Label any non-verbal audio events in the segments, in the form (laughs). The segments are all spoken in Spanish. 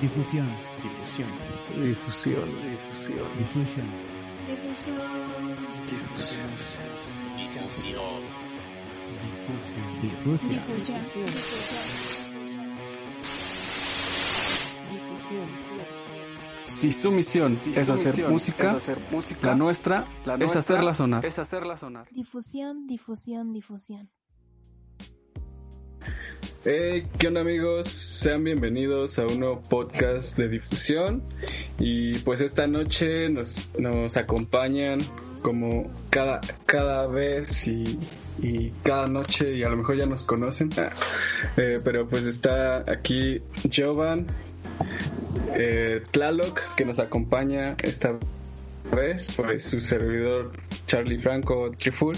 Difusión. Difusión. Difusión. Difusión. Difusión. Difusión. Difusión. Difusión. Si su misión es hacer música, la nuestra es hacerla sonar. Es hacerla sonar. Difusión, difusión, difusión. Hey, ¿qué onda amigos? Sean bienvenidos a un nuevo podcast de difusión. Y pues esta noche nos, nos acompañan como cada, cada vez y, y cada noche y a lo mejor ya nos conocen, (laughs) Eh, pero pues está aquí Jovan, eh, Tlaloc que nos acompaña esta vez, pues su servidor Charlie Franco Triful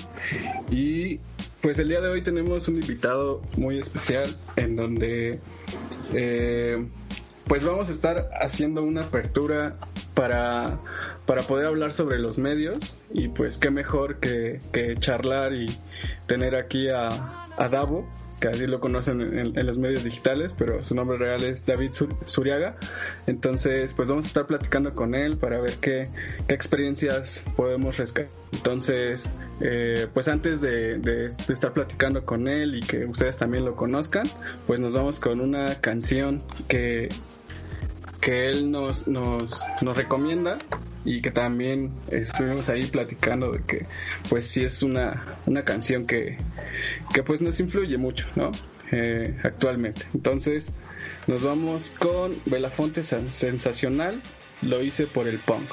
y pues el día de hoy tenemos un invitado muy especial en donde eh, pues vamos a estar haciendo una apertura para, para poder hablar sobre los medios y pues qué mejor que, charlar y tener aquí a, a Davo, que lo conocen en, los medios digitales, pero su nombre real es David Sur- Suriaga. Entonces pues vamos a estar platicando con él para ver qué, experiencias podemos rescatar. Entonces, eh, pues antes de, de- de estar platicando con él y que ustedes también lo conozcan, pues nos vamos con una canción que, que él nos, nos, nos recomienda y que también estuvimos ahí platicando de que pues sí es una, una canción que, que pues nos influye mucho, ¿no? Eh, actualmente. Entonces nos vamos con Belafonte Sen- Sensacional, lo hice por el punk.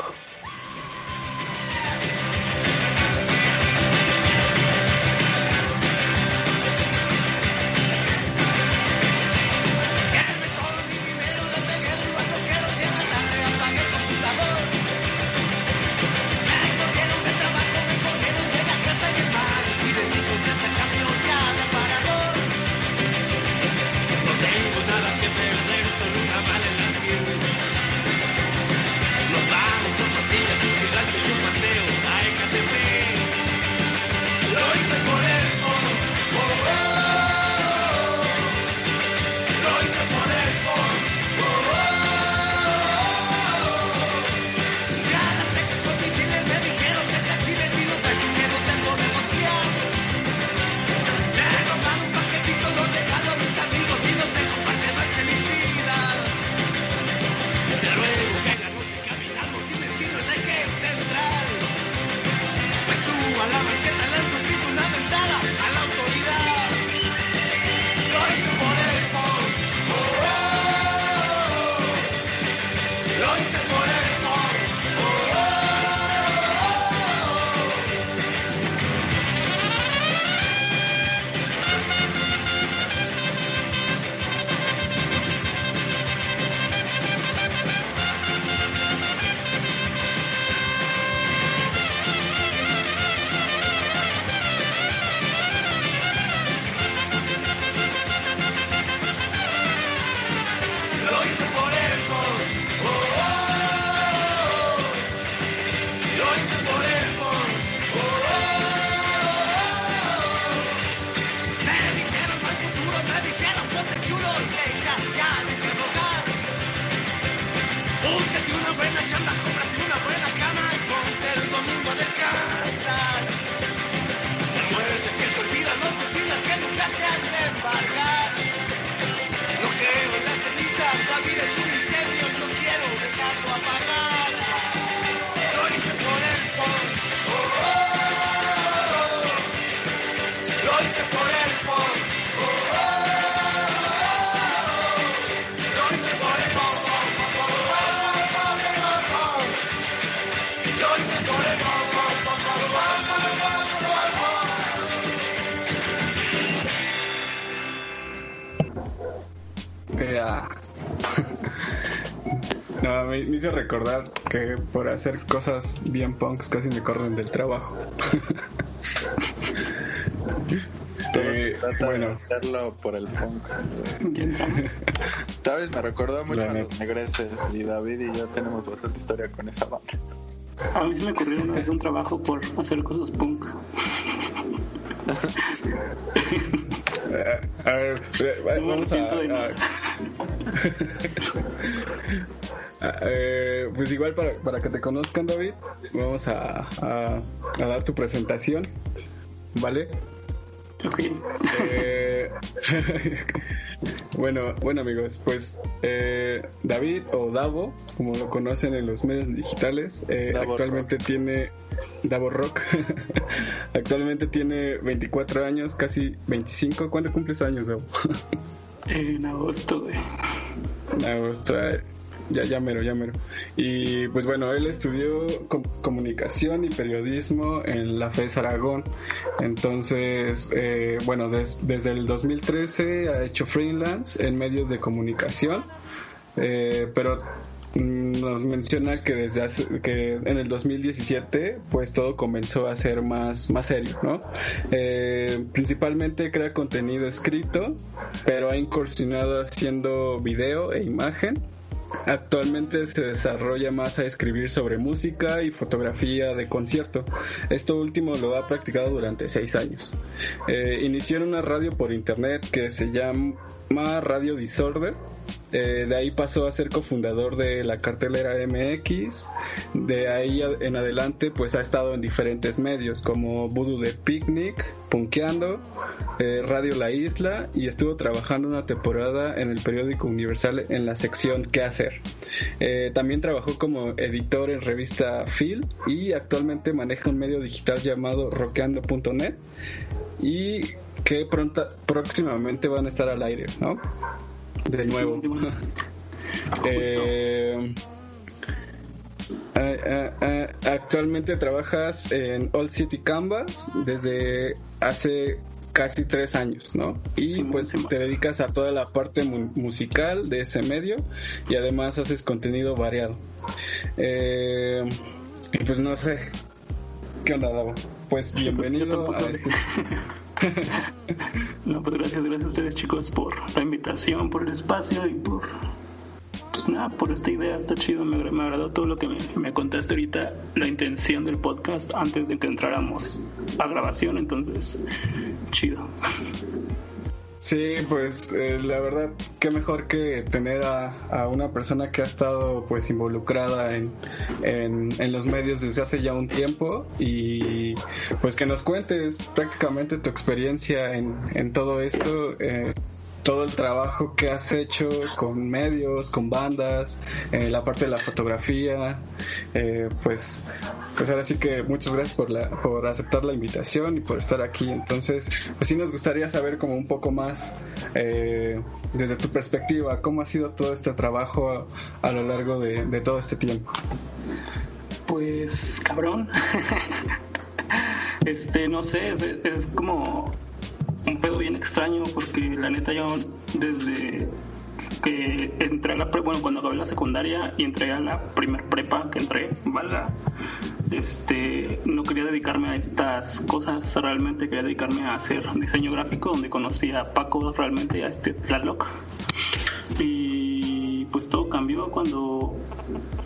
Me, me hizo recordar que por hacer cosas bien punks casi me corren del trabajo. (laughs) Eh, Trata bueno, de hacerlo por el punk. ¿Sabes? Me recordó mucho La a los negreses y David y yo tenemos bastante historia con esa banda. A mí se me ocurrió una vez un trabajo por hacer cosas punk. (laughs) a ver, vamos a, eh, pues igual para, para que te conozcan, David, vamos a, a dar tu presentación, ¿vale? Eh, (laughs) bueno, bueno amigos, pues eh, David o Davo, como lo conocen en los medios digitales, eh, actualmente tiene Davo Rock, (laughs) actualmente tiene 24 años, casi 25. ¿Cuándo cumples años, Davo? (laughs) En agosto, güey. Agosto, eh, ya, ya mero, ya mero. Y pues bueno, él estudió com- comunicación y periodismo en la FES Aragón. Entonces, eh, bueno, des- desde el 2013 ha hecho freelance en medios de comunicación. Eh, pero mm, nos menciona que desde hace, que en el 2017 pues todo comenzó a ser más más serio no Eh, principalmente crea contenido escrito pero ha incursionado haciendo video e imagen Actualmente se desarrolla más a escribir sobre música y fotografía de concierto. Esto último lo ha practicado durante seis años. Eh, inició en una radio por internet que se llama Radio Disorder. Eh, de ahí pasó a ser cofundador de la cartelera MX. De ahí en adelante pues ha estado en diferentes medios como Voodoo de Picnic, Punkeando, eh, Radio La Isla y estuvo trabajando una temporada en el periódico Universal en la sección ¿Qué hacer? Eh, también trabajó como editor en revista Phil y actualmente maneja un medio digital llamado rockeando.net y que pronta, próximamente van a estar al aire, ¿no? De nuevo. Bueno. (laughs) Eh, eh, eh, eh, actualmente trabajas en Old City Canvas desde hace casi tres años, ¿no? Y Sí, pues te dedicas a toda la parte mu- musical de ese medio y además haces contenido variado. Eh, y pues no sé, ¿qué onda, Davo? Pues (laughs) bienvenido a este... (laughs) (laughs) No, pues gracias, gracias a ustedes chicos por la invitación, por el espacio y por... Pues nada, por esta idea, está chido, me, me agradó todo lo que me, me contaste ahorita, la intención del podcast antes de que entráramos a grabación, entonces, chido. (laughs) Sí, pues eh, la verdad, qué mejor que tener a, a una persona que ha estado pues involucrada en, en, en los medios desde hace ya un tiempo y pues que nos cuentes prácticamente tu experiencia en, en todo esto, eh, todo el trabajo que has hecho con medios, con bandas, eh, la parte de la fotografía, eh, pues pues ahora sí que muchas gracias por la por aceptar la invitación y por estar aquí entonces pues sí nos gustaría saber como un poco más eh, desde tu perspectiva cómo ha sido todo este trabajo a, lo largo de, de todo este tiempo Pues, cabrón. (laughs) este, no sé, es, es como un pedo bien extraño porque la neta yo desde que entré a la prepa, bueno, cuando acabé la secundaria y entré a la primer prepa que entré, valga, este, no quería dedicarme a estas cosas, realmente quería dedicarme a hacer diseño gráfico, donde conocí a Paco realmente, a este Tlaloc. Pues todo cambió cuando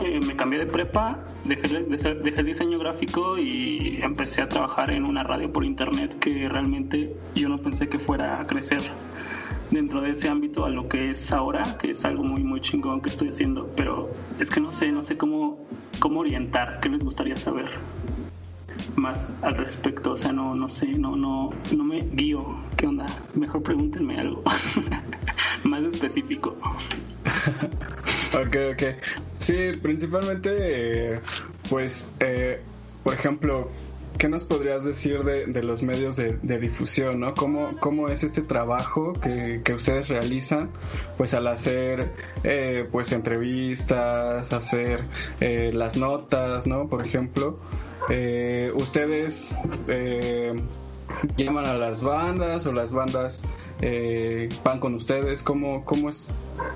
eh, me cambié de prepa, dejé, de dejé el diseño gráfico y empecé a trabajar en una radio por internet que realmente yo no pensé que fuera a crecer dentro de ese ámbito a lo que es ahora, que es algo muy muy chingón que estoy haciendo, pero es que no sé, no sé cómo, cómo orientar, qué les gustaría saber más al respecto, o sea, no, no sé, no, no, no me guío, ¿qué onda? Mejor pregúntenme algo (laughs) más específico. (laughs) Ok, ok. Sí, principalmente, eh, pues, eh, por ejemplo, ¿qué nos podrías decir de, de los medios de, de difusión, no? ¿Cómo, ¿Cómo es este trabajo que, que ustedes realizan, pues, al hacer, eh, pues, entrevistas, hacer eh, las notas, ¿no? Por ejemplo, eh, ustedes eh, llaman a las bandas o las bandas eh, van con ustedes, ¿cómo, cómo es?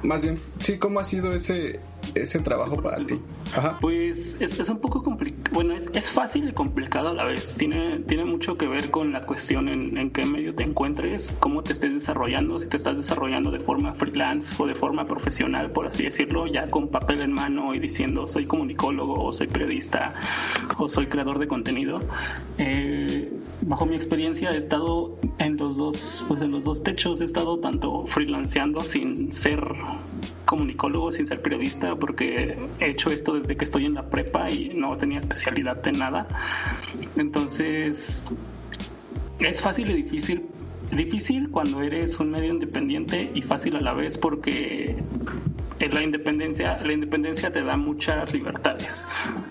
Más bien, sí, ¿cómo ha sido ese, ese trabajo para ti? Pues es, es un poco complicado, bueno, es, es fácil y complicado a la vez. Tiene, tiene mucho que ver con la cuestión en, en qué medio te encuentres, cómo te estés desarrollando, si te estás desarrollando de forma freelance o de forma profesional, por así decirlo, ya con papel en mano y diciendo soy comunicólogo o soy periodista o soy creador de contenido. Eh, bajo mi experiencia he estado en los dos, pues en los dos techos, he estado tanto freelanceando sin ser comunicólogo sin ser periodista porque he hecho esto desde que estoy en la prepa y no tenía especialidad en nada. Entonces, es fácil y difícil difícil cuando eres un medio independiente y fácil a la vez porque la independencia la independencia te da muchas libertades.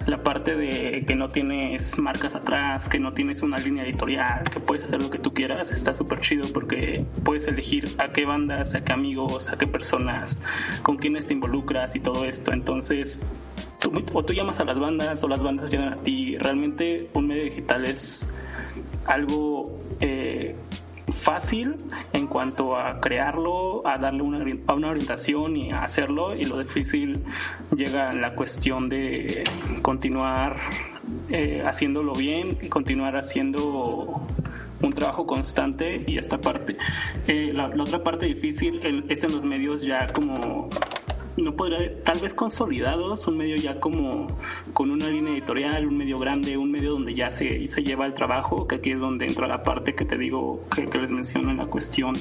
La parte de que no tienes marcas atrás que no tienes una línea editorial que puedes hacer lo que tú quieras está súper chido porque puedes elegir a qué bandas a qué amigos a qué personas con quiénes te involucras y todo esto. Entonces o tú llamas a las bandas o las bandas llegan a ti. Realmente un medio digital es algo eh, fácil en cuanto a crearlo, a darle una, orientación y a hacerlo y lo difícil llega en la cuestión de continuar eh, haciéndolo bien y continuar haciendo un trabajo constante y esta parte. Eh, la, otra parte difícil es en los medios ya como no podría, tal vez consolidados, un medio ya como con una línea editorial, un medio grande, un medio donde ya se, se lleva el trabajo, que aquí es donde entra la parte que te digo, que, que les menciono en la cuestión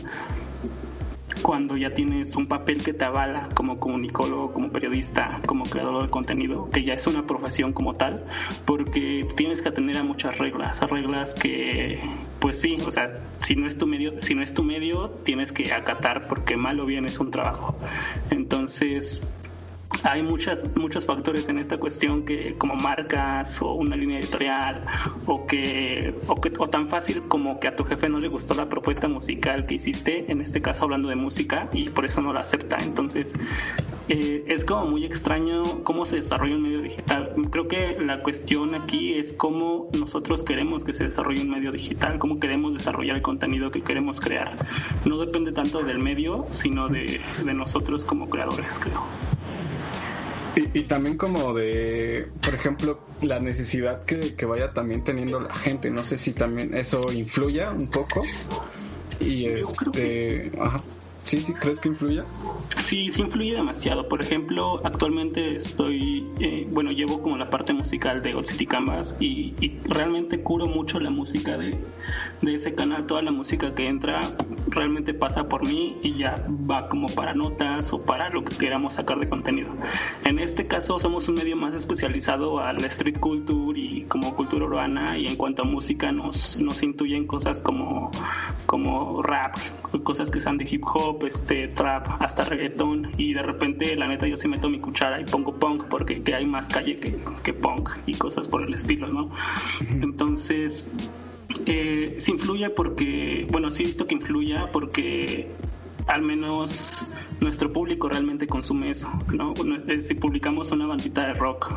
cuando ya tienes un papel que te avala como comunicólogo, como periodista, como creador de contenido, que ya es una profesión como tal, porque tienes que atender a muchas reglas, a reglas que, pues sí, o sea, si no es tu medio, si no es tu medio, tienes que acatar porque mal o bien es un trabajo. Entonces, hay muchas, muchos factores en esta cuestión que como marcas o una línea editorial o que, o que o tan fácil como que a tu jefe no le gustó la propuesta musical que hiciste en este caso hablando de música y por eso no la acepta. Entonces eh, es como muy extraño cómo se desarrolla un medio digital. Creo que la cuestión aquí es cómo nosotros queremos que se desarrolle un medio digital cómo queremos desarrollar el contenido que queremos crear. No depende tanto del medio sino de, de nosotros como creadores creo y, y, también como de, por ejemplo, la necesidad que, que, vaya también teniendo la gente. No sé si también eso influya un poco. Y este... Ajá. ¿Sí, sí, crees que influye? Sí, sí influye demasiado. Por ejemplo, actualmente estoy, eh, bueno, llevo como la parte musical de Old City Canvas y, y realmente curo mucho la música de, de, ese canal. Toda la música que entra realmente pasa por mí y ya va como para notas o para lo que queramos sacar de contenido. En este caso somos un medio más especializado a la street culture y como cultura urbana y en cuanto a música nos, nos intuyen cosas como, como rap, cosas que sean de hip hop este trap, hasta reggaetón y de repente la neta yo sí meto mi cuchara y pongo punk porque que hay más calle que, que punk y cosas por el estilo, ¿no? Entonces, eh, se influye porque, bueno, sí he visto que influya porque al menos nuestro público realmente consume eso, ¿no? Si publicamos una bandita de rock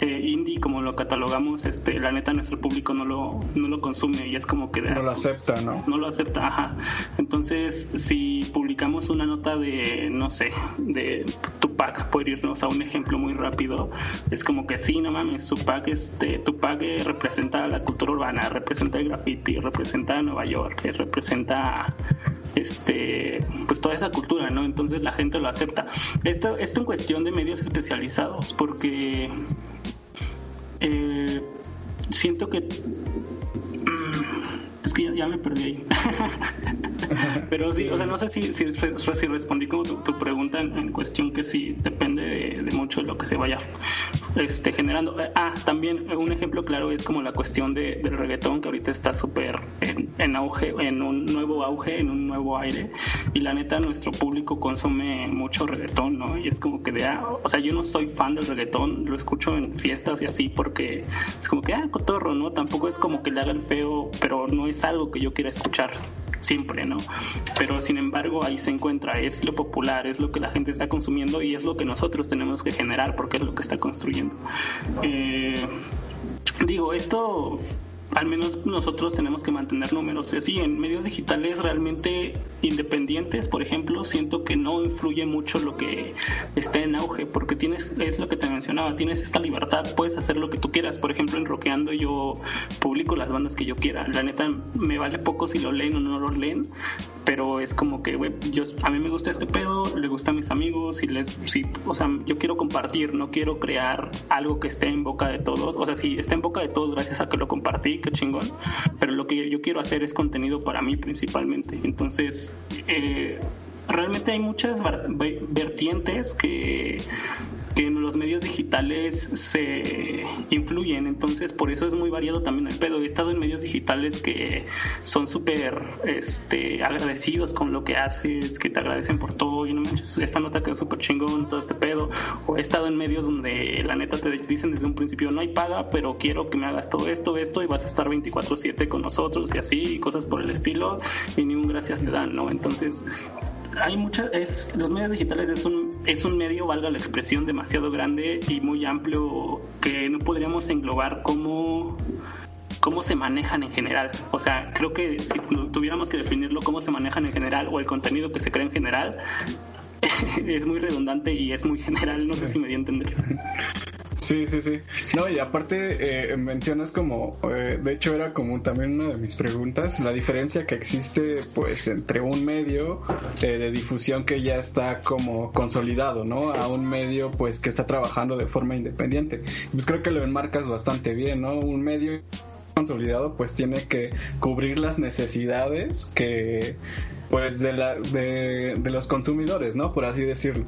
eh, indie, como lo catalogamos, este, la neta nuestro público no lo, no lo consume y es como que... De, no lo acepta, ¿no? No lo acepta, ajá. Entonces, si publicamos una nota de, no sé, de Tupac, por irnos a un ejemplo muy rápido, es como que sí, no mames, Tupac, este, Tupac representa la cultura urbana, representa el graffiti, representa Nueva York, representa este pues toda esa cultura, ¿no? Entonces la gente lo acepta. Esto, esto en cuestión de medios especializados, porque eh, siento que es que ya, ya me perdí ahí. (laughs) Pero sí, o sea, no sé si, si, si respondí como tu, tu pregunta en, en, cuestión que sí depende de, de, mucho de lo que se vaya este, generando. Ah, también un ejemplo claro es como la cuestión de, del reggaetón que ahorita está súper en, en, auge, en un nuevo auge, en un nuevo aire. Y la neta, nuestro público consume mucho reggaetón, ¿no? Y es como que de, ah, o sea, yo no soy fan del reggaetón, lo escucho en fiestas y así porque es como que, ah, cotorro, ¿no? Tampoco es como que le haga el feo, pero no es algo que yo quiera escuchar siempre, ¿no? Pero sin embargo ahí se encuentra, es lo popular, es lo que la gente está consumiendo y es lo que nosotros tenemos que generar porque es lo que está construyendo. Eh, digo, esto al menos nosotros tenemos que mantener números. Sí, en medios digitales realmente independientes, por ejemplo, siento que no influye mucho lo que esté en auge, porque tienes, es lo que te mencionaba, tienes esta libertad, puedes hacer lo que tú quieras. Por ejemplo, en Roqueando yo publico las bandas que yo quiera. La neta, me vale poco si lo leen o no lo leen, pero es como que, güey, yo, a mí me gusta este pedo, le gusta a mis amigos, y les, si, o sea, yo quiero compartir, no quiero crear algo que esté en boca de todos. O sea, si está en boca de todos gracias a que lo compartí, qué chingón. Pero lo que yo quiero hacer es contenido para mí principalmente. Entonces, eh, realmente hay muchas vertientes que que los medios digitales se influyen, entonces por eso es muy variado también el pedo. He estado en medios digitales que son súper este, agradecidos con lo que haces, que te agradecen por todo, y no manches, esta nota quedó súper chingón, todo este pedo. O he estado en medios donde la neta te dicen desde un principio no hay paga, pero quiero que me hagas todo esto, esto, y vas a estar 24/7 con nosotros y así, cosas por el estilo, y ni un gracias te dan, ¿no? Entonces hay muchas, es, los medios digitales es un, es un medio, valga la expresión, demasiado grande y muy amplio que no podríamos englobar cómo, cómo se manejan en general. O sea, creo que si tuviéramos que definirlo cómo se manejan en general o el contenido que se crea en general, (laughs) es muy redundante y es muy general, no sé si me dio a entender. Sí, sí, sí. No, y aparte eh, mencionas como, eh, de hecho era como también una de mis preguntas, la diferencia que existe pues entre un medio eh, de difusión que ya está como consolidado, ¿no? A un medio pues que está trabajando de forma independiente. Pues creo que lo enmarcas bastante bien, ¿no? Un medio consolidado pues tiene que cubrir las necesidades que pues de, la, de, los consumidores, ¿no? Por así decirlo.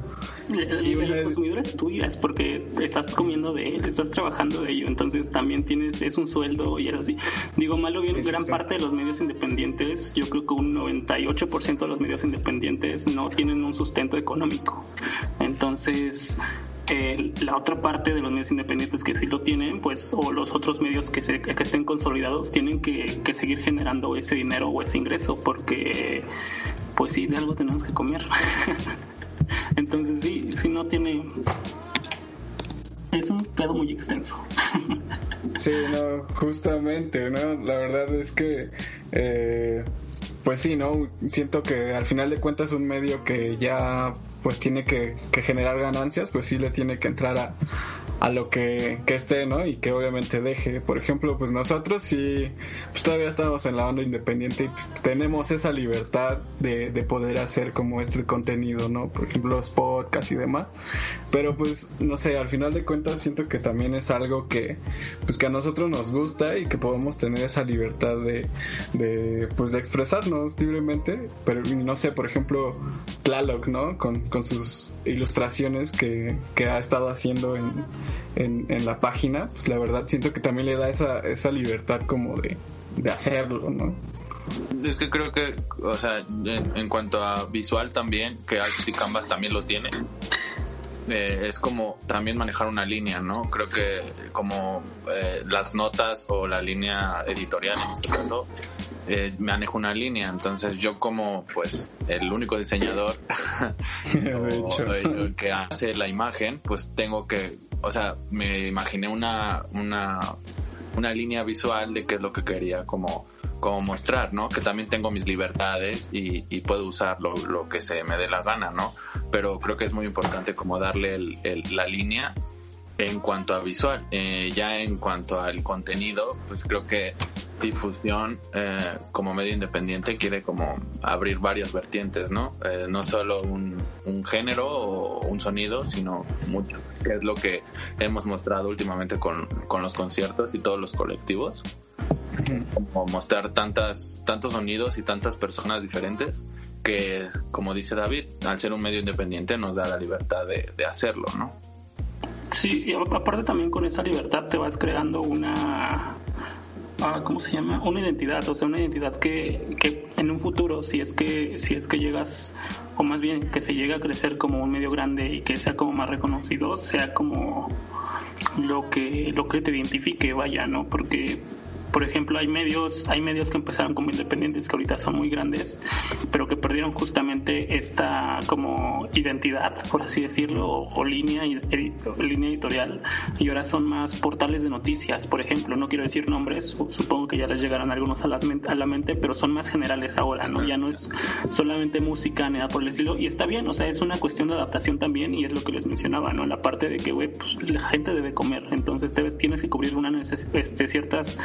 Y de los consumidores tuyas, porque estás comiendo de él, estás trabajando de ello, entonces también tienes, es un sueldo y así. Digo, malo bien, gran parte de los medios independientes, yo creo que un 98% de los medios independientes no tienen un sustento económico. Entonces, la otra parte de los medios independientes que sí lo tienen, pues, o los otros medios que, se, estén consolidados, tienen que, que seguir generando ese dinero o ese ingreso, porque, pues sí, de algo tenemos que comer. (laughs) Entonces, sí, sí no tiene. Es un pedo muy extenso. (laughs) sí, no, justamente, ¿no? La verdad es que. Eh, pues sí, ¿no? Siento que al final de cuentas un medio que ya pues tiene que, generar ganancias, pues sí le tiene que entrar a, a lo que, que, esté, ¿no? Y que obviamente deje. Por ejemplo, pues nosotros sí, pues todavía estamos en la onda independiente y pues, tenemos esa libertad de, de, poder hacer como este contenido, ¿no? Por ejemplo, los podcasts y demás. Pero pues, no sé, al final de cuentas siento que también es algo que, pues que a nosotros nos gusta y que podemos tener esa libertad de, de pues de expresarnos libremente. Pero no sé, por ejemplo, Tlaloc, ¿no? Con, con sus ilustraciones que, ha estado haciendo en, en, la página, pues la verdad siento que también le da esa, esa libertad como de, hacerlo, ¿no? Es que creo que, o sea, en, cuanto a visual también, que Artistic Canvas también lo tiene, eh, es como también manejar una línea, ¿no? Creo que como eh, las notas o la línea editorial en este caso eh, manejo una línea, entonces yo como pues el único diseñador (laughs) (laughs) que hace la imagen, pues tengo que, o sea, me imaginé una, una, una línea visual de qué es lo que quería como como mostrar, ¿no? Que también tengo mis libertades y, puedo usar lo, lo, que se me dé la gana, ¿no? Pero creo que es muy importante como darle el, la línea en cuanto a visual. Eh, ya en cuanto al contenido, pues creo que difusión eh, como medio independiente quiere como abrir varias vertientes, ¿no? Eh, no solo un, un, género o un sonido, sino mucho, que es lo que hemos mostrado últimamente con, con los conciertos y todos los colectivos. Como mostrar tantas, tantos sonidos y tantas personas diferentes que, como dice David, al ser un medio independiente nos da la libertad de, de hacerlo, ¿no? Sí, y aparte también con esa libertad te vas creando una, ah, ¿cómo se llama? Una identidad, o sea, una identidad que, que en un futuro, si es que, si es que llegas, o más bien que se llega a crecer como un medio grande y que sea como más reconocido, sea como lo que, lo que te identifique, vaya, ¿no? Porque por ejemplo, hay medios, hay medios que empezaron como independientes que ahorita son muy grandes, pero que perdieron justamente esta como identidad, por así decirlo, o, línea, línea editorial, y ahora son más portales de noticias, por ejemplo, no quiero decir nombres, supongo que ya les llegarán algunos a, a la mente, pero son más generales ahora, ¿no? Ya no es solamente música ni nada por el estilo, y está bien, o sea, es una cuestión de adaptación también, y es lo que les mencionaba, ¿no? La parte de que, güey, pues, la gente debe comer, entonces tienes que cubrir una este, ciertas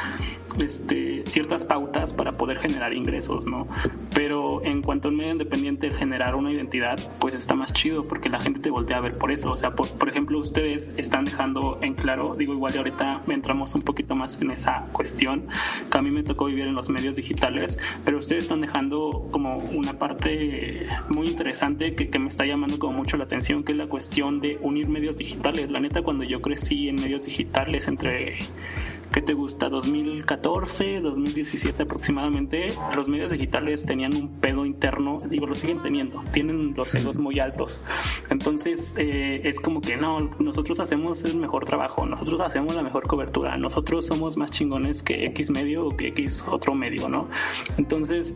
este, ciertas pautas para poder generar ingresos, ¿no? Pero en cuanto a un medio independiente generar una identidad, pues está más chido porque la gente te voltea a ver por eso. O sea, por, ejemplo, ustedes están dejando en claro, digo, igual ahorita entramos un poquito más en esa cuestión, que a mí me tocó vivir en los medios digitales, pero ustedes están dejando como una parte muy interesante que me está llamando como mucho la atención, que es la cuestión de unir medios digitales. La neta, cuando yo crecí en medios digitales entre ¿qué te gusta? 2014, 2017 aproximadamente, los medios digitales tenían un pedo interno, digo, lo siguen teniendo, tienen los egos muy altos. Entonces, eh, es como que no, nosotros hacemos el mejor trabajo, nosotros hacemos la mejor cobertura, nosotros somos más chingones que X medio o que X otro medio, ¿no? Entonces,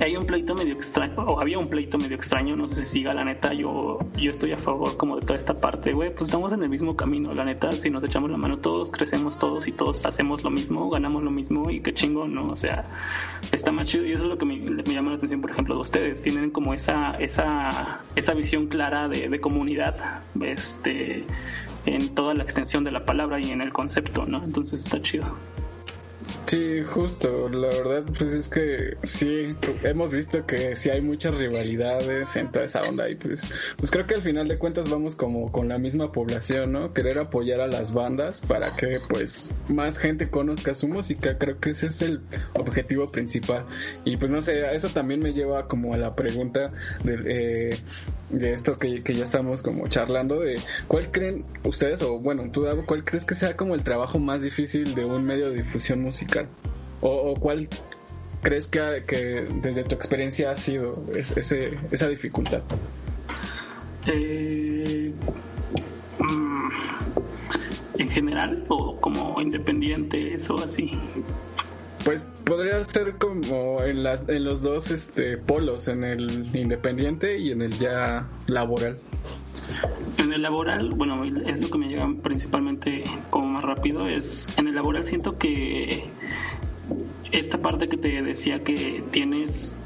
hay un pleito medio extraño, o había un pleito medio extraño, no sé si siga la neta, yo, yo estoy a favor como de toda esta parte, güey, pues estamos en el mismo camino, la neta, si nos echamos la mano todos, crecemos todos y todos hacemos lo mismo, ganamos lo mismo y qué chingo, ¿no? O sea, está más chido y eso es lo que me, me llama la atención, por ejemplo, de ustedes, tienen como esa, esa, esa visión clara de, de comunidad, este, en toda la extensión de la palabra y en el concepto, ¿no? Entonces está chido. Sí, justo, la verdad pues es que sí, hemos visto que sí hay muchas rivalidades en toda esa onda y pues, pues creo que al final de cuentas vamos como con la misma población, ¿no? Querer apoyar a las bandas para que pues más gente conozca su música, creo que ese es el objetivo principal y pues no sé, eso también me lleva como a la pregunta de... Eh, de esto que, que, ya estamos como charlando de cuál creen ustedes o bueno tú Davo, cuál crees que sea como el trabajo más difícil de un medio de difusión musical o, o cuál crees que, que, desde tu experiencia ha sido ese, esa dificultad eh, mm, en general o como independientes o así. Pues podría ser como en, las, en los dos este, polos, en el independiente y en el ya laboral. En el laboral, bueno, es lo que me llega principalmente como más rápido, es en el laboral siento que esta parte que te decía que tienes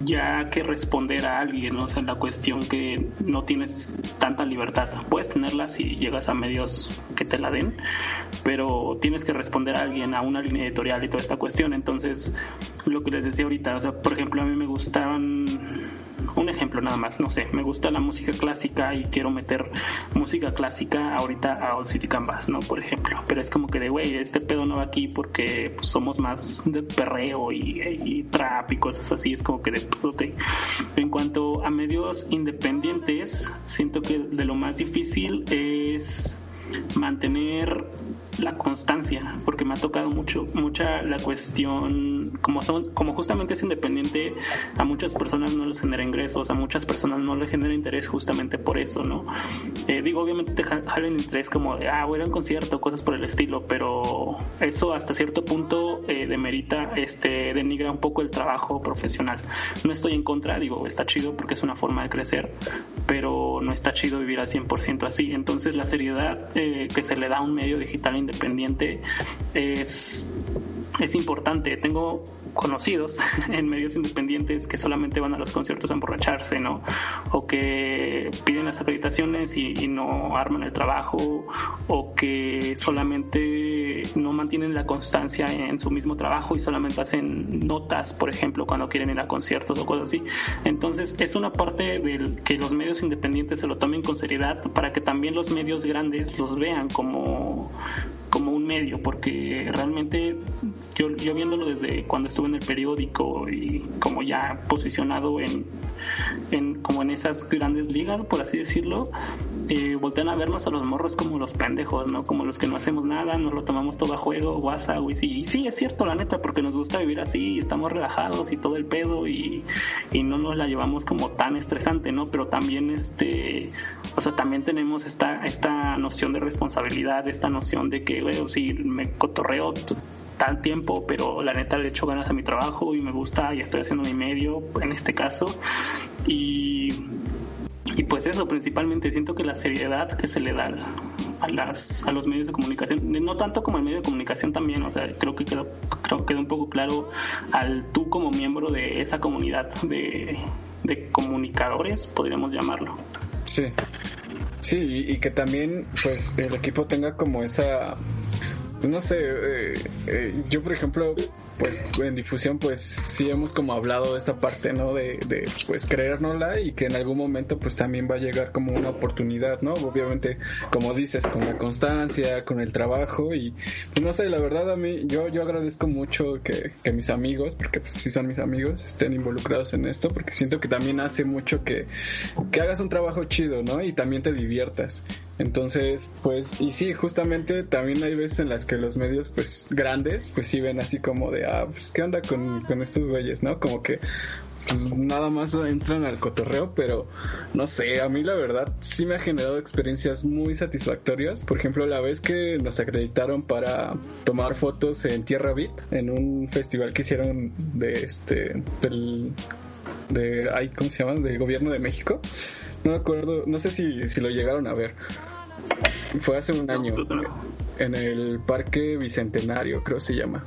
ya que responder a alguien, o sea, la cuestión que no tienes tanta libertad. Puedes tenerla si llegas a medios que te la den, pero tienes que responder a alguien, a una línea editorial y toda esta cuestión. Entonces, lo que les decía ahorita, o sea, por ejemplo, a mí me gustaban un ejemplo nada más, no sé, me gusta la música clásica y quiero meter música clásica ahorita a Old City Canvas, ¿no? Por ejemplo, pero es como que de, güey, este pedo no va aquí porque pues, somos más de perreo y, y, trap y cosas así, es como que de, ok. En cuanto a medios independientes, siento que de lo más difícil es mantener la constancia, porque me ha tocado mucho, mucha la cuestión, como son, como justamente es independiente, a muchas personas no les genera ingresos, a muchas personas no les genera interés justamente por eso, ¿no? Eh, digo, obviamente te jalan interés como de, ah, voy a un concierto, cosas por el estilo, pero eso hasta cierto punto eh, demerita, este, denigra un poco el trabajo profesional. No estoy en contra, digo, está chido porque es una forma de crecer, pero no está chido vivir al 100% así. Entonces la seriedad que se le da a un medio digital independiente es, es importante. Tengo conocidos (laughs) en medios independientes que solamente van a los conciertos a emborracharse, ¿no? O que piden las acreditaciones y, y no arman el trabajo, o que solamente no mantienen la constancia en su mismo trabajo y solamente hacen notas, por ejemplo, cuando quieren ir a conciertos o cosas así. Entonces, es una parte del que los medios independientes se lo tomen con seriedad para que también los medios grandes los vean como como un medio, porque realmente yo, viéndolo desde cuando estuve en el periódico y como ya posicionado en, en como en esas grandes ligas, por así decirlo, eh, voltean a vernos a los morros como los pendejos, ¿no? Como los que no hacemos nada, nos lo tomamos todo a juego, WhatsApp, y sí, sí, es cierto, la neta, porque nos gusta vivir así, estamos relajados y todo el pedo y, y no nos la llevamos como tan estresante, ¿no? Pero también este, o sea, también tenemos esta, esta noción de responsabilidad, esta noción de que, güey, sí, me cotorreo tal tiempo, pero la neta le echo ganas a mi trabajo y me gusta y estoy haciendo mi medio en este caso. Y, y pues eso, principalmente siento que la seriedad que se le da a, las, a los medios de comunicación, no tanto como el medio de comunicación también, o sea, creo que quedó, creo que quedó un poco claro al tú como miembro de esa comunidad de, de comunicadores, podríamos llamarlo. Sí. Sí, y, que también pues el equipo tenga como esa pues no sé, eh, eh, yo por ejemplo, pues en difusión pues sí hemos como hablado de esta parte, ¿no? De, de pues creérnosla y que en algún momento pues también va a llegar como una oportunidad, ¿no? Obviamente, como dices, con la constancia, con el trabajo y pues no sé, la verdad a mí, yo, yo agradezco mucho que, que mis amigos, porque pues sí son mis amigos, estén involucrados en esto, porque siento que también hace mucho que, que hagas un trabajo chido, ¿no? Y también te diviertas. Entonces, pues, y sí, justamente también hay veces en las que los medios, pues, grandes, pues sí ven así como de, ah, pues, ¿qué onda con, con estos güeyes, no? Como que, pues, nada más entran al cotorreo, pero, no sé, a mí la verdad sí me ha generado experiencias muy satisfactorias. Por ejemplo, la vez que nos acreditaron para tomar fotos en Tierra Beat, en un festival que hicieron de este, del, de, ay, ¿cómo se llama? Del gobierno de México. No me acuerdo, no sé si, si lo llegaron a ver. Fue hace un año en el Parque Bicentenario, creo se llama.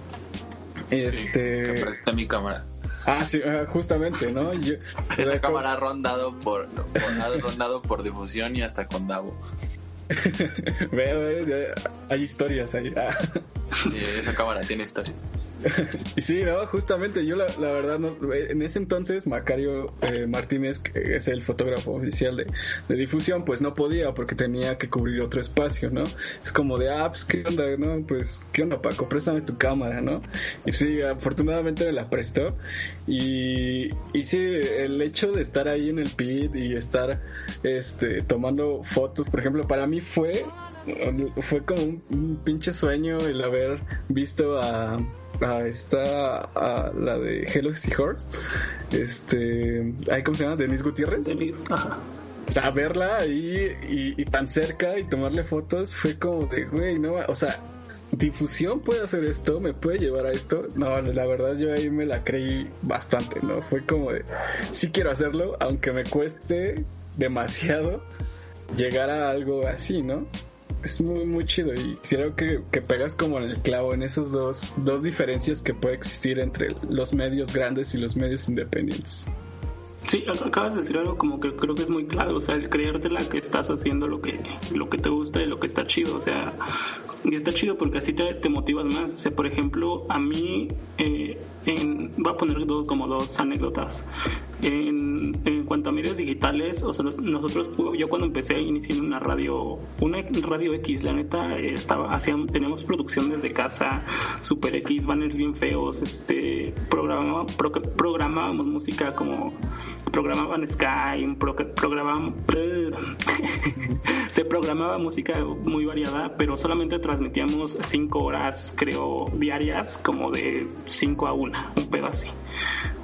Este. Presté mi cámara. Ah, sí, ah, justamente, ¿no? Yo, (laughs) Esa cámara ha rondado por, por- ha rondado por difusión y hasta con Davo. (laughs) Veo, hay historias ahí. Ah. Sí, esa cámara tiene historia. (laughs) Y sí, no, justamente yo la, verdad, no, en ese entonces Macario eh, Martínez, que es el fotógrafo oficial de, de difusión, pues no podía porque tenía que cubrir otro espacio, ¿no? Es como de, ah, pues qué onda, ¿no? Pues, ¿qué onda Paco? Préstame tu cámara, ¿no? Y sí, afortunadamente me la prestó. Y, y sí, el hecho de estar ahí en el pit y estar este, tomando fotos, por ejemplo, para mí fue, fue como un, un pinche sueño el haber visto a a esta a la de Hello Seahorse este ay, ¿cómo se llama? Denise Gutiérrez. Denis, ajá. o sea verla ahí y, y tan cerca y tomarle fotos fue como de güey no o sea difusión puede hacer esto me puede llevar a esto. No la verdad yo ahí me la creí bastante no fue como de sí quiero hacerlo aunque me cueste demasiado llegar a algo así no es muy, muy chido y creo que, que pegas como en el clavo en esos dos, dos diferencias que puede existir entre los medios grandes y los medios independientes. Sí, ac- acabas de decir algo como que creo que es muy claro, o sea, el creértela que estás haciendo lo que, lo que te gusta y lo que está chido, o sea, y está chido porque así te, te motivas más. O sea, por ejemplo, a mí, eh, en, voy a poner dos, como dos anécdotas. En, en cuanto a medios digitales, o sea, nos- nosotros, yo cuando empecé inicié en una radio, una radio X, la neta, estaba, hacían, teníamos producción desde casa, super X, banners bien feos, este, pro- programábamos música como programaban Sky, pro- (laughs) se programaba música muy variada, pero solamente transmitíamos cinco horas, creo, diarias, como de 5 a 1, un pedo así,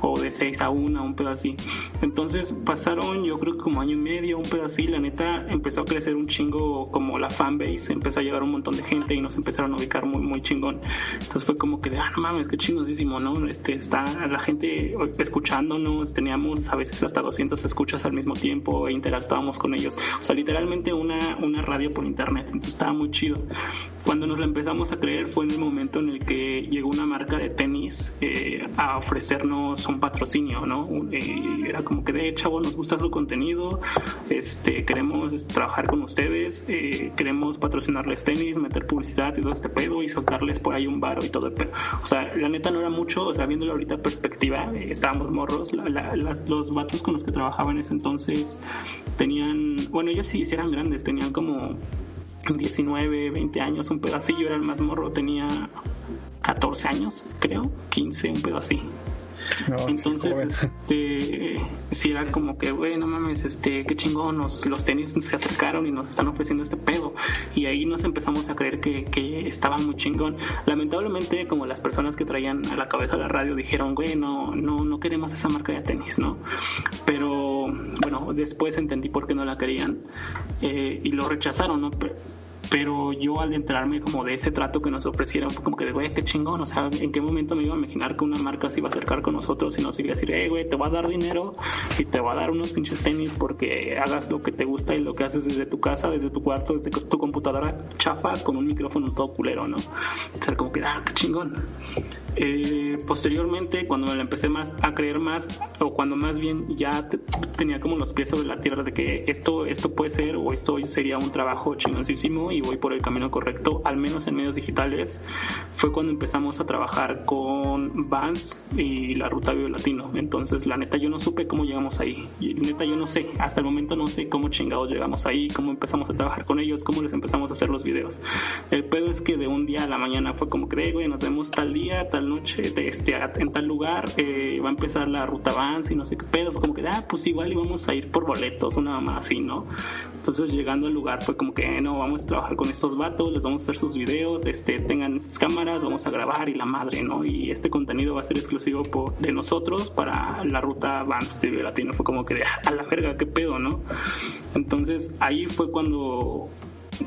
o de 6 a 1, un pedo así. Entonces pasaron, yo creo que como año y medio, un pedo así, la neta empezó a crecer un chingo como la fanbase, empezó a llegar un montón de gente y nos empezaron a ubicar muy, muy chingón. Entonces fue como que de, ah, no mames, qué chingosísimo, ¿no? Este, está la gente escuchándonos, teníamos a veces hasta 200 escuchas al mismo tiempo e interactuábamos con ellos. O sea, literalmente una, una radio por internet, entonces estaba muy chido. Cuando nos la empezamos a creer fue en el momento en el que llegó una marca de tenis eh, a ofrecernos un patrocinio, ¿no? Eh, era como que de chavo, nos gusta su contenido, este, queremos este, trabajar con ustedes, eh, queremos patrocinarles tenis, meter publicidad y todo este pedo y soltarles por ahí un varo y todo el pedo. O sea, la neta no era mucho, o sea, viéndolo ahorita en perspectiva, eh, estábamos morros, la- la- las- los vatos con los que trabajaba en ese entonces tenían, bueno, ellos sí eran grandes, tenían como 19, 20 años, un pedacillo era el más morro, tenía 14 años, creo, 15, un pedo así. No, Entonces, este, sí era como que, güey, no mames, este, qué chingón, nos, los tenis se acercaron y nos están ofreciendo este pedo. Y ahí nos empezamos a creer que, que estaba muy chingón. Lamentablemente, como las personas que traían a la cabeza la radio dijeron, güey, no, no, no queremos esa marca de tenis, ¿no? Pero, bueno, después entendí por qué no la querían eh, y lo rechazaron, ¿no? Pero, pero yo al enterarme como de ese trato que nos ofrecieron fue como que de güey qué chingón o sea en qué momento me iba a imaginar que una marca se iba a acercar con nosotros y nos iba a decir hey güey te voy a dar dinero y te voy a dar unos pinches tenis porque hagas lo que te gusta y lo que haces desde tu casa desde tu cuarto desde tu computadora chafa con un micrófono todo culero no o sea como que ah qué chingón eh, posteriormente cuando me la empecé más a creer más o cuando más bien ya te- tenía como los pies sobre la tierra de que esto, esto puede ser o esto sería un trabajo chingoncísimo y voy por el camino correcto, al menos en medios digitales, fue cuando empezamos a trabajar con Vans y la ruta Latino. Entonces, la neta, yo no supe cómo llegamos ahí. Y neta, yo no sé, hasta el momento no sé cómo chingados llegamos ahí, cómo empezamos a trabajar con ellos, cómo les empezamos a hacer los videos. El pedo es que de un día a la mañana fue como que, "Eh, güey, nos vemos tal día, tal noche, este, en tal lugar, eh, va a empezar la ruta Vans y no sé qué pedo. Fue como que, ah, pues igual íbamos a ir por boletos, una mamá así, ¿no? Entonces, llegando al lugar fue como que, "Eh, no, vamos a trabajar con estos vatos, les vamos a hacer sus videos, este, tengan sus cámaras, vamos a grabar y la madre, ¿no? Y este contenido va a ser exclusivo de nosotros para la ruta Vans de Latino. Fue como que, a la verga, qué pedo, ¿no? Entonces, ahí fue cuando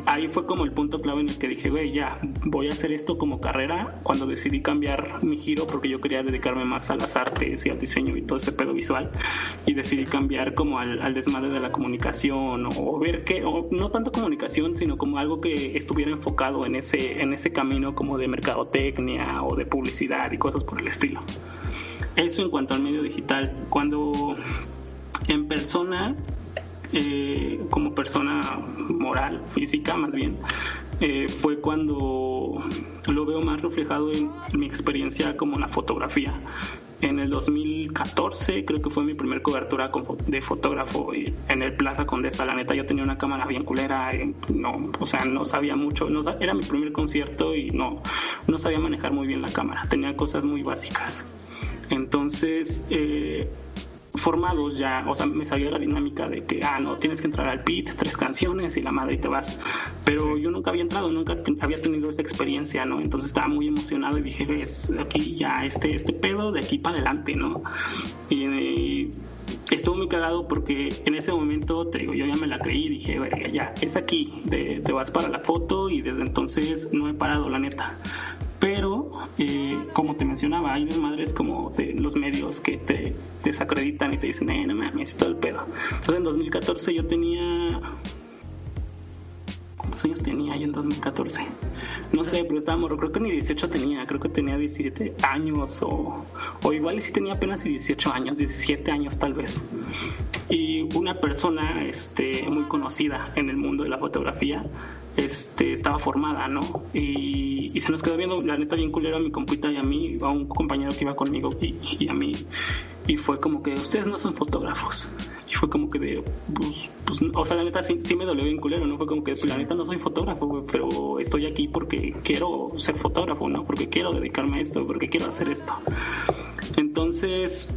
ahí fue como el punto clave en el que dije, güey, ya, voy a hacer esto como carrera cuando decidí cambiar mi giro porque yo quería dedicarme más a las artes y al diseño y todo ese pedo visual y decidí cambiar como al, al desmadre de la comunicación o, ver que, o no tanto comunicación, sino como algo que estuviera enfocado en ese, en ese camino como de mercadotecnia o de publicidad y cosas por el estilo. Eso en cuanto al medio digital. Cuando en persona eh, como persona moral, física más bien, eh, fue cuando lo veo más reflejado en mi experiencia como la fotografía. En el 2014 creo que fue mi primer cobertura de fotógrafo y en el Plaza Condesa. La neta yo tenía una cámara bien culera, eh, no, o sea, no sabía mucho. No, era mi primer concierto y no, no sabía manejar muy bien la cámara. Tenía cosas muy básicas. Entonces, eh, formados ya, o sea, me sabía la dinámica de que, ah, no, tienes que entrar al pit, tres canciones y la madre y te vas. Pero yo nunca había entrado, nunca te- había tenido esa experiencia, ¿no? Entonces estaba muy emocionado y dije, ves, aquí ya, este, este pedo de aquí para adelante, ¿no? Y, y estuvo muy cagado porque en ese momento, te digo, yo ya me la creí y dije, "Verga, ya, es aquí, de- te vas para la foto y desde entonces no he parado, la neta. Pero, eh, como te mencionaba, hay desmadres como de los medios que te desacreditan y te dicen, eh, no mames, todo el pedo. Entonces en 2014 yo tenía... ¿Cuántos años tenía yo en 2014? No sé, pero estaba morro, creo que ni 18 tenía, creo que tenía 17 años o, o igual sí tenía apenas 18 años, 17 años tal vez. Y una persona este, muy conocida en el mundo de la fotografía este, estaba formada, ¿no? Y, y se nos quedó viendo, la neta, bien culero a mi compita y a mí, a un compañero que iba conmigo y, y a mí. Y fue como que ustedes no son fotógrafos. Y fue como que de, pues, pues, o sea, la neta sí, sí me dolió bien culero, ¿no? Fue como que, pues, la neta no soy fotógrafo, pero estoy aquí porque quiero ser fotógrafo, ¿no? Porque quiero dedicarme a esto, porque quiero hacer esto. Entonces,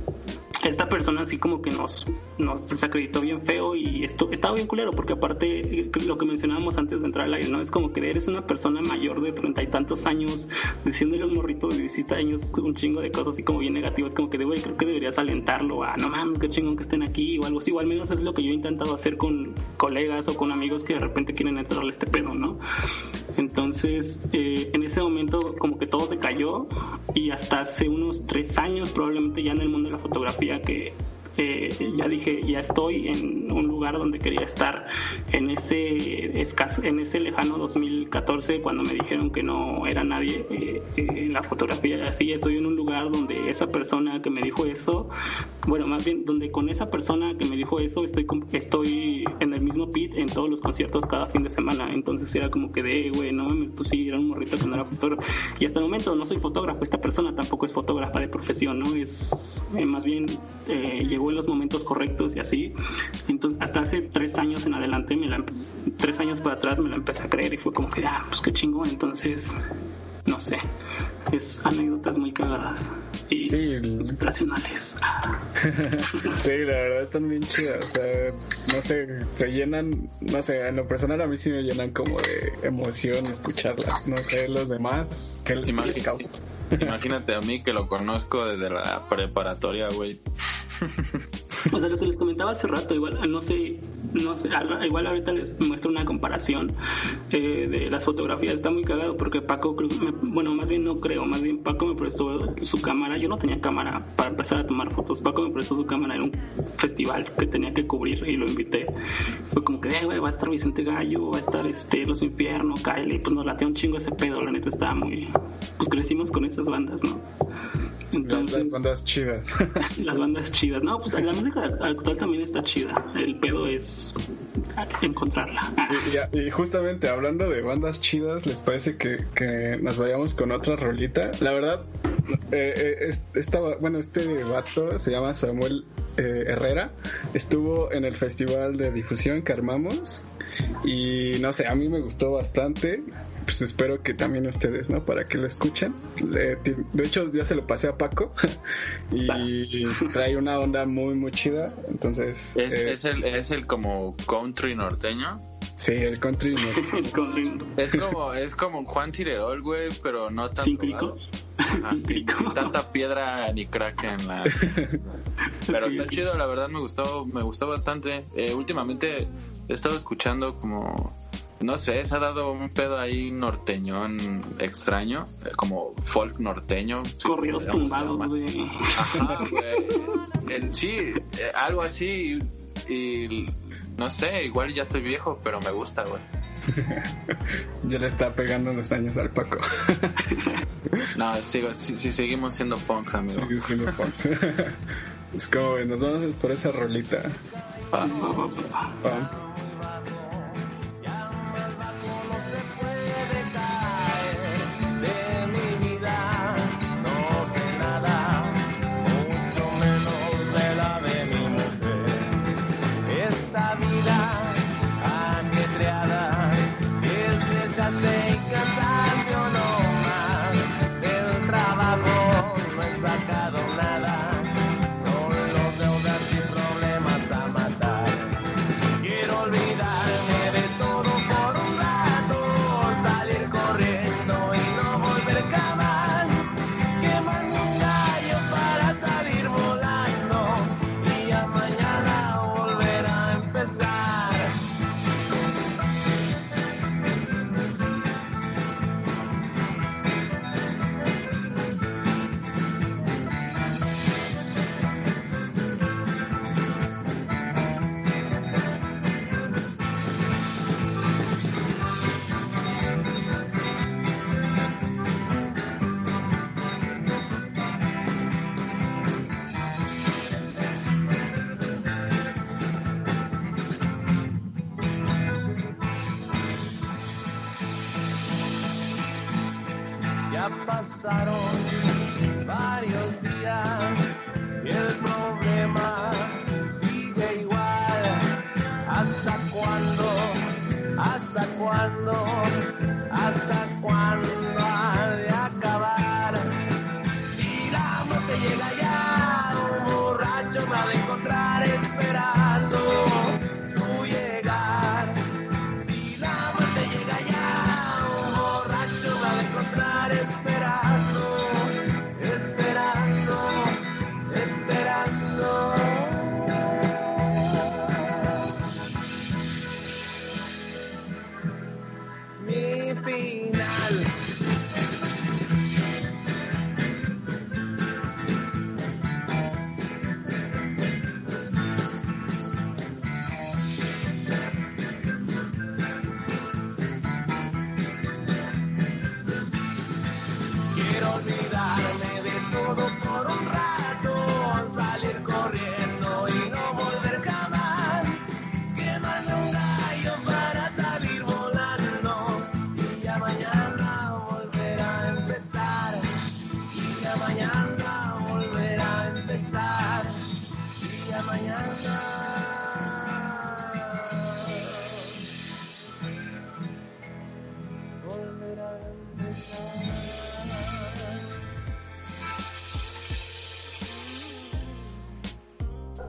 esta persona así como que nos, nos desacreditó bien feo y esto estaba bien culero porque aparte eh, lo que mencionábamos antes de entrar al aire, ¿no? Es como que eres una persona mayor de treinta y tantos años diciéndole a un morrito de 17 años un chingo de cosas así como bien negativas, como que de güey, creo que deberías alentarlo a no mames, qué chingón que estén aquí o algo así, o al menos es lo que yo he intentado hacer con colegas o con amigos que de repente quieren entrarle este pedo, ¿no? Entonces, eh, en ese momento como que todo se cayó y hasta hace unos tres años probablemente ya en el mundo de la fotografía que eh, ya dije, ya estoy en un lugar donde quería estar en ese escaso, en ese lejano 2014 cuando me dijeron que no era nadie eh, eh, en la fotografía. Así estoy en un lugar donde esa persona que me dijo eso bueno más bien donde con esa persona que me dijo eso estoy estoy en el mismo pit en todos los conciertos cada fin de semana. Entonces era como que de güey no pues sí era un morrito que no era fotógrafo. Y hasta el momento no soy fotógrafo esta persona tampoco es fotógrafa de profesión no es eh, más bien eh, llegó en los momentos correctos y así entonces hasta hace tres años en adelante me la tres años para atrás me la empecé a creer y fue como que ah pues qué chingón entonces no sé es anécdotas muy cagadas y Sí, el- inspiracionales Ah. (laughs) Sí, la verdad están bien chidas. O sea, no sé, se llenan, no sé, en lo personal a mí sí me llenan como de emoción escucharlas. No sé, los demás, ¿qué les Imagínate. causa? Imagínate a mí que lo conozco desde la preparatoria, güey. O sea, lo que les comentaba hace rato, igual, no sé, no sé, al- igual ahorita les muestro una comparación eh, de las fotografías. Está muy cagado porque Paco, creo me- bueno, más bien no creo, más bien Paco me prestó su cámara. Yo no tenía cámara para empezar a tomar fotos. Paco me prestó su cámara en un festival que tenía que cubrir y lo invité. Fue como que, eh, güey, va a estar Vicente Gallo, va a estar este Los Infiernos, Kyle, y pues nos lateó un chingo ese pedo. La neta estaba muy, pues crecimos con esas bandas, ¿no? Las, Entonces, las bandas chidas. (laughs) las bandas chidas. No, pues la música actual también está chida. El pedo es encontrarla. Y, y- y justamente hablando de bandas chidas, ¿les parece que, que nos vayamos con otra rolita? La verdad, eh, eh, es- esta, bueno, este vato se llama Samuel eh, Herrera. Estuvo en el festival de difusión que armamos y no sé, a mí me gustó bastante. Pues espero que también ustedes, ¿no? Para que lo escuchen. Le- de hecho, ya se lo pasé a Paco (laughs) y trae una onda muy, muy chida. Entonces, Es, eh, es, el, es el como country norteño. sí, el country (laughs) no- el country Es como, es como Juan Cirerol, güey, pero no tan sin crico. Ajá, Sin crico. sin tanta piedra ni crack en la... (laughs) Pero está chido, la verdad me gustó, me gustó bastante. Eh, últimamente he estado escuchando como, no sé, se ha dado un pedo ahí norteñón extraño, eh, como folk norteño. Corridos tumbados, güey. Ajá, (laughs) güey. El- sí, eh, algo así y, y no sé, igual ya estoy viejo, pero me gusta, güey. (laughs) Ya le está pegando los años al Paco. (laughs) No, sigo, si, si seguimos siendo punks, amigo. Sigue siendo Fox. es como, nos vamos por esa rolita. Pa. Pam. de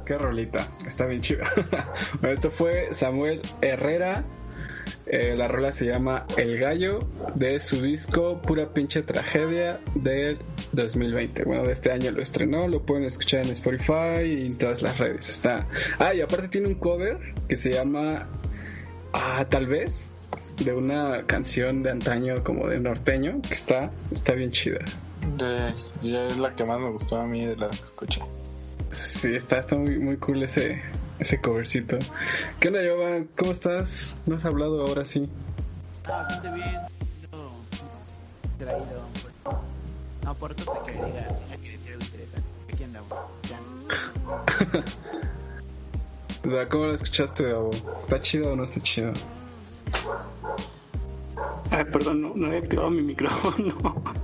Qué rolita. Está bien chida. (laughs) bueno, esto fue Samuel Herrera. Eh, la rola se llama El Gallo de su disco Pura Pinche Tragedia del 2020. Bueno, de este año lo estrenó, lo pueden escuchar en Spotify y en todas las redes. Está. Ah, y aparte tiene un cover que se llama Ah, tal vez de una canción de antaño como de norteño que está está bien chida. Ya es la que más me gustó a mí de la que escuché sí, está, está muy, muy cool ese, ese covercito. ¿Qué onda, Yoba? ¿Cómo estás? ¿No has hablado ahora sí? Ah, bastante bien. No, traído. Pues. No, por otro te quería, que decir algo. Aquí. Ya. (laughs) ¿Cómo lo escuchaste, Davo? ¿Está chido o no está chido? Ay, perdón, no, no he activado mi micrófono. (laughs)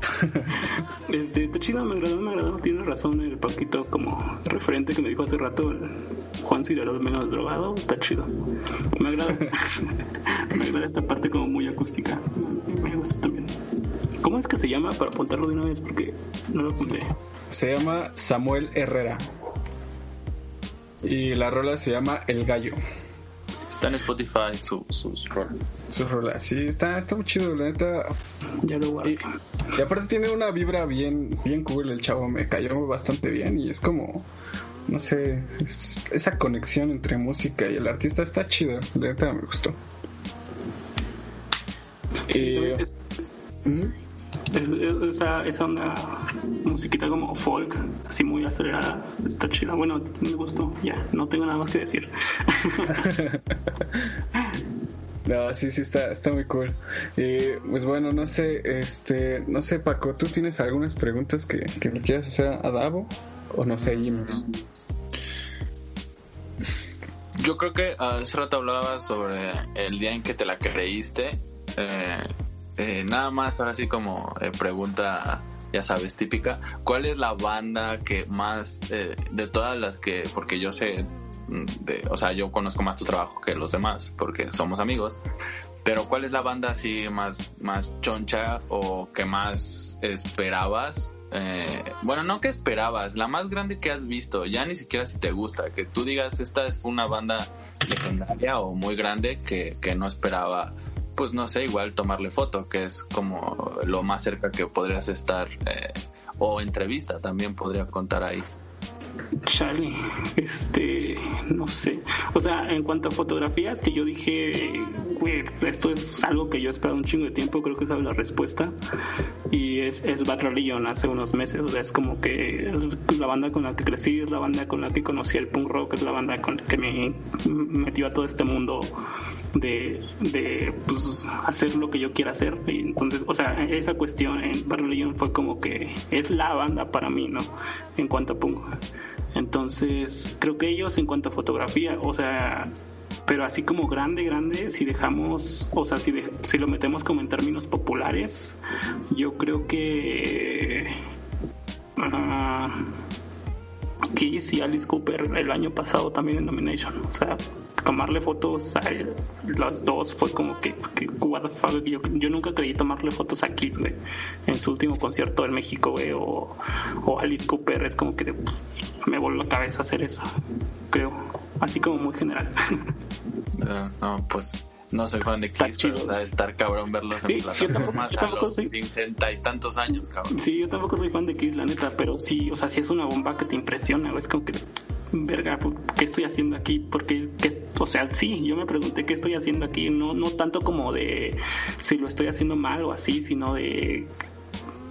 este, está chido, me agradó, me agradó. Tiene razón el Paquito como referente que me dijo hace rato, el Juan Cirero menos drogado. Está chido. Me agrada. (laughs) me agrada esta parte como muy acústica. Me gusta también. ¿Cómo es que se llama para apuntarlo de una vez? Porque no lo apunté. Se llama Samuel Herrera. Y la rola se llama El Gallo. Está en Spotify su, sus rolas. Su rola, sí, está, está muy chido, la neta. Ya lo guardé. Y, y aparte tiene una vibra bien, bien cool el chavo, me cayó bastante bien y es como, no sé, es- esa conexión entre música y el artista está chida, la neta me gustó. Y, Es- ¿Mm? Es- es- esa, esa onda musiquita como folk, así muy acelerada, está chida. Bueno, me gustó. Ya, no tengo nada más que decir. (laughs) No, sí, sí, está, está muy cool. Y pues bueno, no sé, este, no sé, Paco, ¿tú tienes algunas preguntas que, que le quieras hacer a Davo? ¿O nos seguimos? Yo creo que hace rato hablabas sobre el día en que te la creíste. Eh, eh, nada más, ahora sí como eh, pregunta, ya sabes, típica. ¿Cuál es la banda que más, eh, de todas las que, porque yo sé, mm, de, o sea, yo conozco más tu trabajo que los demás, porque somos amigos, pero ¿cuál es la banda así más, más choncha o que más esperabas? Eh, bueno, no que esperabas, la más grande que has visto, ya ni siquiera si te gusta, que tú digas esta es una banda legendaria o muy grande que, que no esperaba, pues no sé, igual tomarle foto, que es como lo más cerca que podrías estar, eh, o entrevista también podría contar ahí. Charlie, este, no sé. O sea, en cuanto a fotografías, que yo dije, güey, esto es algo que yo he esperado un chingo de tiempo, creo que sabe la respuesta. Y es, es Bad hace unos meses. O sea, es como que es la banda con la que crecí, es la banda con la que conocí el punk rock, es la banda con la que me metió a todo este mundo de, de pues, hacer lo que yo quiera hacer. Y entonces, o sea, esa cuestión en Bad Religion fue como que es la banda para mí, ¿no? En cuanto a punk. Entonces, creo que ellos en cuanto a fotografía, o sea, pero así como grande, grande, si dejamos, o sea, si, de- si lo metemos como en términos populares, yo creo que... ah, Kiss y Alice Cooper el año pasado también en Nomination. O sea, tomarle fotos a las dos fue como que, que what the fuck, yo, yo nunca creí tomarle fotos a Kiss, güey, en su último concierto en México, güey, o, o Alice Cooper, es como que me voló la cabeza hacer eso, creo, así como muy general. (laughs) Eh, no, pues no soy fan de Kiss, pero o sea, estar cabrón verlos Sí, en plataformas a los cincuenta y tantos años, cabrón. Sí, yo tampoco soy fan de Kiss, la neta, pero sí, o sea, sí es una bomba que te impresiona, es como que, (laughs) verga, ¿qué estoy haciendo aquí? Porque, o sea, sí, yo me pregunté qué estoy haciendo aquí, no, no tanto como de si lo estoy haciendo mal o así, sino de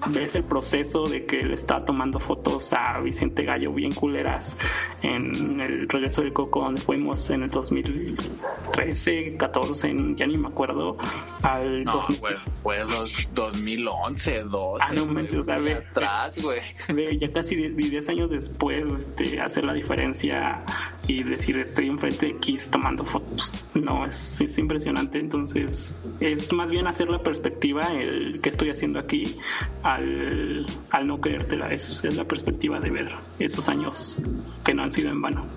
ves el proceso de que le está tomando fotos a Vicente Gallo bien culeras en el regreso del Coco donde fuimos en el 2013, 14, ya ni me acuerdo, al No, 2000. güey, fue dos, 2011, 12. Ah, no manches, o sea, ve- atrás, güey. Ve, ya casi 10 años después este, hacer la diferencia y decir estoy enfrente de Kiss tomando fotos no es, es impresionante entonces es más bien hacer la perspectiva el que estoy haciendo aquí al, al no creértela es, es la perspectiva de ver esos años que no han sido en vano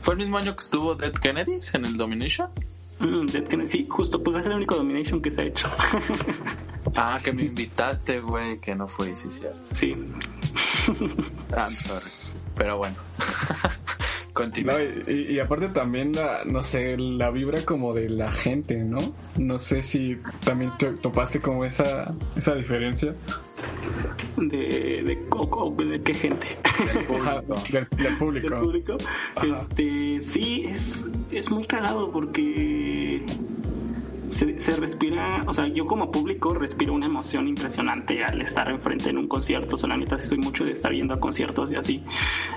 ¿Fue el mismo año que estuvo Dead Kennedys en el Domination? Mm, Dead Kennedy, sí, justo pues es el único domination que se ha hecho (laughs) Ah, que me invitaste, güey, que no fui, sí, cierto. sí I'm sorry. Pero bueno. (laughs) Continúa. No, y, y aparte también la, no sé, la vibra como de la gente, ¿no? No sé si también te topaste como esa, esa diferencia de, de, o- o- de qué gente del, del del público. público. Este, sí, es, es muy cagado porque se, respira, o sea, yo como público respiro una emoción impresionante al estar enfrente en un concierto. O sea, la neta sí soy mucho de estar yendo a conciertos y así.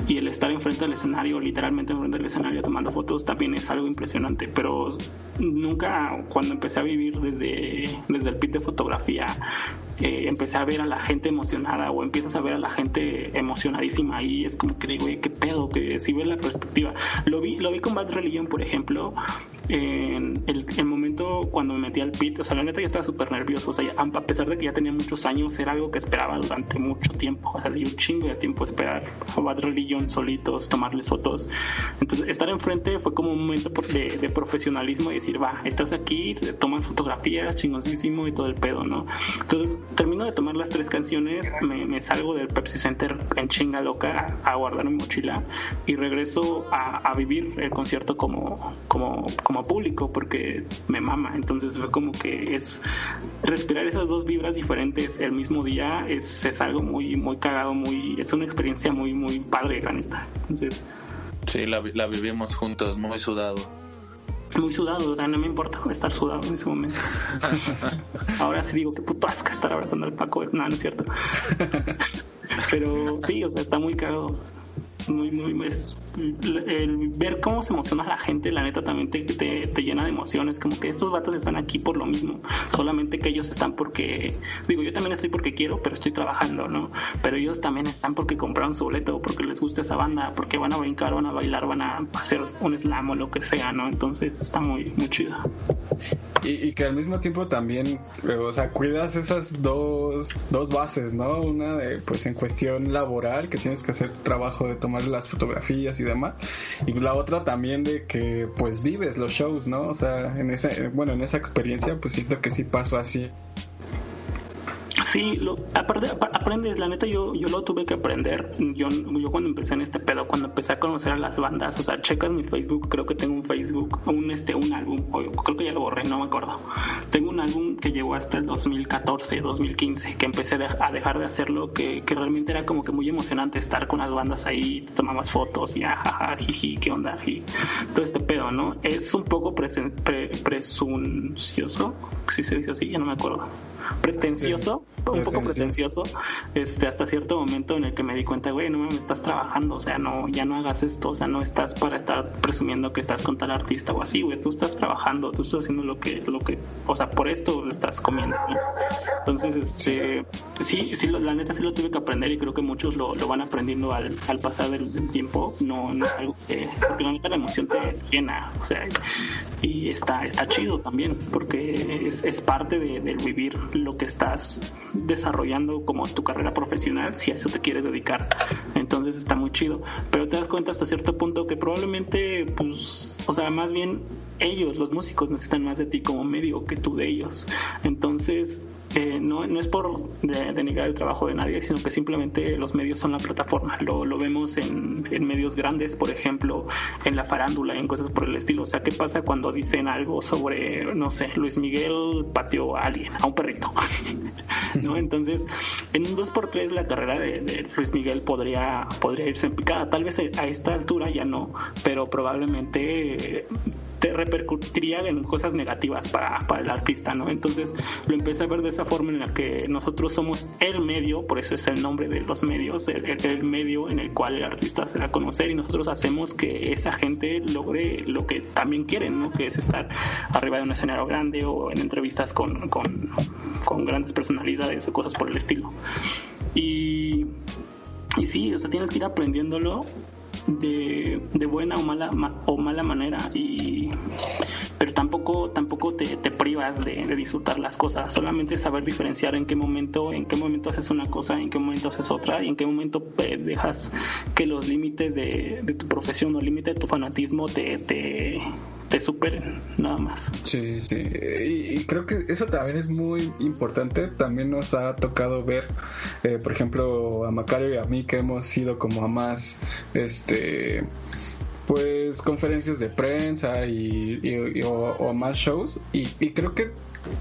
Y el estar enfrente del escenario, literalmente enfrente del escenario tomando fotos, también es algo impresionante. Pero nunca, cuando empecé a vivir desde, desde el pit de fotografía, eh, empecé a ver a la gente emocionada o empiezas a ver a la gente emocionadísima y es como que digo, "Oye, qué pedo, que si ves la perspectiva. Lo vi, lo vi con Bad Religion, por ejemplo, en el, el momento cuando me metí al pit, o sea, la neta yo estaba súper nervioso, o sea, a pesar de que ya tenía muchos años, era algo que esperaba durante mucho tiempo, o sea, di un chingo de tiempo esperar Bad Religion solitos, tomarles fotos. Entonces, estar enfrente fue como un momento de, de profesionalismo y decir, va, estás aquí, te tomas fotografías, chingosísimo y todo el pedo, ¿no? Entonces, termino de tomar las tres canciones, me, me salgo del Pepsi Center en chinga loca a, a guardar mi mochila y regreso a, a vivir el concierto como, como, como público porque me mama. Entonces fue como que es respirar esas dos vibras diferentes el mismo día es, es algo muy, muy cagado, muy, es una experiencia muy, muy padre, la neta. Entonces, Sí, la, la vivimos juntos, muy sudado. muy sudado, o sea, no me importa estar sudado en ese momento. (laughs) Ahora sí digo que puto asco estar abrazando al Paco, no, no es cierto. (laughs) Pero sí, o sea, está muy cagado. Muy, muy, es, el ver cómo se emociona la gente, la neta también te, te, te llena de emociones. Como que estos vatos están aquí por lo mismo, solamente que ellos están porque, digo, yo también estoy porque quiero, pero estoy trabajando, ¿no? Pero ellos también están porque compraron su boleto, porque les gusta esa banda, porque van a brincar, van a bailar, van a hacer un slam o lo que sea, ¿no? Entonces está muy, muy chido. Y, y que al mismo tiempo también, eh, o sea, cuidas esas dos, dos bases, ¿no? Una de, pues, en cuestión laboral, que tienes que hacer trabajo de tomar las fotografías y demás. Y la otra también de que, pues, vives los shows, ¿no? O sea, en esa, eh, bueno, en esa experiencia, pues siento que sí pasó así. Sí, lo, aparte, apa- aprendes, la neta yo, yo lo tuve que aprender. Yo, yo cuando empecé en este pedo, cuando empecé a conocer a las bandas, o sea, checas mi Facebook, creo que tengo un Facebook, un este, un álbum, creo que ya lo borré, no me acuerdo. Tengo un álbum que llegó hasta el 2014, 2015, que empecé a dejar de hacerlo, que, que realmente era como que muy emocionante estar con las bandas ahí, tomabas fotos y ajaja, jiji, qué onda, y todo este pedo, ¿no? Es un poco presen- pre- presuncioso, si se dice así, ya no me acuerdo. Pretencioso, un poco pretencioso, este, hasta cierto momento en el que me di cuenta, güey, no mames, estás trabajando, o sea, no, ya no hagas esto, o sea, no estás para estar presumiendo que estás con tal artista o así, güey, tú estás trabajando, tú estás haciendo lo que, lo que, o sea, por esto lo estás comiendo, ¿no? Entonces, este, sí, sí, la neta sí lo tuve que aprender y creo que muchos lo, lo van aprendiendo al, al pasar del, del tiempo, no, no es algo que, porque la neta la emoción te llena, o sea, y está, está chido también, porque es, es parte de, del vivir lo que estás desarrollando como tu carrera profesional, si a eso te quieres dedicar. Entonces está muy chido. Pero te das cuenta hasta cierto punto que probablemente, pues, o sea, más bien ellos, los músicos, necesitan más de ti como medio que tú de ellos. Entonces, eh, no, no es por de- denigrar el trabajo de nadie, sino que simplemente los medios son la plataforma. Lo, lo vemos en, medios grandes, por ejemplo, en la farándula, en cosas por el estilo. O sea, ¿qué pasa cuando dicen algo sobre, no sé, Luis Miguel pateó a alguien, a un perrito? (laughs) ¿No? Entonces, en un 2x3 la carrera de, de Luis Miguel podría, podría irse en picada. Tal vez a esta altura ya no, pero probablemente te repercutiría en cosas negativas para, para el artista, ¿no? Entonces lo empecé a ver de esa forma en la que nosotros somos el medio, por eso es el nombre de los medios, el, el- medio en el cual el artista se da a conocer y nosotros hacemos que esa gente logre lo que también quieren, ¿no? Que es estar arriba de un escenario grande o en entrevistas con, con, con grandes personalidades o cosas por el estilo. Y, y sí, o sea, tienes que ir aprendiéndolo de, de buena o mala ma- o mala manera y pero tampoco tampoco te, te privas de, de disfrutar las cosas solamente saber diferenciar en qué momento en qué momento haces una cosa en qué momento haces otra y en qué momento eh, dejas que los límites de, de tu profesión o límite de tu fanatismo te, te, te superen nada más Sí, sí, sí. Y, creo que eso también es muy importante. También nos ha tocado ver, eh, por ejemplo, a Macario y a mí que hemos ido como a más, este, pues conferencias de prensa y, o, más shows y, creo que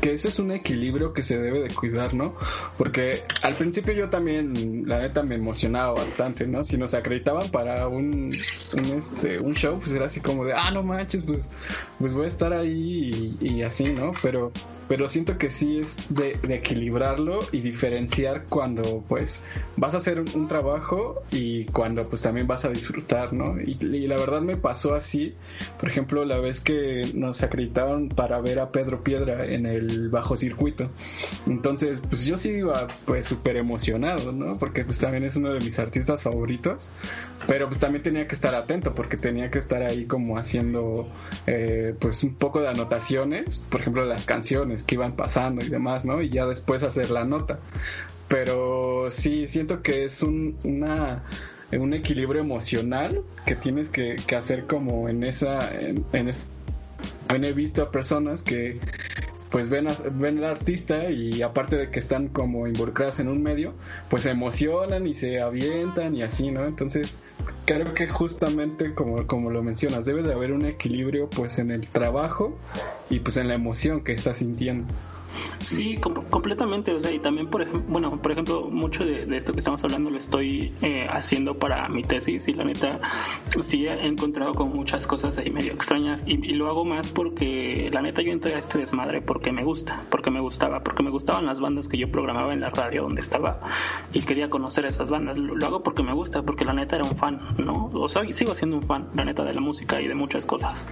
que eso es un equilibrio que se debe de cuidar, ¿no? Porque al principio yo también, la neta, me emocionaba bastante, ¿no? Si nos acreditaban para un, un, este, un show, pues era así como de, ah, no manches, pues, pues voy a estar ahí y, y así, ¿no? Pero, pero siento que sí es de, de equilibrarlo y diferenciar cuando, pues, vas a hacer un, trabajo y cuando, pues, también vas a disfrutar, ¿no? Y, y la verdad me pasó así, por ejemplo, la vez que nos acreditaron para ver a Pedro Piedra en el bajo circuito. Entonces, pues yo sí iba pues súper emocionado, ¿no? Porque pues también es uno de mis artistas favoritos. Pero pues también tenía que estar atento porque tenía que estar ahí como haciendo eh, pues un poco de anotaciones, por ejemplo las canciones que iban pasando y demás, ¿no? Y ya después hacer la nota. Pero sí, siento que es un, una un equilibrio emocional que tienes que, que hacer como en esa en, en es- he visto a personas que pues ven, a- ven al artista y aparte de que están como involucradas en un medio, pues se emocionan y se avientan y así, ¿no? Entonces, creo que justamente como, como lo mencionas, debe de haber un equilibrio pues en el trabajo y pues en la emoción que estás sintiendo. Sí, com- completamente. O sea, y también, por ejemplo, bueno, por ejemplo, mucho de, esto que estamos hablando lo estoy eh, haciendo para mi tesis y la neta, sí he encontrado con muchas cosas ahí medio extrañas y, lo hago más porque la neta yo entré a este desmadre porque me gusta, porque me gustaba, porque me gustaban las bandas que yo programaba en la radio donde estaba y quería conocer esas bandas. Lo, hago porque me gusta, porque la neta era un fan, ¿no? O sea, sigo siendo un fan, la neta, de la música y de muchas cosas.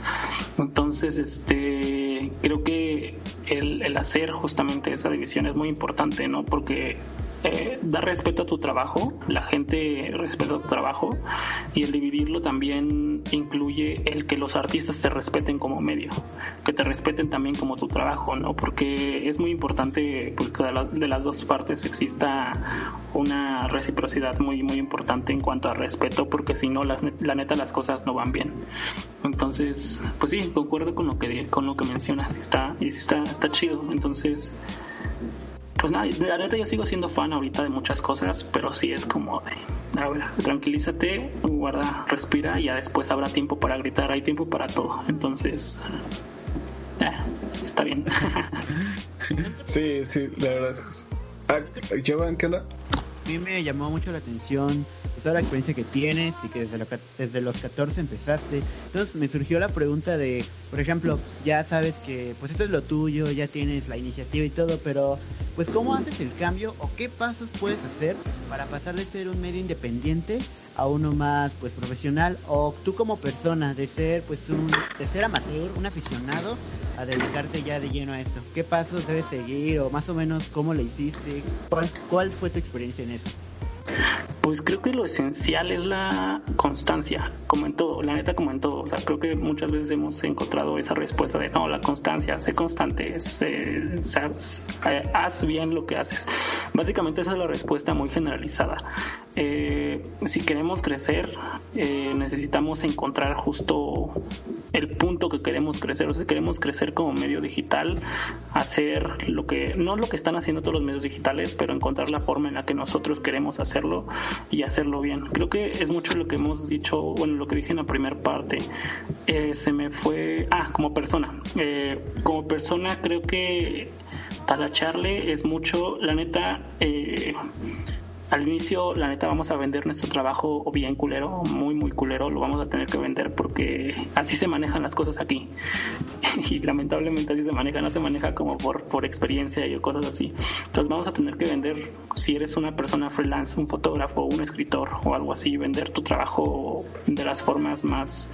Entonces, este, creo que el hacer justamente esa división es muy importante, ¿no? Porque eh, (laughs) dar respeto a tu trabajo, la gente respeta tu trabajo y el dividirlo también incluye el que los artistas te respeten como medio, que te respeten también como tu trabajo, ¿no? Porque es muy importante pues, que de, la- de las dos partes exista una reciprocidad muy muy importante en cuanto a respeto, porque si no, las, la neta las cosas no van bien. Entonces, pues sí, concuerdo con lo que con lo que mencionas, está y está está chido. Entonces, pues nada, la neta yo sigo siendo fan ahorita de muchas cosas, pero sí es como de, a ver, tranquilízate, guarda, respira y ya después habrá tiempo para gritar, hay tiempo para todo. Entonces, eh, está bien. (laughs) Sí, sí, la verdad es... Ah, Jovan, ¿qué onda? A mí me llamó mucho la atención toda la experiencia que tienes y que desde, lo desde los 14 empezaste. Entonces me surgió la pregunta de, por ejemplo, ya sabes que pues esto es lo tuyo, ya tienes la iniciativa y todo, pero pues ¿cómo haces el cambio o qué pasos puedes hacer para pasar de ser un medio independiente a uno más pues profesional o tú como persona de ser pues un de ser amateur, un aficionado a dedicarte ya de lleno a esto? ¿Qué pasos debes seguir o más o menos cómo le hiciste? ¿Cuál, cuál fue tu experiencia en eso? Pues creo que lo esencial es la constancia, como en todo, la neta como en todo. O sea, creo que muchas veces hemos encontrado esa respuesta de no, la constancia, sé constante, eh, sabes, eh, haz bien lo que haces. Básicamente esa es la respuesta muy generalizada. Eh, si queremos crecer, eh, necesitamos encontrar justo el punto que queremos crecer. O sea, si queremos crecer como medio digital, hacer lo que, no lo que están haciendo todos los medios digitales, pero encontrar la forma en la que nosotros queremos hacerlo y hacerlo bien. Creo que es mucho lo que hemos dicho, bueno, lo que dije en la primera parte. Eh, se me fue, ah, como persona. Eh, como persona creo que talacharle es mucho, la neta, eh, al inicio, la neta, vamos a vender nuestro trabajo o bien culero, muy, muy culero, lo vamos a tener que vender porque así se manejan las cosas aquí. (laughs) y lamentablemente así se maneja, no se maneja como por, por experiencia y cosas así. Entonces vamos a tener que vender, si eres una persona freelance, un fotógrafo, un escritor o algo así, vender tu trabajo de las formas más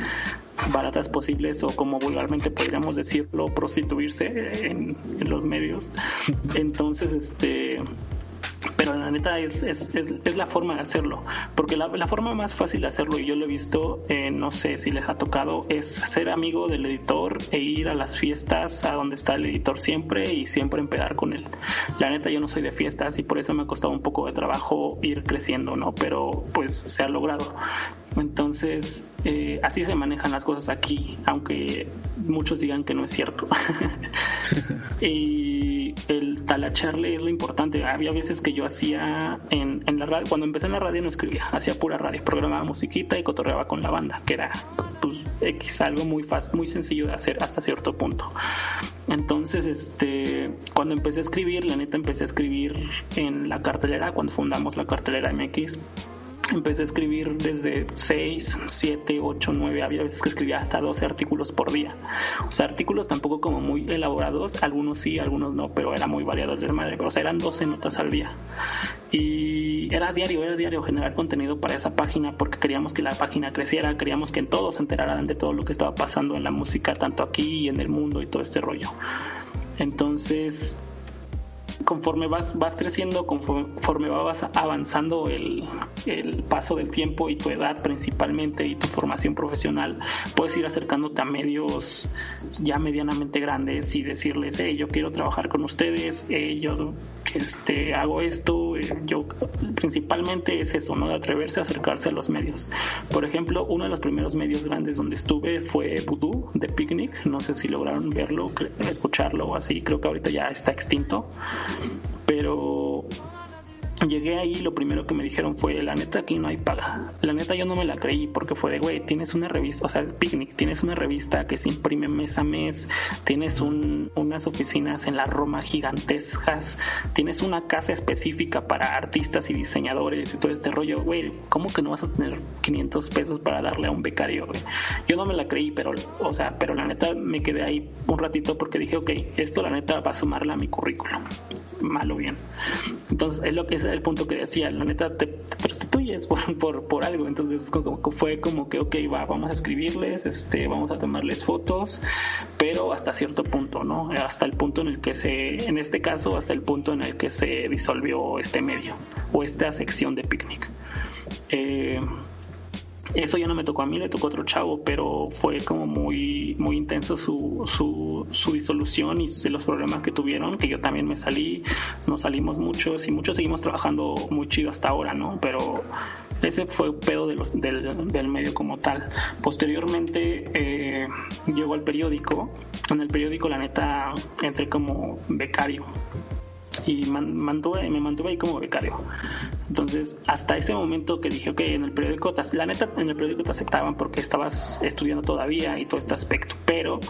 baratas posibles o como vulgarmente podríamos decirlo, prostituirse en, en los medios. (laughs) Entonces, este pero la neta es, es, es, es, la forma de hacerlo, porque la, la, forma más fácil de hacerlo, y yo lo he visto, eh, no sé si les ha tocado, es ser amigo del editor e ir a las fiestas a donde está el editor siempre y siempre empedar con él. La neta yo no soy de fiestas y por eso me ha costado un poco de trabajo ir creciendo, ¿no? Pero pues se ha logrado. Entonces, eh, así se manejan las cosas aquí, aunque muchos digan que no es cierto. (laughs) y el talacharle es lo importante. Había veces que yo hacía en, en la radio, cuando empecé en la radio no escribía, hacía pura radio, programaba musiquita y cotorreaba con la banda, que era pues X, algo muy fácil, muy sencillo de hacer hasta cierto punto. Entonces, este, cuando empecé a escribir, la neta empecé a escribir en la cartelera, cuando fundamos la cartelera MX, empecé a escribir desde 6, 7, 8, 9, había veces que escribía hasta 12 artículos por día. O sea, artículos tampoco como muy elaborados, algunos sí, algunos no, pero era muy variado el madre. O sea, eran 12 notas al día. Y era diario, era diario generar contenido para esa página porque queríamos que la página creciera, queríamos que todos se enteraran de todo lo que estaba pasando en la música, tanto aquí y en el mundo y todo este rollo. Entonces, conforme vas, vas creciendo, conforme vas avanzando el, el, paso del tiempo y tu edad principalmente y tu formación profesional, puedes ir acercándote a medios ya medianamente grandes y decirles, hey, yo quiero trabajar con ustedes, hey, yo este, hago esto, eh, yo principalmente es eso, ¿no? De atreverse a acercarse a los medios. Por ejemplo, uno de los primeros medios grandes donde estuve fue Voodoo de Picnic, no sé si lograron verlo, escucharlo o así, creo que ahorita ya está extinto pero Llegué ahí lo primero que me dijeron fue, la neta aquí no hay paga. La neta yo no me la creí porque fue de, güey, tienes una revista, o sea, es Picnic, tienes una revista que se imprime mes a mes, tienes un, unas oficinas en la Roma gigantescas, tienes una casa específica para artistas y diseñadores y todo este rollo, güey, ¿cómo que no vas a tener 500 pesos para darle a un becario, güey? Yo no me la creí, pero, o sea, pero la neta me quedé ahí un ratito porque dije, ok, esto la neta va a sumarla a mi currículum, malo bien. Entonces, es lo que es el punto que decía, la neta te, prostituyes (laughs) por, por, algo, entonces fue como que, ok, va, vamos a escribirles, este, vamos a tomarles fotos, pero hasta cierto punto, ¿no? Hasta el punto en el que se, en este caso, hasta el punto en el que se disolvió este medio o esta sección de picnic. Eh, eso ya no me tocó a mí, le tocó a otro chavo, pero fue como muy, muy intenso su, su, su disolución y los problemas que tuvieron, que yo también me salí, nos salimos muchos y muchos seguimos trabajando muy chido hasta ahora, ¿no? Pero ese fue pedo del, del, medio como tal. Posteriormente eh, llegó al periódico, en el periódico la neta entré como becario y mantuve, me mantuve ahí como becario. Entonces, hasta ese momento que dije, ok, en el periódico, la neta, en el periódico te aceptaban porque estabas estudiando todavía y todo este aspecto, pero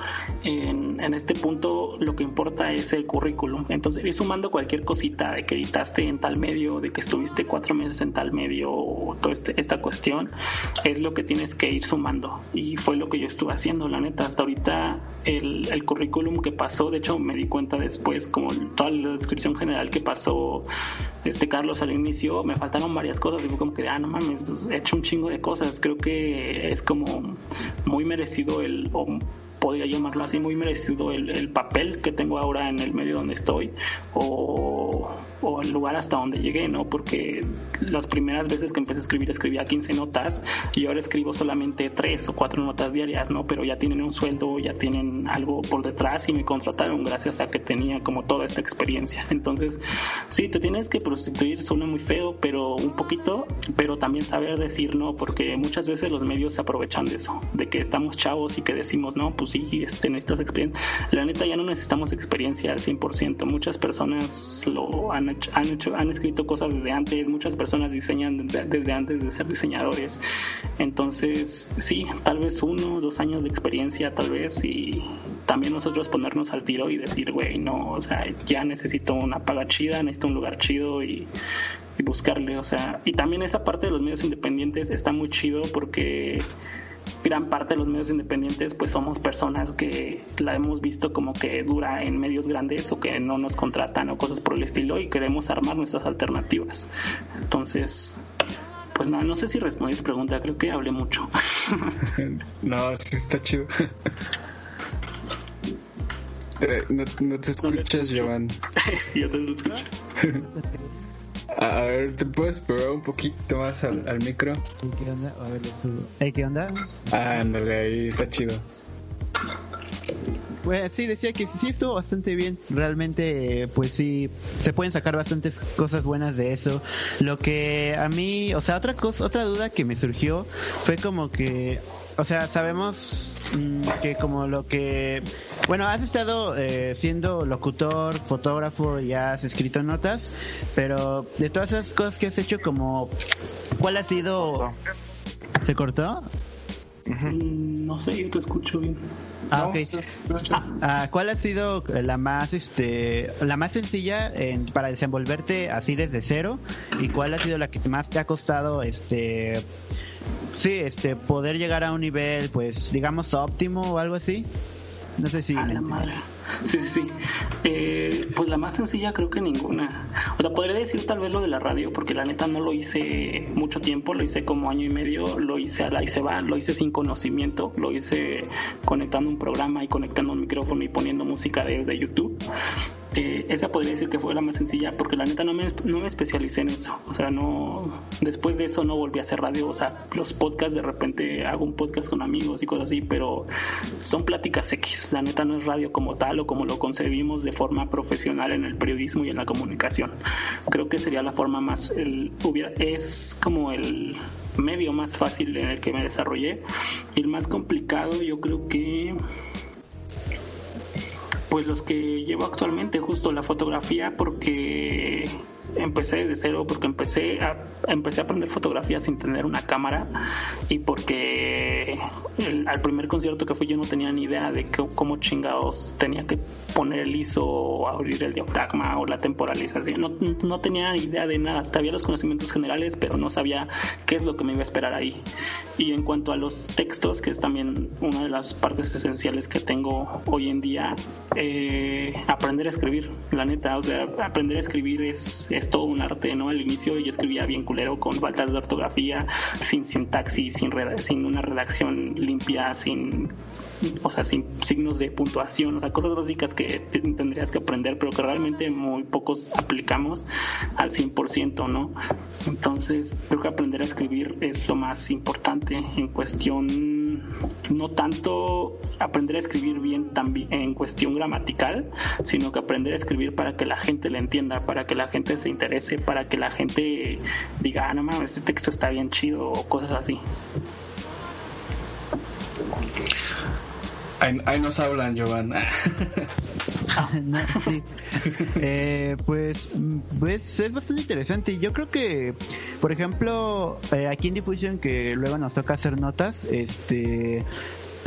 en, en este punto lo que importa es el currículum. Entonces, ir sumando cualquier cosita de que editaste en tal medio, de que estuviste cuatro meses en tal medio, o toda este, esta cuestión, es lo que tienes que ir sumando. Y fue lo que yo estuve haciendo, la neta. Hasta ahorita, el, el currículum que pasó, de hecho, me di cuenta después, como toda la descripción general que pasó este Carlos al inicio, me faltaron varias cosas y fue como que, ah, no mames, pues he hecho un chingo de cosas. Creo que es como muy merecido el, podría llamarlo así, muy merecido el, el, papel que tengo ahora en el medio donde estoy o, o, el lugar hasta donde llegué, ¿no? Porque las primeras veces que empecé a escribir escribía 15 notas y ahora escribo solamente 3 o 4 notas diarias, ¿no? Pero ya tienen un sueldo, ya tienen algo por detrás y me contrataron gracias a que tenía como toda esta experiencia. Entonces, sí, te tienes que prostituir, suena muy feo, pero un poquito, pero también saber decir no, porque muchas veces los medios se aprovechan de eso, de que estamos chavos y que decimos, no, pues sí, este, necesitas experiencia. La neta ya no necesitamos experiencia al 100%. Muchas personas lo han hecho, han hecho, han escrito cosas desde antes, muchas personas diseñan desde antes de ser diseñadores. Entonces, sí, tal vez uno, dos años de experiencia, tal vez, y también nosotros ponernos al tiro y decir, güey, no, o sea, ya necesito una paga chida, necesito un lugar chido y y buscarle, o sea, y también esa parte de los medios independientes está muy chido porque gran parte de los medios independientes pues somos personas que la hemos visto como que dura en medios grandes o que no nos contratan o cosas por el estilo y queremos armar nuestras alternativas. Entonces, pues nada, no sé si respondí tu pregunta, creo que hablé mucho. (laughs) no, sí está chido. (laughs) Eh, no, no, te escuchas, Joan. ¿Yo te escucho? A ver, ¿te puedes probar un poquito más al, al micro? ¿Qué onda? A ver, ¿Qué onda? Ah, ándale, ahí está chido. Pues sí, decía que sí estuvo bastante bien. Realmente, eh, pues sí, se pueden sacar bastantes cosas buenas de eso. Lo que a mí, o sea, otra cosa, otra duda que me surgió fue como que, o sea, sabemos mm, que como lo que, bueno, has estado eh, siendo locutor, fotógrafo y has escrito notas, pero de todas esas cosas que has hecho, como, ¿cuál ha sido? ¿Se cortó? Mm, No sé, yo te escucho bien. Ah, No, ok. escucha. Ah, ¿Cuál ha sido la más, este, la más sencilla en- para desenvolverte así desde cero? ¿Y cuál ha sido la que más te ha costado, este, sí, este, poder llegar a un nivel, pues, digamos, óptimo o algo así? No sé si... A la madre. Sí, sí, sí. Eh, pues la más sencilla creo que ninguna. O sea, podría decir tal vez lo de la radio, porque la neta no lo hice mucho tiempo, lo hice como año y medio, lo hice a la y se va, lo hice sin conocimiento, lo hice conectando un programa y conectando un micrófono y poniendo música desde YouTube. Eh, esa podría decir que fue la más sencilla porque la neta no me, no me especialicé en eso. O sea, no. Después de eso no volví a hacer radio. O sea, los podcasts de repente hago un podcast con amigos y cosas así, pero son pláticas X. La neta no es radio como tal o como lo concebimos de forma profesional en el periodismo y en la comunicación. Creo que sería la forma más. El, hubiera, es como el medio más fácil en el que me desarrollé. Y el más complicado, yo creo que pues los que llevo actualmente, justo la fotografía, porque empecé desde cero, porque empecé a, empecé a aprender fotografía sin tener una cámara y porque el- al primer concierto que fui yo no tenía ni idea de que- cómo chingados tenía que poner el ISO o abrir el diafragma o la temporalización. No, no tenía idea de nada. Sabía los conocimientos generales, pero no sabía qué es lo que me iba a esperar ahí. Y en cuanto a los textos, que es también una de las partes esenciales que tengo hoy en día, eh, aprender a escribir, la neta, o sea, aprender a escribir es, es todo un arte, ¿no? Al inicio yo escribía bien culero, con faltas de ortografía, sin sintaxis, sin, sin una redacción limpia, sin o sea, sin signos de puntuación, o sea, cosas básicas que te- tendrías que aprender, pero que realmente muy pocos aplicamos al 100%, ¿no? Entonces, creo que aprender a escribir es lo más importante en cuestión, no tanto aprender a escribir bien también en cuestión gramatical, sino que aprender a escribir para que la gente le entienda, para que la gente se interese, para que la gente diga, ah, no mames, este texto está bien chido, o cosas así. Ahí, nos hablan, (laughs) sí. Eh, pues, pues es bastante interesante. Yo creo que, por ejemplo, eh, aquí en Difusión, que luego nos toca hacer notas, este,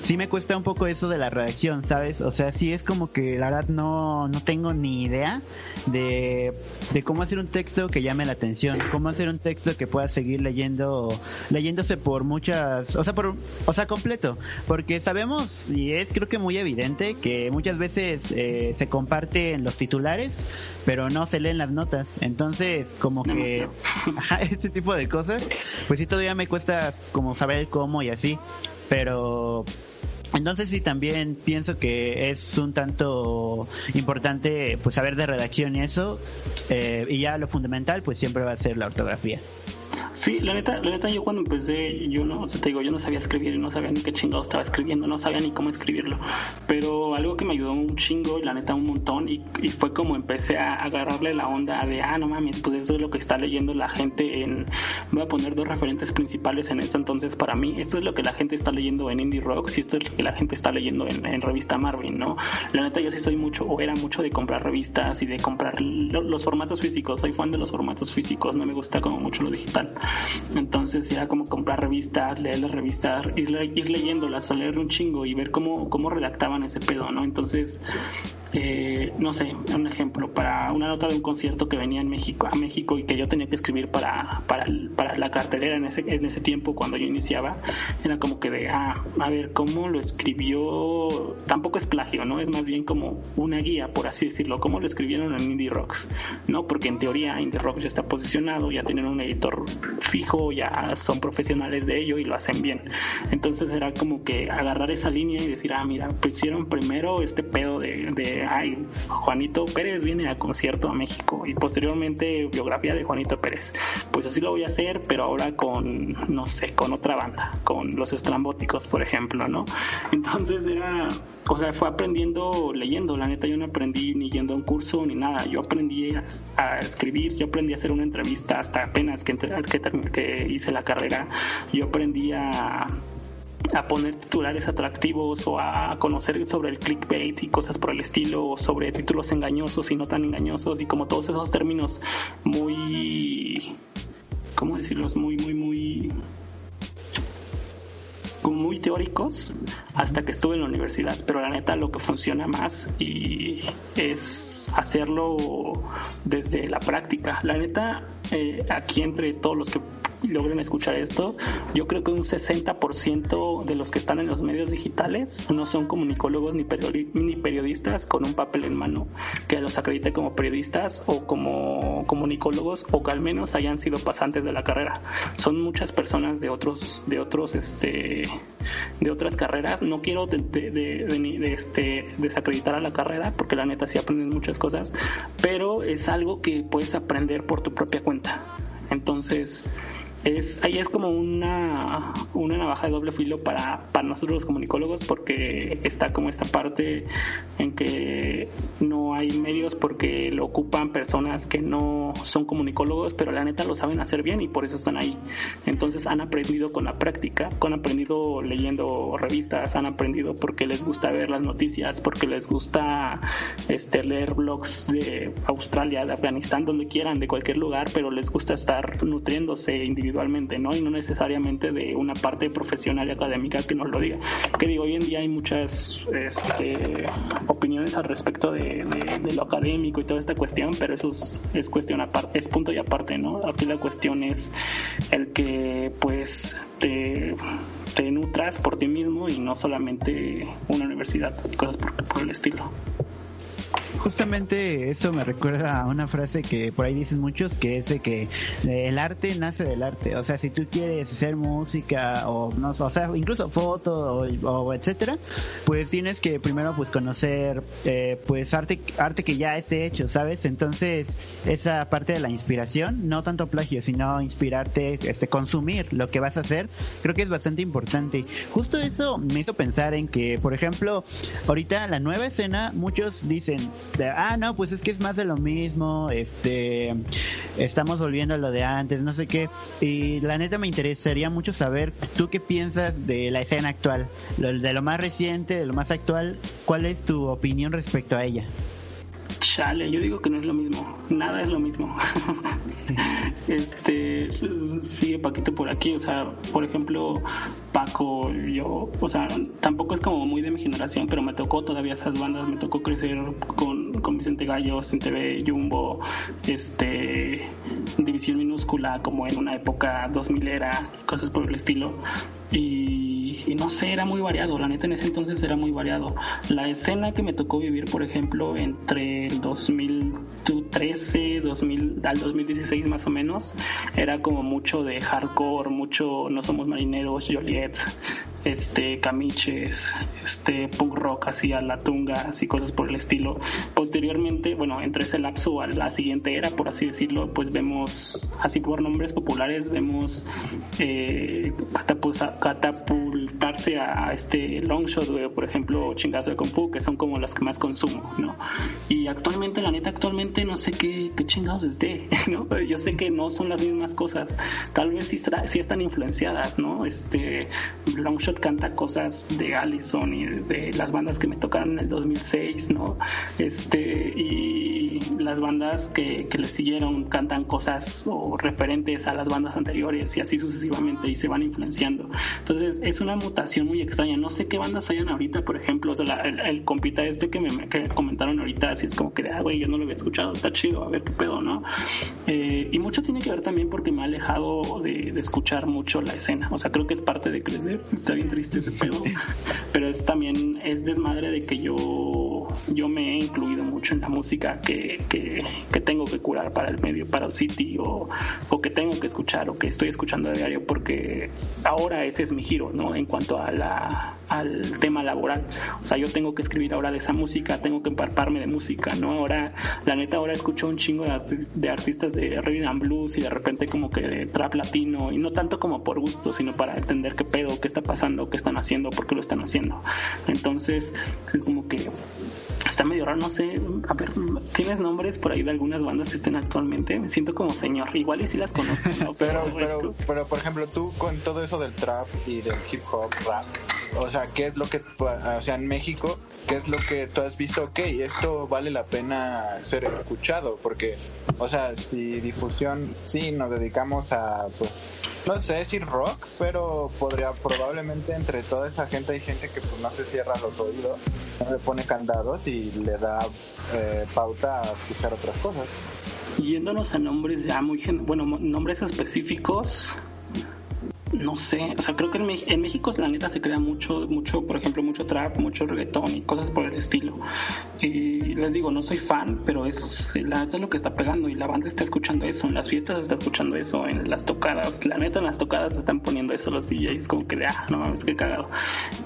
sí me cuesta un poco eso de la redacción, ¿sabes? O sea, sí es como que la verdad no, no tengo ni idea de, de cómo hacer un texto que llame la atención, cómo hacer un texto que pueda seguir leyendo, leyéndose por muchas, o sea, por, o sea, completo, porque sabemos y es creo que muy evidente que muchas veces eh, se comparte en los titulares, pero no se leen las notas, entonces como que (laughs) ese tipo de cosas, pues sí todavía me cuesta como saber cómo y así, pero entonces sí también pienso que es un tanto importante pues saber de redacción y eso, eh, y ya lo fundamental pues siempre va a ser la ortografía. Sí, la neta, la neta yo cuando empecé, yo no, o te digo, yo no sabía escribir, no sabía ni qué chingado estaba escribiendo, no sabía ni cómo escribirlo, pero algo que me ayudó un chingo y la neta un montón y, y fue como empecé a agarrarle la onda de, ah, no mames, pues eso es lo que está leyendo la gente en, voy a poner dos referentes principales en esto entonces para mí, esto es lo que la gente está leyendo en Indie Rocks y esto es lo que la gente está leyendo en, en revista Marvin, ¿no? La neta yo sí soy mucho, o era mucho de comprar revistas y de comprar lo- los formatos físicos, soy fan de los formatos físicos, no me gusta como mucho lo digital. Entonces era como comprar revistas, leer las revistas, ir, ir leyéndolas, leer un chingo y ver cómo, cómo redactaban ese pedo, ¿no? Entonces, eh, no sé, un ejemplo, para una nota de un concierto que venía en México, a México y que yo tenía que escribir para, para, para la cartelera en ese, en ese tiempo cuando yo iniciaba, era como que de, ah, a ver, ¿cómo lo escribió? Tampoco es plagio, ¿no? Es más bien como una guía, por así decirlo, ¿cómo lo escribieron en Indie Rocks? ¿No? Porque en teoría Indie Rocks ya está posicionado, ya tienen un editor fijo, ya son profesionales de ello y lo hacen bien. Entonces era como que agarrar esa línea y decir, ah, mira, pusieron primero este pedo de ay, Juanito Pérez viene a concierto a México y posteriormente biografía de Juanito Pérez. Pues así lo voy a hacer, pero ahora con, no sé, con otra banda, con los estrambóticos, por ejemplo, ¿no? Entonces era, o sea, fue aprendiendo leyendo, la neta yo no aprendí ni yendo a un curso ni nada, yo aprendí a, escribir, yo aprendí a hacer una entrevista hasta apenas que, que, que hice la carrera, yo aprendí a a poner titulares atractivos o a conocer sobre el clickbait y cosas por el estilo, o sobre títulos engañosos y no tan engañosos y como todos esos términos muy, ¿cómo decirlos? Muy, muy, muy muy teóricos hasta que estuve en la universidad, pero la neta lo que funciona más y es hacerlo desde la práctica. La neta, eh, aquí entre todos los que logren escuchar esto, yo creo que un 60% de los que están en los medios digitales no son comunicólogos ni, ni periodistas con un papel en mano que los acredite como periodistas o como comunicólogos o que al menos hayan sido pasantes de la carrera. Son muchas personas de otros, de otros, este, de otras carreras. No quiero este, desacreditar a la carrera porque la neta sí aprenden muchas cosas, pero es algo que puedes aprender por tu propia cuenta. Entonces, es, ahí es como una, una navaja de doble filo para, para nosotros los comunicólogos porque está como esta parte en que no hay medios porque lo ocupan personas que no son comunicólogos pero la neta lo saben hacer bien y por eso están ahí. Entonces han aprendido con la práctica han aprendido leyendo revistas han aprendido porque les gusta ver las noticias porque les gusta este leer blogs de Australia de Afganistán donde quieran de cualquier lugar pero les gusta estar nutriéndose individualmente no y no necesariamente de una parte profesional y académica que nos lo diga. Que digo hoy en día hay muchas este, opiniones al respecto de, lo académico y toda esta cuestión pero eso es, es cuestión aparte es punto y aparte no aquí la cuestión es el que pues te, nutras por ti mismo y no solamente una universidad cosas por el estilo Justamente eso me recuerda a una frase que por ahí dicen muchos, que es de que eh, el arte nace del arte. O sea, si tú quieres hacer música o no o sea, incluso foto o, o etcétera, pues tienes que primero pues conocer eh, pues arte arte que ya esté hecho, ¿sabes? Entonces, esa parte de la inspiración, no tanto plagio, sino inspirarte, este consumir lo que vas a hacer, creo que es bastante importante. Justo eso me hizo pensar en que, por ejemplo, ahorita la nueva escena, muchos dicen, ah, no, pues es que es más de lo mismo, este, estamos volviendo a lo de antes, no sé qué. Y la neta me interesaría mucho saber, tú qué piensas de la escena actual, de lo más reciente, de lo más actual, ¿cuál es tu opinión respecto a ella? Chale, yo digo que no es lo mismo. Nada es lo mismo. (laughs) este, sigue Paquito por aquí. O sea, por ejemplo, Paco, yo, o sea, tampoco es como muy de mi generación, pero me tocó todavía esas bandas. Me tocó crecer con, con Vicente Gallos, en TV, Jumbo, este, División Minúscula, como en una época 2000 era, cosas por el estilo. Y, y no sé, era muy variado, la neta en ese entonces era muy variado. La escena que me tocó vivir, por ejemplo, entre el 2013, 2000, al 2016 más o menos, era como mucho de hardcore, mucho No Somos Marineros, Joliet, este, Camiches, este, punk rock así a la tunga, así cosas por el estilo. Posteriormente, bueno, entre ese lapso a la siguiente era, por así decirlo, pues vemos, así por nombres populares, vemos eh, catapulta- catapultarse a este Longshot, güey, por ejemplo, Chingazo de Kung Fu, que son como las que más consumo, ¿no? Y actualmente, la neta, actualmente no sé qué, qué chingados es de, (laughs) ¿no? Yo sé que no son las mismas cosas, tal vez sí, sí están influenciadas, ¿no? Este, Canta cosas de Allison y de las bandas que me tocaron en el 2006, ¿no? Este, y las bandas que, que le siguieron cantan cosas o referentes a las bandas anteriores y así sucesivamente y se van influenciando. Entonces es una mutación muy extraña. No sé qué bandas hayan ahorita, por ejemplo, o sea, la- el, el compita este que me que comentaron ahorita, así es como que, ah, güey, yo no lo había escuchado, está chido, a ver qué pedo, ¿no? Eh, y mucho tiene que ver también porque me ha alejado de, de escuchar mucho la escena. O sea, creo que es parte de crecer. Está bien triste ese pedo. Pero es también, es desmadre de que yo, yo me he incluido mucho en la música que, que, que tengo que curar para el medio, para el city, o, o que tengo que escuchar, o que estoy escuchando a diario, porque ahora ese es mi giro, ¿no? En cuanto a la, al tema laboral. O sea, yo tengo que escribir ahora de esa música, tengo que emparparme de música, ¿no? Ahora, la neta, ahora escucho un chingo de, de artistas de rhythm and blues y de repente como que de trap latino, y no tanto como por gusto, sino para entender qué pedo, qué está pasando, qué están haciendo, por qué lo están haciendo. Entonces, es como que está medio raro, no sé, a ver, ¿tienes nombres por ahí de algunas bandas que estén actualmente? Me siento como señor, igual y sí las conozco, ¿no? (laughs) Pero, pero, como- pero, por ejemplo, tú con todo eso del trap y del hip hop, rap, o sea, ¿qué es lo que, o sea, en México, qué es lo que tú has visto? Ok, esto vale la pena ser escuchado, porque, o sea, si difusión, sí, nos dedicamos a, pues, no sé decir rock, pero podría, probablemente entre toda esa gente hay gente que pues no se cierra los oídos, no le pone candados y le da eh, pauta a escuchar otras cosas. Yéndonos a nombres ya muy, bueno, nombres específicos, no sé, o sea, creo que en, en México la neta se crea mucho, mucho, por ejemplo, mucho trap, mucho reggaetón y cosas por el estilo. Y les digo, no soy fan, pero es la neta es lo que está pegando y la banda está escuchando eso, en las fiestas está escuchando eso, en las tocadas, la neta en las tocadas están poniendo eso los DJs, como que de, ah, no mames, qué cagado.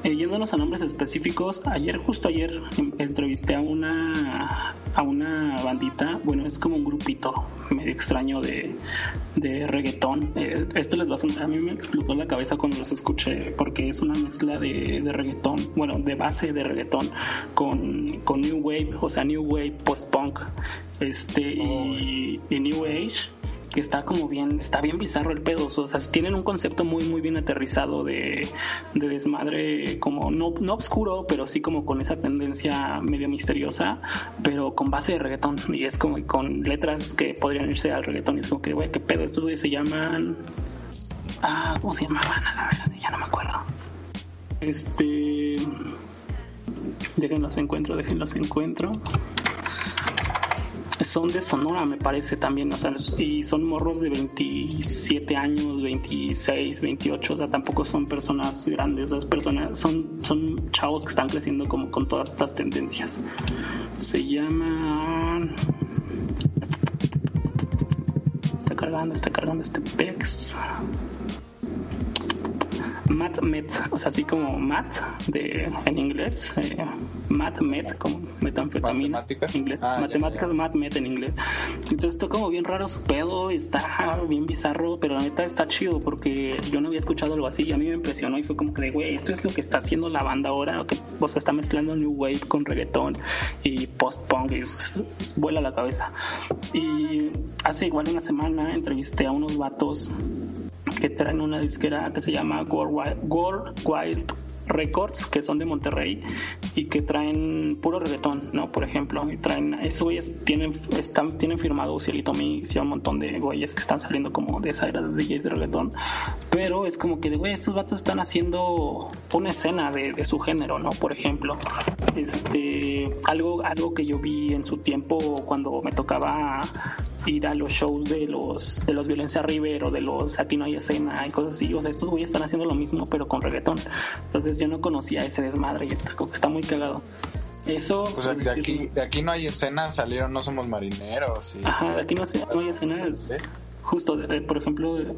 Eh, yéndonos a nombres específicos, ayer, justo ayer, em- entrevisté a una, a una bandita, bueno, es como un grupito medio extraño de, de reggaetón. Eh, esto les va a sonar- a mí me explotó la cabeza cuando los escuché, porque es una mezcla de, de reggaetón, bueno, de base de reggaetón, con, con New Wave, o sea, New Wave post-punk, este, y, y New Age que está como bien, está bien bizarro el pedo, o sea, tienen un concepto muy muy bien aterrizado de, de desmadre, como no, no oscuro, pero sí como con esa tendencia medio misteriosa, pero con base de reggaetón, y es como con letras que podrían irse al reggaetón, y es como que, güey, qué pedo, estos güeyes se llaman, ah, ¿cómo se llamaban? La verdad, ya no me acuerdo. Este, déjenlos encuentro, déjenlos encuentro son de Sonora, me parece también, o sea, y son morros de 27 años, 26, 28, o sea, tampoco son personas grandes, o personas, son, son chavos que están creciendo como con todas estas tendencias. Se llama... Está cargando, está cargando este PEX. Matt Met, o sea, así como Matt de, en inglés, eh, Matt Met, como metanfetamina ¿Matemáticas? inglés, Ah, ya, matemáticas ya. Matt Met en inglés. Entonces está como bien raro su pedo, está bien bizarro, pero la neta está chido porque yo no había escuchado algo así y a mí me impresionó y fue como que, güey, esto es lo que está haciendo la banda ahora, que o sea, está mezclando New Wave con reggaetón y post-punk y vuela la cabeza. Y hace igual una semana entrevisté a unos vatos que traen una disquera que se llama World Wild, Wild Records, que son de Monterrey y que traen puro reggaetón, ¿no? Por ejemplo, y traen, esos güeyes tienen, están, tienen firmado Mix y un montón de güeyes que están saliendo como de esa era de DJs de reggaetón, pero es como que, güey, estos vatos están haciendo una escena de, de su género, ¿no? Por ejemplo, este, algo, algo que yo vi en su tiempo cuando me tocaba ir a los shows de los de los Violencia River o de los Aquí no hay escena y cosas así. O sea, estos güeyes están haciendo lo mismo pero con reggaetón. Entonces yo no conocía ese desmadre y está, como que está muy cagado. Eso... Pues, de aquí, de aquí no hay escena, salieron No Somos Marineros. Y... Ajá, de aquí no, no hay escenas... ¿Sí? Justo, de- por ejemplo, de-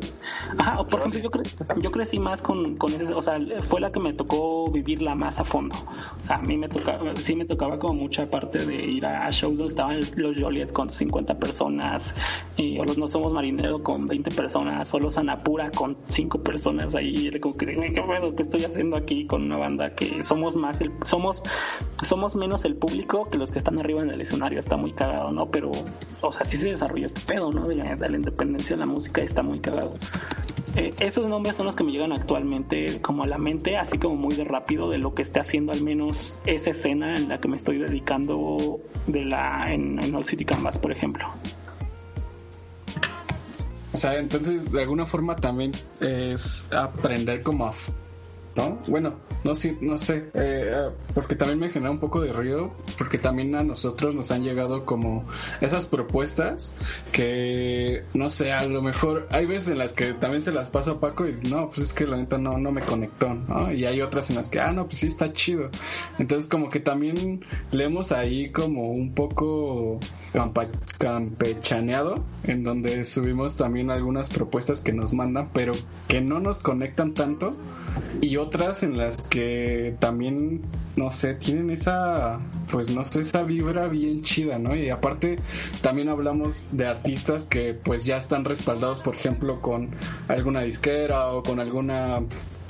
ajá, por ejemplo, yo, cre- yo crecí más con, con ese, o sea, fue la que me tocó vivirla más a fondo. O sea, a mí me tocaba, sí me tocaba como mucha parte de ir a shows donde estaban los Joliet con 50 personas, y, o los No Somos Marineros con 20 personas, o los Anapura con 5 personas ahí, y como que, "Güey, ¿qué pedo? ¿Qué estoy haciendo aquí con una banda que somos más, el, somos, somos menos el público que los que están arriba en el escenario? Está muy cagado, ¿no? Pero, o sea, sí se desarrolla este pedo, ¿no? De la, de la independencia la música está muy cagado. Eh, esos nombres son los que me llegan actualmente como a la mente, así como muy de rápido de lo que esté haciendo al menos esa escena en la que me estoy dedicando de la en, en City Canvas, por ejemplo. O sea, entonces de alguna forma también es aprender como a... ¿No? Bueno, no sé, no sé, eh, eh, porque también me genera un poco de ruido, porque también a nosotros nos han llegado como esas propuestas que, no sé, a lo mejor hay veces en las que también se las paso a Paco y no, pues es que la neta no, no me conectó. Y hay otras en las que, ah, no, pues sí está chido. Entonces como que también leemos ahí como un poco campechaneado, en donde subimos también algunas propuestas que nos mandan, pero que no nos conectan tanto, y otras en las que también, no sé, tienen esa, pues no sé, esa vibra bien chida, ¿no? Y aparte también hablamos de artistas que pues ya están respaldados, por ejemplo, con alguna disquera o con alguna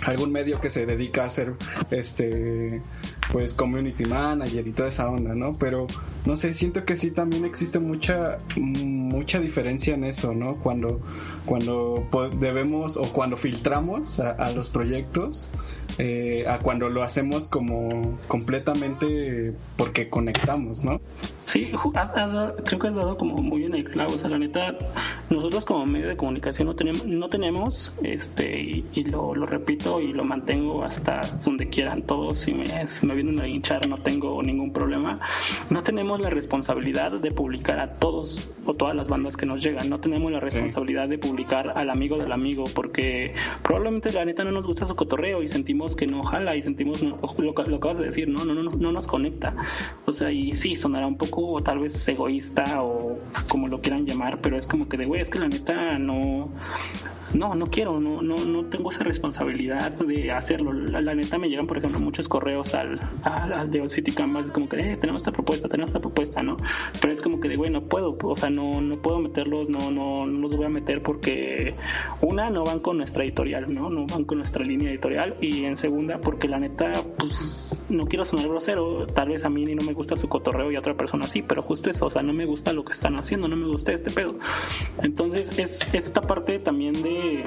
algún medio que se dedica a ser este pues community manager y toda esa onda, ¿no? Pero no sé, siento que sí también existe mucha mucha diferencia en eso, ¿no? Cuando cuando debemos o cuando filtramos a los proyectos eh, a cuando lo hacemos como completamente porque conectamos, ¿no? Sí, has- has creo que has dado como muy en el clavo. O sea, la neta, nosotros como medio de comunicación no tenemos, no tenemos este, y, y lo, lo repito y lo mantengo hasta donde quieran todos. Si me, si me vienen a hinchar, no tengo ningún problema. No tenemos la responsabilidad de publicar a todos o todas las bandas que nos llegan. No tenemos la responsabilidad de publicar al amigo del amigo, porque probablemente la neta no nos gusta su cotorreo y sentimos que no jala y sentimos no- lo, que- acabas de decir, ¿no? No, no, no nos conecta. O sea, y sí, sonará un poco tal vez egoísta o como lo quieran llamar, pero es como que de, güey, es que la neta no, no, no quiero, no, no, no tengo esa responsabilidad de hacerlo. La, la neta me llegan, por ejemplo, muchos correos al, al, al de City Canvas, como que, eh, tenemos esta propuesta, tenemos esta propuesta, ¿no? Pero es como que de, güey, no puedo, o sea, no, no puedo meterlos, no, no, no los voy a meter porque, una, no van con nuestra editorial, ¿no? No van con nuestra línea editorial, y en segunda, porque la neta, pues, no quiero sonar grosero, tal vez a mí no me gusta su cotorreo y a otra persona sí, pero justo eso, o sea, no me gusta lo que están haciendo, no me gusta este pedo. Entonces, es esta parte también de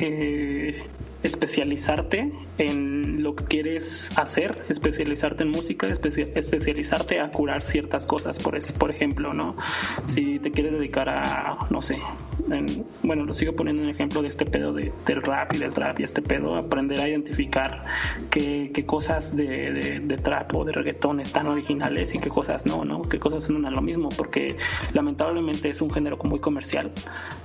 eh, especializarte en lo que quieres hacer, especializarte en música, especia- especializarte a curar ciertas cosas, por, es- por ejemplo, ¿no? Si te quieres dedicar a, no sé, en- bueno, lo sigo poniendo en ejemplo de este pedo de, del rap y del trap y este pedo, aprender a identificar qué, qué cosas de, de, trap o de reggaetón están originales y qué cosas no, ¿no? Qué cosas son lo mismo, porque lamentablemente es un género muy comercial,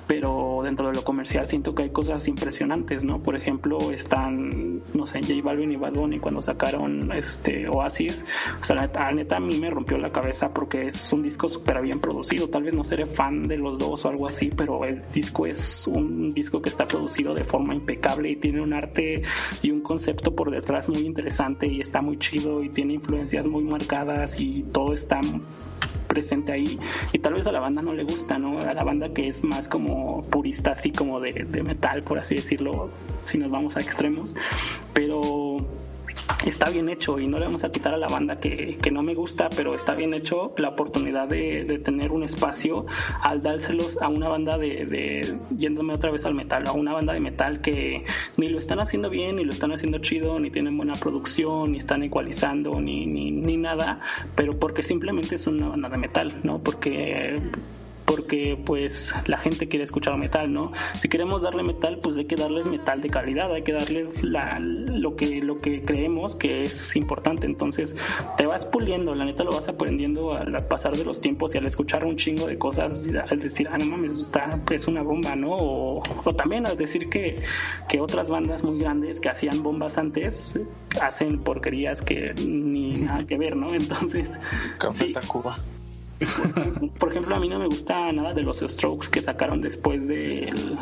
pero dentro de lo comercial siento que hay cosas impresionantes, ¿no? Por ejemplo, están, no sé, J Balvin y Bad Bunny cuando sacaron este Oasis, o sea, la neta, a mí me rompió la cabeza porque es un disco súper bien producido, tal vez no seré fan de los dos o algo así, pero el disco es un disco que está producido de forma impecable y tiene un arte y un concepto por detrás muy interesante y está muy chido y tiene influencias muy marcadas y todo está presente ahí y tal vez a la banda no le gusta, ¿no? A la banda que es más como purista, así como de, de metal, por así decirlo, si nos vamos a extremos, pero está bien hecho y no le vamos a quitar a la banda que, que no me gusta, pero está bien hecho la oportunidad de, de tener un espacio al dárselos a una banda de, de, yéndome otra vez al metal, a una banda de metal que ni lo están haciendo bien, ni lo están haciendo chido, ni tienen buena producción, ni están ecualizando, ni, ni, ni nada, pero porque simplemente es una banda de metal, ¿no? Porque porque pues la gente quiere escuchar metal, ¿no? Si queremos darle metal, pues hay que darles metal de calidad, hay que darles la, lo que lo que creemos que es importante. Entonces te vas puliendo, la neta lo vas aprendiendo al pasar de los tiempos y al escuchar un chingo de cosas, al decir, ah, no mames, está, es una bomba, ¿no? O, o también al decir que, que otras bandas muy grandes que hacían bombas antes hacen porquerías que ni nada que ver, ¿no? Entonces, Café sí. Tacuba. (laughs) Por ejemplo, a mí no me gusta nada de los Strokes que sacaron después del,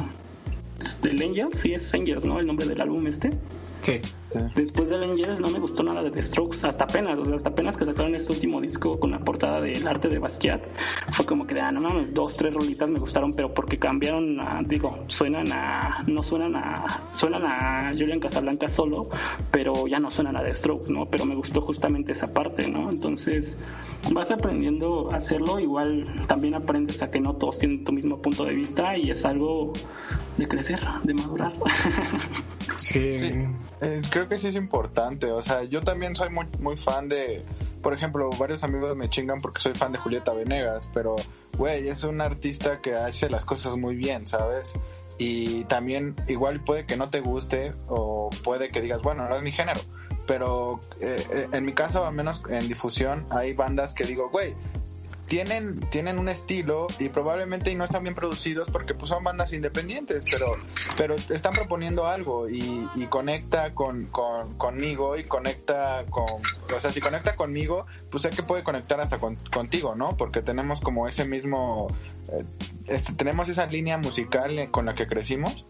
del Angels, sí es Angels, ¿no? El nombre del álbum este. Sí. Después del Angels no me gustó nada de The Strokes, hasta apenas, o sea, hasta apenas que sacaron este último disco con la portada del arte de Basquiat, fue como que, de, ah, no mames, dos, tres rolitas me gustaron, pero porque cambiaron, a, digo, suenan a, no suenan a, suenan a Julian Casablanca solo, pero ya no suenan a The Strokes, ¿no? Pero me gustó justamente esa parte, ¿no? Entonces, vas aprendiendo a hacerlo, igual también aprendes a que no todos tienen tu mismo punto de vista y es algo de crecer, de madurar. (laughs) Sí. Sí. Eh, creo que sí es importante. O sea, yo también soy muy, muy fan de. Por ejemplo, varios amigos me chingan porque soy fan de Julieta Venegas, pero, güey, es un artista que hace las cosas muy bien, ¿sabes? Y también, igual puede que no te guste o puede que digas, bueno, no es mi género. Pero eh, eh, en mi caso, al menos en difusión, hay bandas que digo, güey, tienen, tienen un estilo y probablemente no están bien producidos porque pues son bandas independientes, pero, pero están proponiendo algo y, y conecta con, con- conmigo y conecta con, o sea, si conecta conmigo, pues sé que puede conectar hasta con- contigo, ¿no? Porque tenemos como ese mismo, eh, este, tenemos esa línea musical con la que crecimos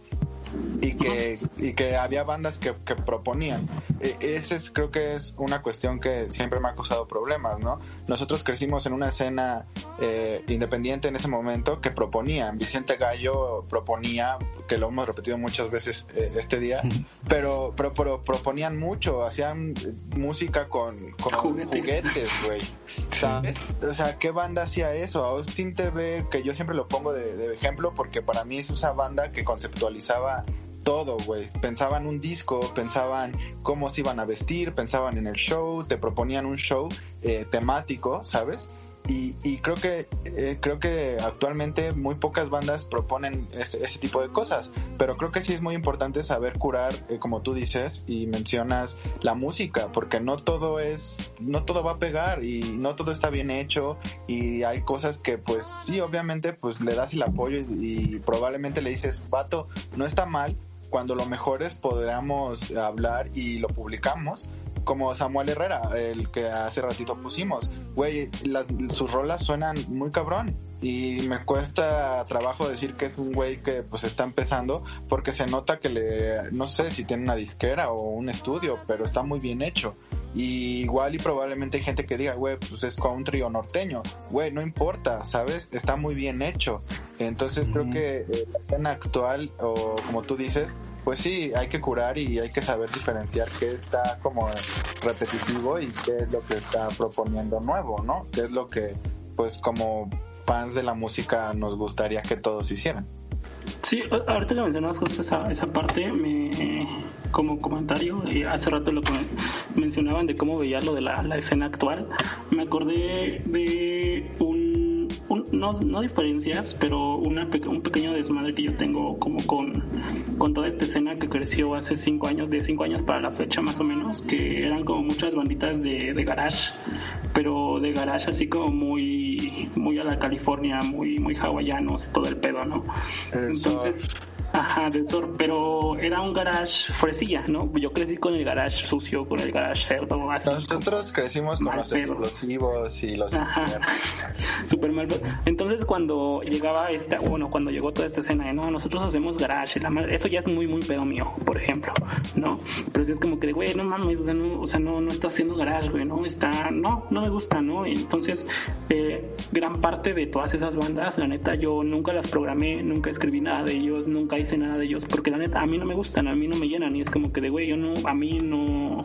y que, y que había bandas que, que proponían. E- Ese es, creo que es una cuestión que siempre me ha causado problemas, ¿no? Nosotros crecimos en una escena eh, independiente en ese momento que proponían. Vicente Gallo proponía, que lo hemos repetido muchas veces eh, este día, pero, pero, pero proponían mucho, hacían música con, con Juguetes. juguetes, güey. ¿Sabes? O sea, ¿qué banda hacía eso? Austin TV, que yo siempre lo pongo de, de ejemplo porque para mí es esa banda que conceptualizaba todo, güey. Pensaban un disco, pensaban cómo se iban a vestir, pensaban en el show, te proponían un show eh, temático, ¿sabes? Y, y creo que eh, creo que actualmente muy pocas bandas proponen ese, tipo de cosas, pero creo que sí es muy importante saber curar, eh, como tú dices y mencionas la música, porque no todo es no todo va a pegar y no todo está bien hecho y hay cosas que pues sí obviamente pues le das el apoyo y, y probablemente le dices vato no está mal cuando lo mejor es podamos hablar y lo publicamos como Samuel Herrera, el que hace ratito pusimos. Güey, sus rolas suenan muy cabrón. Y me cuesta trabajo decir que es un güey que pues está empezando porque se nota que le, no sé si tiene una disquera o un estudio, pero está muy bien hecho. Y igual y probablemente hay gente que diga, güey, pues es country o norteño. Güey, no importa, ¿sabes? Está muy bien hecho. Entonces creo que eh, la escena actual, o como tú dices, pues sí, hay que curar y hay que saber diferenciar qué está como repetitivo y qué es lo que está proponiendo nuevo, ¿no? Qué es lo que, pues como fans de la música nos gustaría que todos hicieran. Sí, ahorita que mencionabas justo esa, esa parte, me, como comentario, eh, hace rato lo mencionaban de cómo veía lo de la, la escena actual, me acordé de un- no, no diferencias, pero una, un pequeño desmadre que yo tengo como con, con toda esta escena que creció hace cinco años, de cinco años para la fecha más o menos, que eran como muchas banditas de, de garage, pero de garage así como muy, muy a la California, muy, muy hawaianos, todo el pedo, ¿no? Entonces, ajá, del sur, pero era un garage fresilla, ¿no? Yo crecí con el garage sucio, con el garage cerdo, así. Nosotros crecimos con los pedo. explosivos y los... Ajá. Super mal. Entonces cuando llegaba esta, bueno, cuando llegó toda esta escena de no, nosotros hacemos garage, la madre- eso ya es muy muy pedo mío, por ejemplo, ¿no? Pero si es como que, güey, no mames, o sea, no, o sea, no, no está haciendo garage, güey, no está, no, no me gusta, ¿no? Entonces, eh, gran parte de todas esas bandas, la neta, yo nunca las programé, nunca escribí nada de ellos, nunca hice nada de ellos, porque la neta, a mí no me gustan, a mí no me llenan, y es como que de, güey, yo no, a mí no,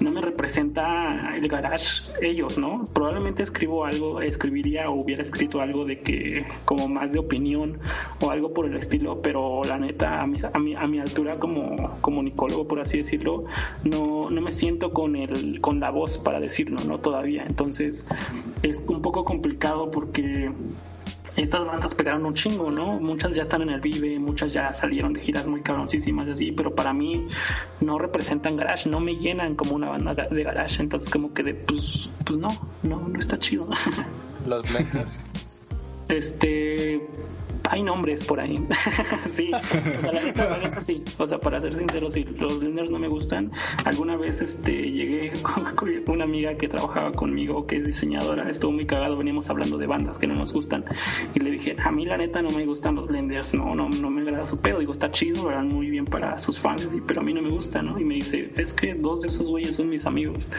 no me representa el garage ellos, ¿no? Probablemente escribo algo, escribiría o hubiera escrito algo de que como más de opinión o algo por el estilo, pero la neta a mi, a mi, a mi altura como comunicólogo, por así decirlo, no, no me siento con el con la voz para decirlo, ¿no? Todavía. Entonces es un poco complicado porque estas bandas pegaron un chingo, ¿no? Muchas ya están en el Vive, muchas ya salieron de giras muy cabroncísimas y así, pero para mí no representan garage, no me llenan como una banda de garage, entonces como que de, pues, pues no, no, no está chido. Los Blenders. (laughs) Este, hay nombres por ahí. (laughs) sí, o sea, la neta, la neta sí. O sea, para ser sincero, sí, los blenders no me gustan. Alguna vez este, llegué (laughs) con una amiga que trabajaba conmigo, que es diseñadora, estuvo muy cagado, veníamos hablando de bandas que no nos gustan. Y le dije, a mí la neta no me gustan los blenders, no, no, no me agrada su pedo. Digo, está chido, verán muy bien para sus fans, y- pero a mí no me gusta, ¿no? Y me dice, es que dos de esos güeyes son mis amigos.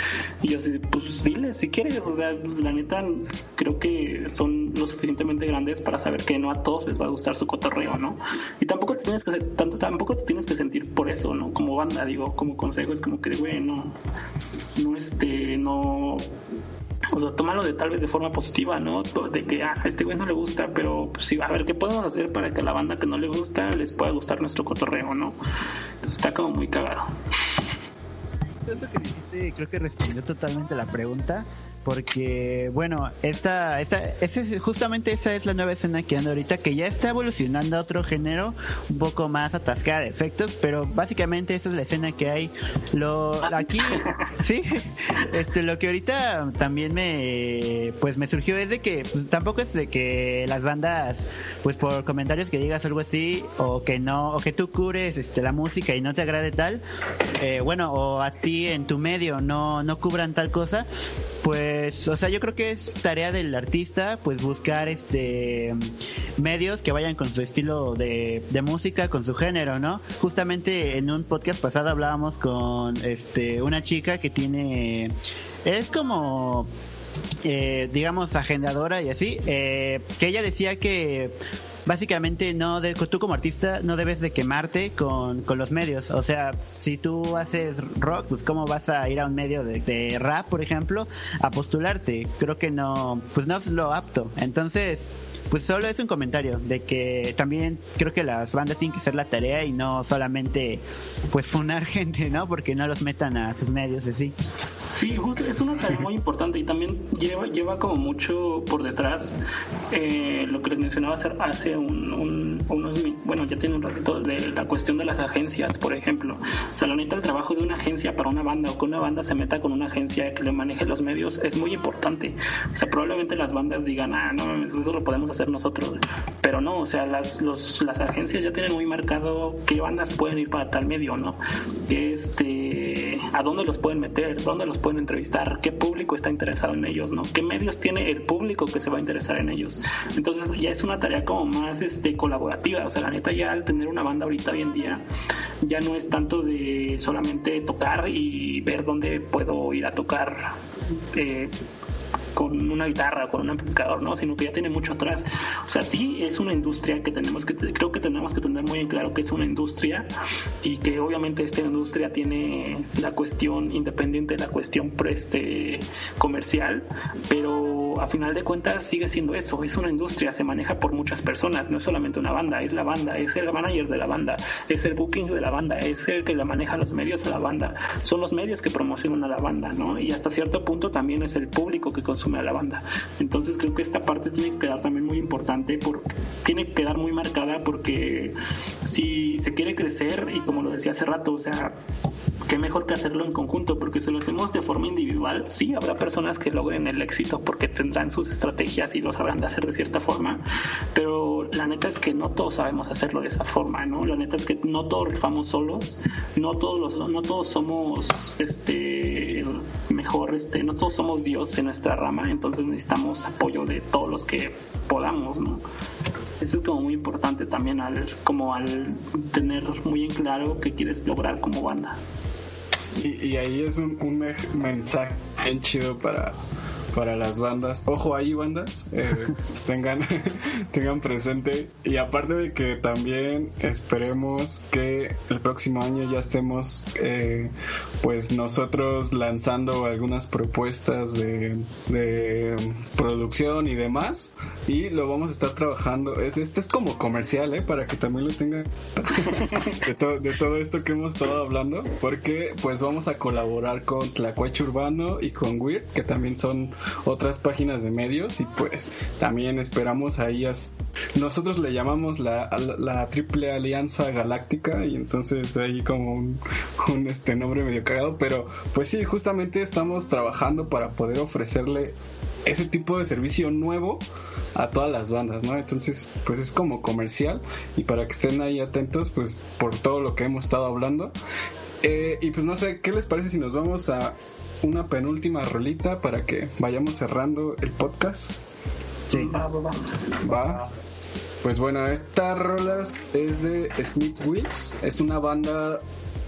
Y yo así, pues dile si quieres, o sea, la neta creo que son lo suficientemente grandes para saber que no a todos les va a gustar su cotorreo, ¿no? Y tampoco te tienes que tanto, tampoco te tienes que sentir por eso, ¿no? Como banda, digo, como consejo es como que, güey, no, no este, no o sea, tómalo de tal vez de forma positiva, ¿no? De que ah, a este güey no le gusta, pero pues, sí, a ver, ¿qué podemos hacer para que a la banda que no le gusta les pueda gustar nuestro cotorreo, ¿no? Entonces, está como muy cagado. Eso que dijiste creo que respondió totalmente la pregunta porque bueno esta esta ese es- justamente esa es la nueva escena que anda ahorita que ya está evolucionando a otro género un poco más atascada de efectos pero básicamente esa es la escena que hay. Lo ¿Ah, aquí (laughs) sí este lo que ahorita también me pues me surgió es de que pues, tampoco es de que las bandas pues por comentarios que digas algo así o que no o que tú cures este la música y no te agrade tal eh, bueno o a ti en tu medio no no cubran tal cosa pues pues, o sea, yo creo que es tarea del artista, pues buscar este medios que vayan con su estilo de, música, con su género, ¿no? Justamente en un podcast pasado hablábamos con este una chica que tiene es como eh, digamos agendadora y así eh, que ella decía que básicamente no de, tú como artista no debes de quemarte con, con los medios. O sea si tú haces rock pues cómo vas a ir a un medio de, de rap por ejemplo a postularte creo que no pues no es lo apto. Entonces pues solo es un comentario de que también creo que las bandas tienen que hacer la tarea y no solamente pues funar (laughs) gente, ¿no? Porque no los metan a sus medios así. Sí, justo, es una tarea muy importante y también lleva, lleva como mucho por detrás eh, lo que les mencionaba hace, un, un- unos, bueno, ya tiene un ratito de la cuestión de las agencias, por ejemplo. O sea, la neta, el trabajo de una agencia para una banda o que una banda se meta con una agencia que le maneje los medios es muy importante. O sea, probablemente las bandas digan, ah, no, eso lo podemos hacer nosotros. Pero no, o sea, las, los, las agencias ya tienen muy marcado qué bandas pueden ir para tal medio, ¿no? Este, a dónde los pueden meter, dónde los pueden entrevistar, qué público está interesado en ellos, ¿no? ¿Qué medios tiene el público que se va a interesar en ellos? Entonces ya es una tarea como más este, colaborativa, o sea, la neta ya al tener una banda ahorita hoy en día ya no es tanto de solamente tocar y ver dónde puedo ir a tocar. eh, con una guitarra, con un amplificador, ¿no? Sino que ya tiene mucho atrás. O sea, sí es una industria que tenemos que, creo que tenemos que tener muy en claro que es una industria y que obviamente esta industria tiene la cuestión independiente de la cuestión este, comercial, pero a final de cuentas sigue siendo eso, es una industria, se maneja por muchas personas, no es solamente una banda, es la banda, es el manager de la banda, es el booking de la banda, es el que la maneja los medios a la banda, son los medios que promocionan a la banda, ¿no? Y hasta cierto punto también es el público que consume a la banda. Entonces creo que esta parte tiene que quedar también muy importante, por, tiene que quedar muy marcada porque si se quiere crecer, y como lo decía hace rato, o sea, qué mejor que hacerlo en conjunto, porque si lo hacemos de forma individual, sí habrá personas que logren el éxito porque tendrán sus estrategias y lo sabrán de hacer de cierta forma, pero la neta es que no todos sabemos hacerlo de esa forma, ¿no? La neta es que no todos rifamos solos, no todos los, no todos somos este mejor, este, no todos somos Dios en nuestra rama, entonces necesitamos apoyo de todos los que podamos, ¿no? Eso es como muy importante también al, como al tener muy en claro qué quieres lograr como banda. Y, y ahí es un, un me- mensaje bien chido para, para las bandas. Ojo ahí, bandas, eh, (laughs) tengan, (laughs) tengan presente. Y aparte de que también esperemos que el próximo año ya estemos, eh, pues nosotros lanzando algunas propuestas de, de producción y demás. Y lo vamos a estar trabajando. Es, este es como comercial, ¿eh? Para que también lo tengan (laughs) de, to- de todo esto que hemos estado hablando, porque pues vamos a colaborar con Tlacuache Urbano y con Weird, que también son otras páginas de medios y pues también esperamos ahí as- nosotros le llamamos la, la triple alianza galáctica y entonces ahí como un, un, este nombre medio cagado, pero pues sí, justamente estamos trabajando para poder ofrecerle ese tipo de servicio nuevo a todas las bandas, ¿no? Entonces, pues es como comercial y para que estén ahí atentos, pues por todo lo que hemos estado hablando. Eh, y pues no sé, ¿qué les parece si nos vamos a una penúltima rolita para que vayamos cerrando el podcast? Sí. Va, va, va. Va. Pues bueno, esta rola es de Smith Wills, es una banda,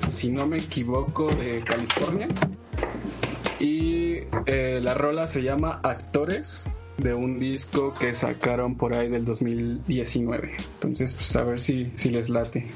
si no me equivoco, de California. Y eh, la rola se llama Actores de un disco que sacaron por ahí del 2019. Entonces, pues a ver si, si les late.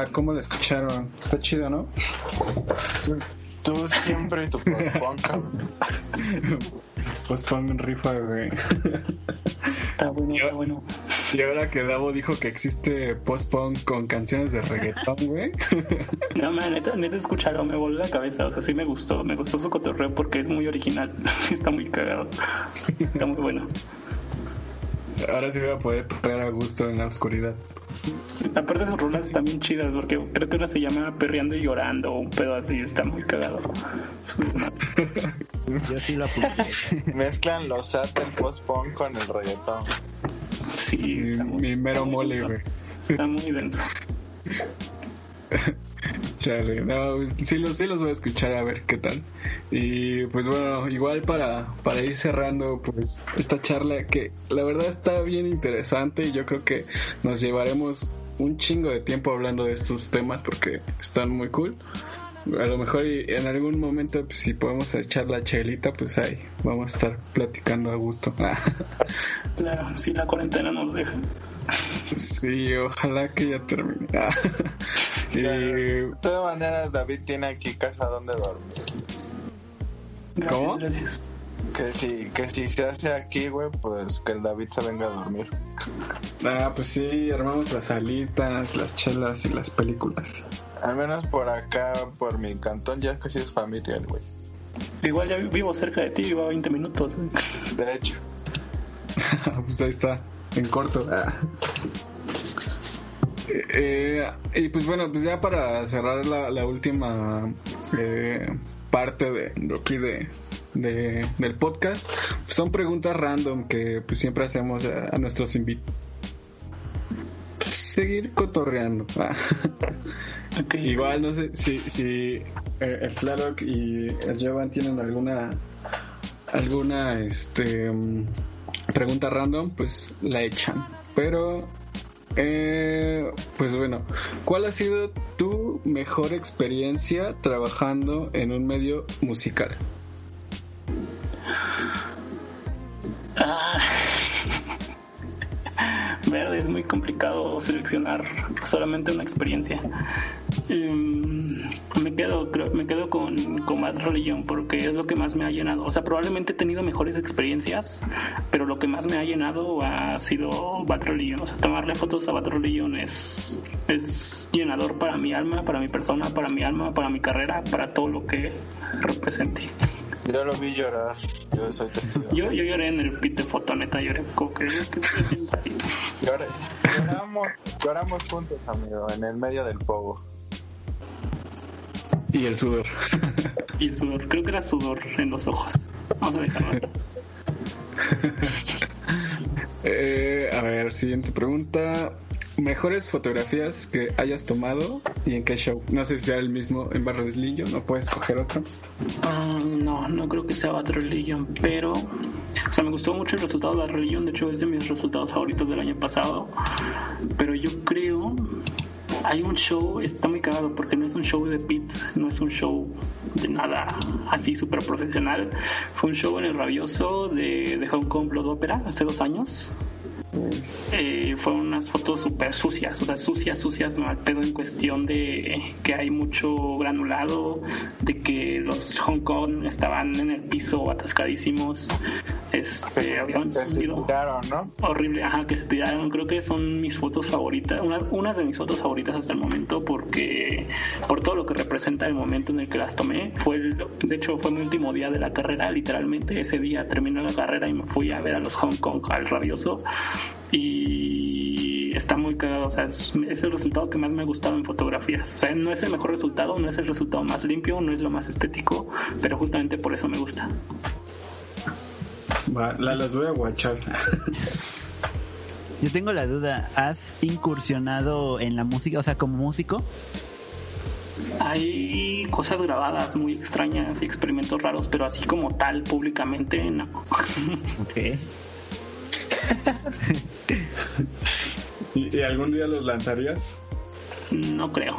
Ah, ¿cómo la escucharon? Está chido, ¿no? Tú siempre y tu post-punk, (laughs) cabrón. Pongan rifa, güey. Está bueno, está bueno. Y ahora que Davo dijo que existe post-punk con canciones de reggaetón, güey. No, man, neta, neta escucharon, me voló la cabeza. O sea, sí me gustó. Me gustó su cotorreo porque es muy original. (laughs) Está muy cagado. Está muy bueno. Ahora sí voy a poder perrear a gusto en la oscuridad. Aparte sus rolas están bien chidas porque creo que una se llama Perreando y Llorando o un pedo así. Está muy cagado. Yo sí lo apunté. (laughs) Mezclan los SAT del post-punk con el reggaetón. Sí, Mi, está muy, mi mero mole, güey. Está muy denso. Chale, no, sí los, sí los voy a escuchar a ver qué tal. Y pues bueno, igual para, para ir cerrando pues esta charla que la verdad está bien interesante y yo creo que nos llevaremos un chingo de tiempo hablando de estos temas porque están muy cool. A lo mejor en algún momento pues, si podemos echar la chelita pues ahí vamos a estar platicando a gusto. (laughs) Claro, si la cuarentena nos deja. (laughs) sí, ojalá que ya termine. (laughs) (laughs) y, De todas maneras, David tiene aquí casa donde dormir. Gracias, ¿Cómo? Gracias. Que si, que si se hace aquí, güey, pues que el David se venga a dormir. Ah, pues sí, armamos las alitas, las chelas y las películas. Al menos por acá, por mi cantón, ya casi es familiar, güey. Igual ya vivo cerca de ti, vivo a 20 minutos. De hecho, pues ahí está, en corto. Ah. Eh, y pues bueno, pues ya para cerrar la, la última eh, parte de, de aquí de, de- del podcast, pues son preguntas random que pues siempre hacemos a, a nuestros invitados. Seguir cotorreando. Ah. (laughs) Igual no sé si, si eh, el Tlaloc y el Jovan tienen alguna alguna este pregunta random, pues la echan. Pero eh, pues bueno, ¿cuál ha sido tu mejor experiencia trabajando en un medio musical? Ah. Verde, es muy complicado seleccionar solamente una experiencia. Em, me quedo, creo, me quedo con, con Bad Religion porque es lo que más me ha llenado. O sea, probablemente he tenido mejores experiencias, pero lo que más me ha llenado ha sido Bad Religion. O sea, tomarle fotos a Bad Religion es, es llenador para mi alma, para mi persona, para mi alma, para mi carrera, para todo lo que represente. Yo lo vi llorar. Yo soy testigo. Yo, yo lloré en el pit de foto, neta, lloré como que, que se sienta así. Lloré- lloramos, lloramos juntos, amigo, en el medio del fuego. Y el sudor. Y el sudor, creo que era sudor en los ojos. Vamos a dejarlo. (laughs) Eh, a ver, siguiente pregunta. Mejores fotografías que hayas tomado y en qué show. No sé si sea el mismo en Barra Lillo, no puedes escoger otro. Ah, no, no creo que sea Bad Religion, pero. O sea, me gustó mucho el resultado de Bad Religion, de hecho es de mis resultados favoritos del año pasado. Pero yo creo. Hay un show, está muy cagado porque no es un show de pit, no es un show de nada así súper profesional. Fue un show en el rabioso de, de Hong Kong Blood Opera hace dos años. Eh, fueron unas fotos súper sucias, o sea, sucias, sucias, mal pedo en cuestión de que hay mucho granulado, de que los Hong Kong estaban en el piso atascadísimos, este, subido tiraron, ¿no? horrible, ajá, que se tiraron. Creo que son mis fotos favoritas, una, unas de mis fotos favoritas hasta el momento, porque por todo lo que representa el momento en el que las tomé. Fue el- de hecho, fue mi último día de la carrera, literalmente. Ese día terminé la carrera y me fui a ver a los Hong Kong al rabioso. Y está muy cagado, o sea, es, es el resultado que más me ha gustado en fotografías. O sea, no es el mejor resultado, no es el resultado más limpio, no es lo más estético, pero justamente por eso me gusta. Va, la, las voy a guachar. Yo tengo la duda, ¿has incursionado en la música, o sea, como músico? Hay cosas grabadas muy extrañas y experimentos raros, pero así como tal, públicamente, no. Ok. (laughs) ¿Y, algún día los lanzarías? No creo.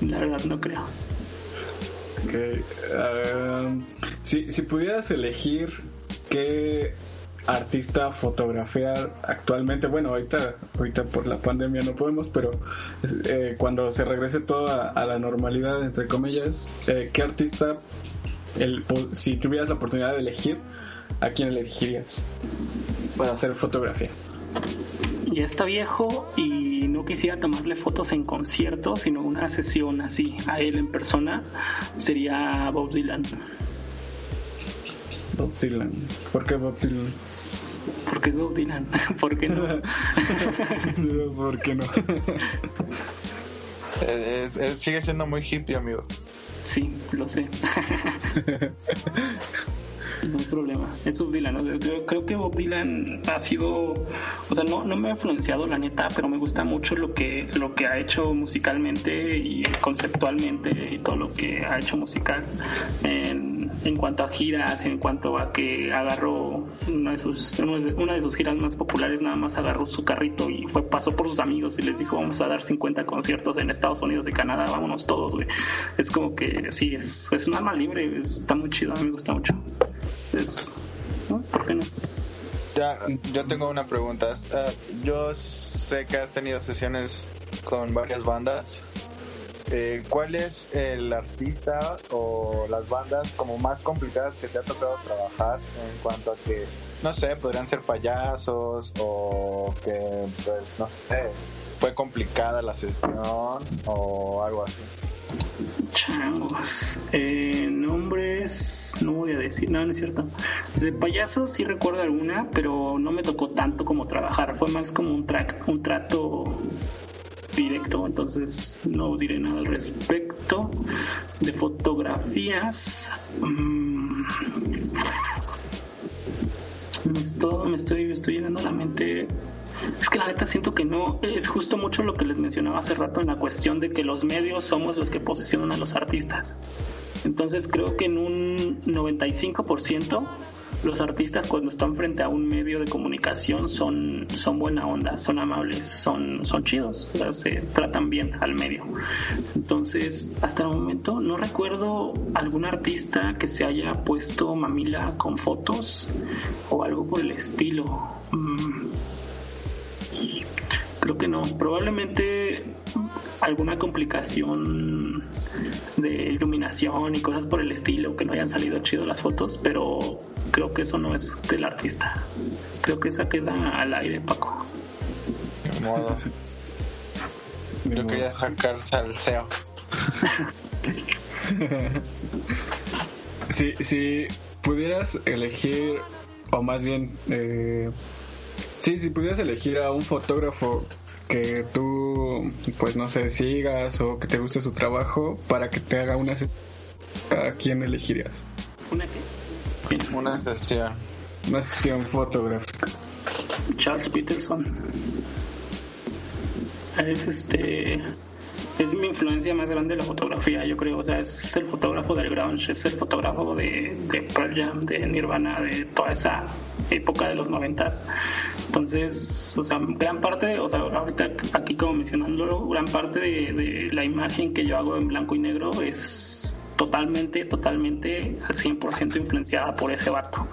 La verdad, no creo. Ok, um, si, si pudieras elegir qué artista fotografiar actualmente, bueno, ahorita, ahorita por la pandemia no podemos, pero eh, cuando se regrese todo a, a la normalidad, entre comillas, eh, ¿qué artista, el, si tuvieras la oportunidad de elegir, a quién elegirías para hacer fotografía? Ya está viejo y no quisiera tomarle fotos en concierto, sino una sesión así a él en persona, sería Bob Dylan. Bob Dylan. ¿Por qué Bob Dylan? ¿Por qué Bob Dylan? (laughs) ¿Por qué no? (laughs) ¿Por qué no? (laughs) Eh, eh, eh, sigue siendo muy hippie, amigo. Sí, lo sé. No hay problema. Es Bob Dylan. Yo creo que Bob Dylan ha sido, o sea, no, no me ha influenciado la neta, pero me gusta mucho lo que, lo que ha hecho musicalmente y conceptualmente y todo lo que ha hecho musical en, en cuanto a giras, en cuanto a que agarró una de sus, una de sus giras más populares, nada más agarró su carrito y fue, pasó por sus amigos y les dijo vamos a dar 50 conciertos en Estados Unidos y Canadá, vámonos todos, güey. Es como que sí, es, es un alma libre, es- está muy chido, a mí me gusta mucho. Es. Ya, yo tengo una pregunta. Ah, yo sé que has tenido sesiones con varias bandas. Eh, ¿Cuál es el artista o las bandas como más complicadas que te ha tocado trabajar en cuanto a que, no sé, podrían ser payasos o que, pues, no sé, fue complicada la sesión o algo así? Changos. Eh, nombres, no voy a decir, no, no es cierto. De payasos sí recuerdo alguna, pero no me tocó tanto como trabajar. Fue más como un, un trato directo, entonces no diré nada al respecto. De fotografías. mm, estoy, me estoy llenando la mente. Es que la neta siento que no, es justo mucho lo que les mencionaba hace rato en la cuestión de que los medios somos los que posicionan a los artistas. Entonces creo que en un 95% los artistas cuando están frente a un medio de comunicación son, son buena onda, son amables, son, son chidos, o sea, se tratan bien al medio. Entonces, hasta el momento no recuerdo algún artista que se haya puesto mamila con fotos o algo por el estilo. Mm, Creo que no. Probablemente alguna complicación de iluminación y cosas por el estilo que no hayan salido chido las fotos, pero creo que eso no es del artista. Creo que esa queda al aire, Paco. Modo. Yo quería sacar salseo. (laughs) Si, si pudieras elegir, o más bien, eh, sí, si pudieras elegir a un fotógrafo que tú, pues no sé, sigas o que te guste su trabajo para que te haga una se- ¿a quién elegirías? ¿Una qué? Una sesión. Una sesión fotográfica. Charles Peterson. es este es mi influencia más grande la fotografía, yo creo. O sea, es el fotógrafo del grunge, es el fotógrafo de, de Pearl Jam, de Nirvana, de toda esa época de los noventas. Entonces, o sea, gran parte, o sea, ahorita aquí como mencionándolo, gran parte de, de la imagen que yo hago en blanco y negro es totalmente, totalmente al 100% influenciada por ese vato.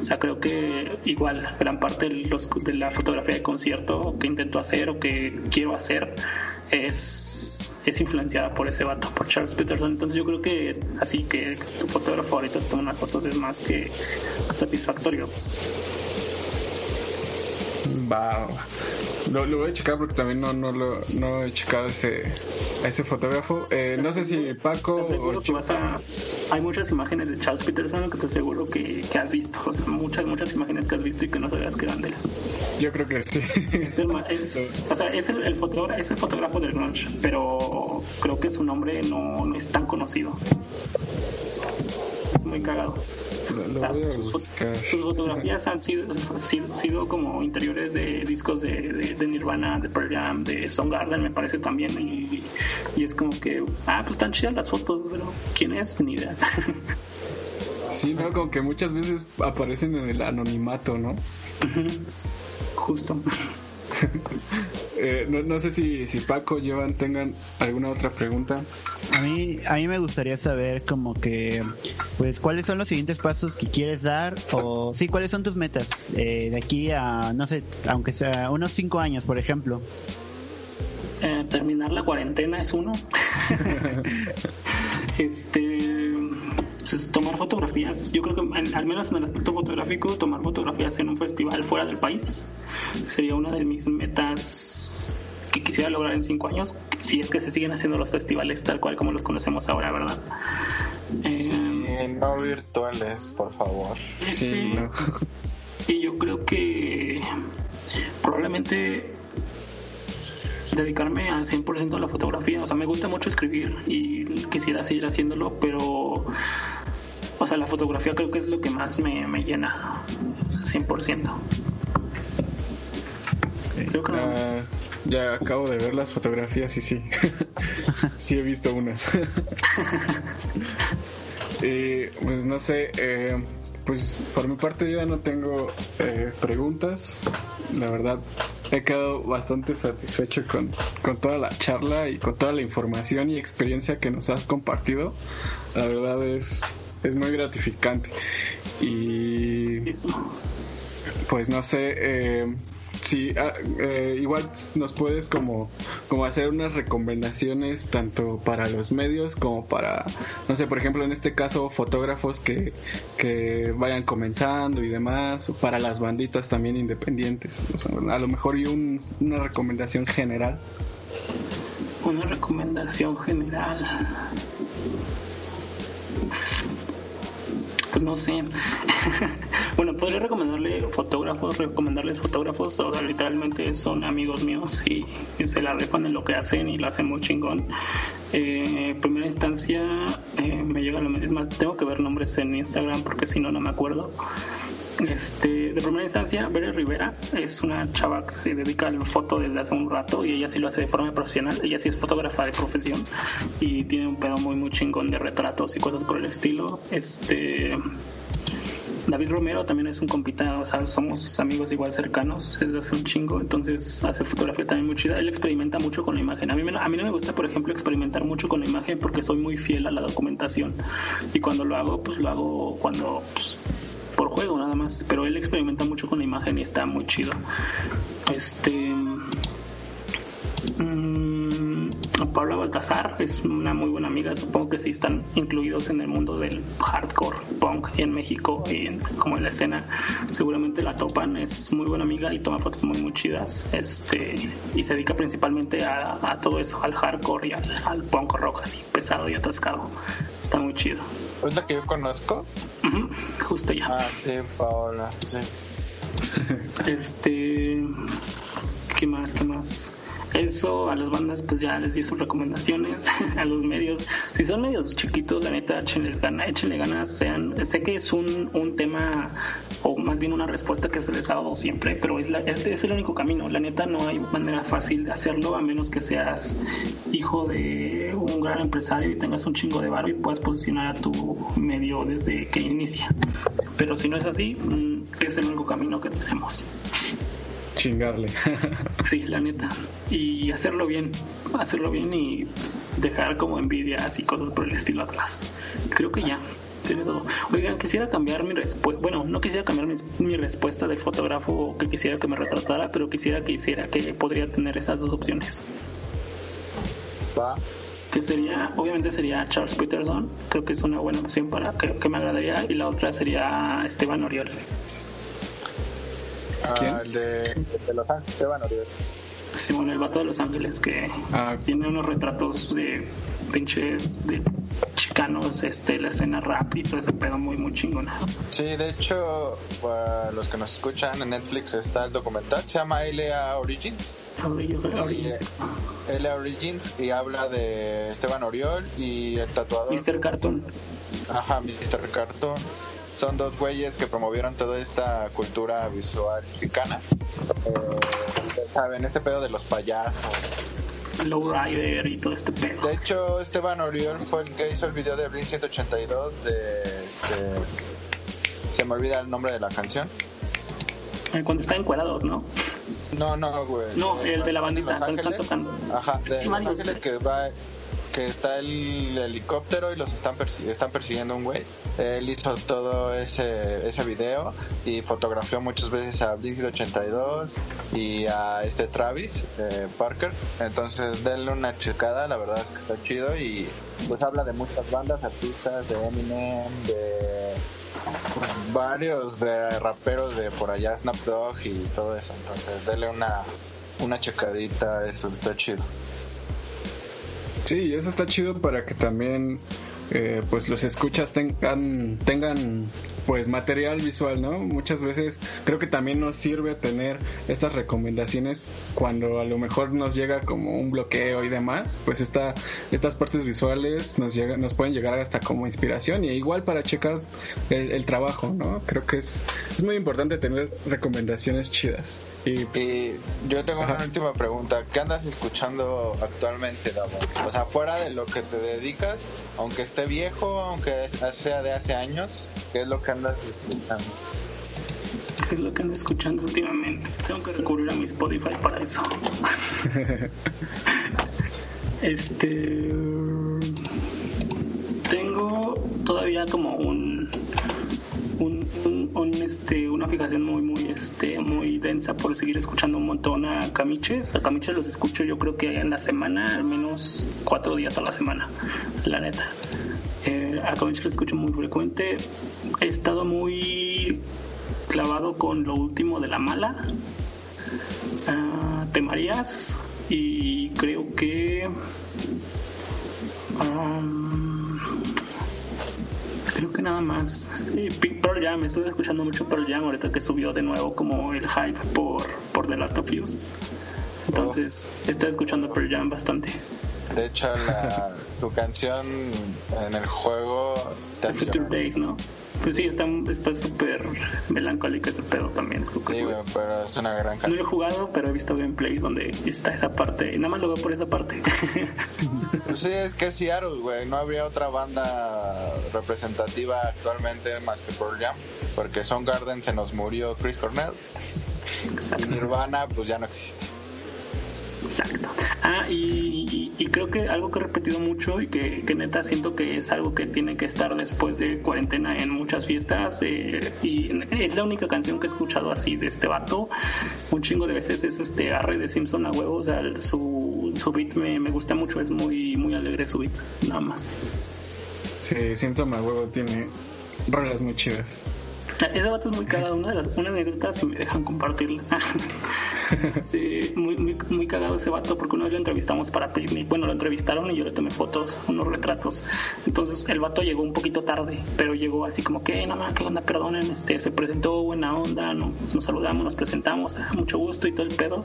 O sea, creo que igual gran parte de, los, de la fotografía de concierto que intento hacer o que quiero hacer es, es influenciada por ese vato, por Charles Peterson. Entonces yo creo que así que tu fotógrafo ahorita toma unas fotos es más que satisfactorio. Va, lo, lo voy a checar porque también no, no, lo, no he checado ese, ese fotógrafo. Eh, no sé si Paco o que vas a- hay muchas imágenes de Charles Peterson que te aseguro que, que has visto. O sea, muchas, muchas imágenes que has visto y que no sabías que eran de él. yo creo que sí. Es el, es, o sea, es el, el fotógrafo, es el fotógrafo del grunge, pero creo que su nombre no, no es tan conocido. Es muy cagado. Lo, O lo sea, voy a (laughs) sus, fo- buscar. sus fotografías han sido, sido, sido como interiores de discos de, de, de Nirvana, de Pearl Jam, de Soundgarden, me parece también. Y, y es como que, ah, pues están chidas las fotos, pero ¿quién es? Ni idea. (laughs) Sí, ¿no? Como que muchas veces aparecen en el anonimato, ¿no? Justo. Eh, no, no sé si, si Paco, Joan tengan alguna otra pregunta. A mí, a mí me gustaría saber como que, pues, cuáles son los siguientes pasos que quieres dar o, sí, cuáles son tus metas eh, de aquí a, no sé, aunque sea unos cinco años, por ejemplo. Eh, terminar la cuarentena es uno. (laughs) (laughs) este es tomar fotografías. Yo creo que en- al menos en el aspecto fotográfico, tomar fotografías en un festival fuera del país sería una de mis metas que quisiera lograr en cinco años, si es que se siguen haciendo los festivales tal cual como los conocemos ahora, ¿verdad? Eh, Y no virtuales, por favor. Sí, ¿no? Y yo creo que probablemente dedicarme al 100% a la fotografía. O sea, me gusta mucho escribir y quisiera seguir haciéndolo, pero, o sea, la fotografía creo que es lo que más me, me llena, 100%. Creo que no. Ah, ya acabo de ver las fotografías y sí. (laughs) sí he visto unas. (laughs) Eh, pues no sé, eh, pues por mi parte yo ya no tengo eh, preguntas. La verdad, he quedado bastante satisfecho con, con toda la charla y con toda la información y experiencia que nos has compartido. La verdad es, es muy gratificante. Y pues no sé eh, si ah, eh, igual nos puedes como como hacer unas recomendaciones tanto para los medios como para no sé por ejemplo en este caso fotógrafos que, que vayan comenzando y demás o para las banditas también independientes a lo mejor y un- una recomendación general Una recomendación general. Pues (laughs) no sé. (laughs) bueno, podría recomendarle fotógrafos, recomendarles fotógrafos, o literalmente son amigos míos y, se la rifan en lo que hacen y lo hacen muy chingón. Eh, primera instancia, eh, me llega es más, tengo que ver nombres en Instagram porque si no, no me acuerdo. Este, de primera instancia, Bere Rivera es una chava que se dedica a la foto desde hace un rato y ella sí lo hace de forma profesional. Ella sí es fotógrafa de profesión y tiene un pedo muy, muy chingón de retratos y cosas por el estilo. Este. David Romero también es un compita, o sea, somos amigos igual cercanos desde hace un chingo, entonces hace fotografía también muy chida. Él experimenta mucho con la imagen. A mí, a mí no me gusta, por ejemplo, experimentar mucho con la imagen porque soy muy fiel a la documentación. Y cuando lo hago, pues lo hago cuando pues, por juego nada más. Pero él experimenta mucho con la imagen y está muy chido. Este. Paula Baltazar es una muy buena amiga, supongo que sí están incluidos en el mundo del hardcore punk en México y en- como en la escena, seguramente la topan, es muy buena amiga y toma fotos muy muy chidas, este y se dedica principalmente a, a todo eso, al hardcore y al, al punk rock así pesado y atascado, está muy chido. ¿Es la que yo conozco? Justo ya. Ah, sí, Paola. Sí. Este. ¿Qué más? ¿Qué más? Eso a las bandas pues ya les dio sus recomendaciones (laughs) a los medios. Si son medios chiquitos la neta échenles ganas échenle ganas sean sé que es un, un tema o más bien una respuesta que se les ha dado siempre pero es, la, este es el único camino. La neta no hay manera fácil de hacerlo a menos que seas hijo de un gran empresario y tengas un chingo de barro y puedas posicionar a tu medio desde que inicia. Pero si no es así mm, es el único camino que tenemos Chingarle. (laughs) Sí, la neta. Y hacerlo bien, hacerlo bien y dejar como envidias y cosas por el estilo atrás. Creo que ya. Tiene todo. Oigan, quisiera cambiar mi respuesta. Bueno, no quisiera cambiar mi, mi respuesta del fotógrafo que quisiera que me retratara, pero quisiera que hiciera que podría tener esas dos opciones. Va. Que sería, obviamente sería Charles Peterson. Creo que es una buena opción para que, que me agradaría. Y la otra sería Esteban Oriol. ¿Quién? Ah, el de, el de Los Ángeles, Esteban Oriol. Simón, el vato de Los Ángeles, que Ah, tiene unos retratos de pinche de chicanos, este, la escena rap y todo ese pedo muy, muy chingona. Sí, de hecho, para los que nos escuchan en Netflix está el documental, se llama LA Origins. LA Origins y habla de Esteban Oriol y el tatuador. Mr. Carton. Ajá, Mr. Cartoon. Son dos güeyes que promovieron toda esta cultura visual mexicana. Eh, Saben, este pedo de los payasos. Lowrider y todo este pedo. De hecho, Esteban Oriol fue el que hizo el video de Blink 182 de este. Se me olvida el nombre de la canción. Eh, Cuando está encuadrados, ¿no? No, no, güey. No, el de la bandita, cuando están tocando. Ajá, de Los. Ángeles que va que está el helicóptero y los están están persiguiendo un güey. Él hizo todo ese ese video y fotografió muchas veces a Blink 82 y a este Travis eh, Parker. Entonces denle una checada, la verdad es que está chido y pues habla de muchas bandas, artistas, de Eminem, de varios de raperos de por allá, Snap Dogg y todo eso. Entonces, denle una, una checadita, eso está chido. Sí, eso está chido para que también eh, pues los escuchas tengan tengan pues material visual, ¿no? Muchas veces creo que también nos sirve tener estas recomendaciones cuando a lo mejor nos llega como un bloqueo y demás, pues esta, estas partes visuales nos llega, nos pueden llegar hasta como inspiración y igual para checar el, el trabajo, ¿no? Creo que es, es muy importante tener recomendaciones chidas. Y Y yo tengo Ajá. una última pregunta. ¿Qué andas escuchando actualmente, Davo? O sea, fuera de lo que te dedicas, aunque esté viejo, aunque sea de hace años, ¿qué es lo que andas escuchando? ¿Qué es lo que ando escuchando últimamente? Tengo que recurrir a mi Spotify para eso. (laughs) este. Tengo todavía como un. Un, un- un, este, una fijación muy muy este muy densa por seguir escuchando un montón a Camiches a Camiches los escucho yo creo que en la semana al menos cuatro días a la semana la neta eh, a Camiches lo escucho muy frecuente. He estado muy clavado con lo último de la mala Ah, Te Marías y creo que am, creo que nada más. Y Pe- Pearl Jam estuve escuchando mucho Pearl Jam ahorita que subió de nuevo como el hype por por The Last of Us. Entonces estoy escuchando Pearl Jam bastante De hecho, la, (laughs) tu canción en el juego te hace. Days no pues sí está está súper melancólico ese pedo también es Sí, güey, pero es una gran no lo he canción. jugado pero he visto gameplays donde está esa parte y nada más lo veo por esa parte Pues sí, es que es Seattle, güey. No habría otra banda representativa actualmente más que Pearl Jam. Porque Soundgarden se nos murió Chris Cornell. Y. Nirvana, pues ya no existe. Exacto. Ah, y, creo que algo que he repetido mucho y que, que neta siento que es algo que tiene que estar después de cuarentena en muchas fiestas. eh, y es la única canción que he escuchado así de este vato. Un chingo de veces es este Arre de Simpson a huevo. O sea, su, su beat me, me gusta mucho. Es muy, muy alegre su beat. Nada más. sí, Simpson a huevo tiene rolas muy chidas. (laughs) Ese vato es muy cagado, una de las una anécdota si me dejan compartirla. (laughs) Muy, muy, muy cagado ese vato porque una vez lo entrevistamos para Picnic. Bueno, lo entrevistaron y yo le tomé fotos, unos retratos. Entonces el vato llegó un poquito tarde, pero llegó así como que, no más, qué onda, perdonen, este, se presentó buena onda, no, nos saludamos, nos presentamos, ah, mucho gusto y todo el pedo.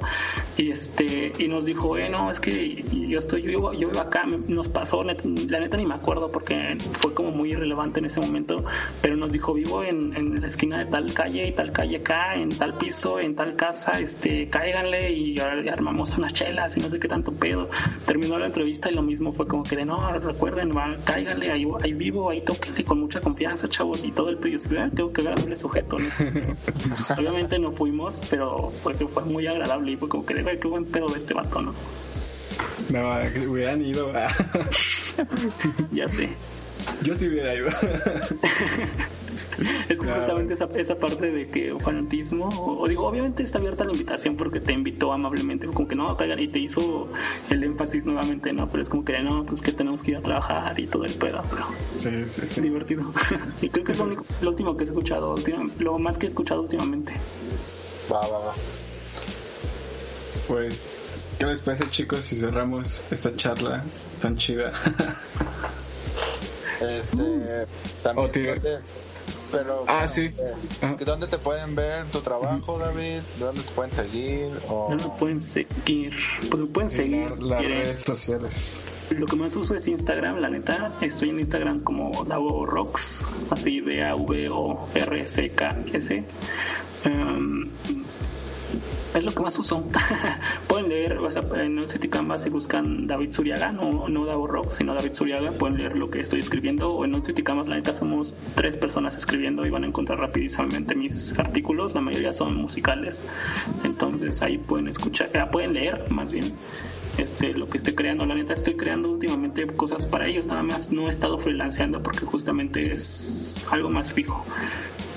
Y este, y nos dijo, eh, no, es que yo estoy, yo vivo, yo vivo acá, nos pasó, la neta ni me acuerdo porque fue como muy irrelevante en ese momento, pero nos dijo, vivo en, en la esquina de tal calle y tal calle acá, en tal piso, en tal casa, este, cáiganle y ar- armamos unas chelas y no sé qué tanto pedo. Terminó la entrevista y lo mismo fue como que de, no, recuerden, va, cáiganle, ahí, ahí vivo, ahí tóquenle con mucha confianza, chavos, y todo el pedo. Yo, "Ah, tengo que agradable sujeto, ¿no? (laughs) Obviamente no fuimos, pero fue que fue muy agradable y fue como que, de, "Güey, qué buen pedo de este vato, ¿no? No, que hubieran ido. (laughs) Ya sé. Yo sí hubiera ido. (laughs) (laughs) Es que Claro. justamente esa, esa parte de que fanatismo, o, o digo, obviamente está abierta la invitación porque te invitó amablemente, como que no, caigan, y te hizo el énfasis nuevamente, ¿no? Pero es como que no, pues que tenemos que ir a trabajar y todo el pedo, pero Sí, sí, es sí. divertido. (laughs) y creo que es lo, único, lo último que he escuchado, lo más que he escuchado últimamente. Va, va, va. Pues, ¿qué les parece, chicos, si cerramos esta charla tan chida? (laughs) Este, también. Oh, tío. ¿dónde- pero, Ah, bueno, sí. eh, Ajá. ¿Dónde te pueden ver tu trabajo, David? ¿Dónde te pueden seguir? O... No lo pueden seguir, pues lo pueden seguir las redes sociales. Lo que más uso es Instagram, la neta. Estoy en Instagram como Davo Rocks, así de A V O R C K S. Em, es lo que más uso. (laughs) pueden leer, o sea, en Canvas si buscan David Suriaga, no, no Davo Rocks, sino David Suriaga, pueden leer lo que estoy escribiendo. O en Canvas, la neta, somos tres personas escribiendo y van a encontrar rapidísimamente mis artículos. La mayoría son musicales. Entonces ahí pueden escuchar, ah, pueden leer más bien este, lo que estoy creando. La neta, estoy creando últimamente cosas para ellos, nada más no he estado freelanceando porque justamente es algo más fijo.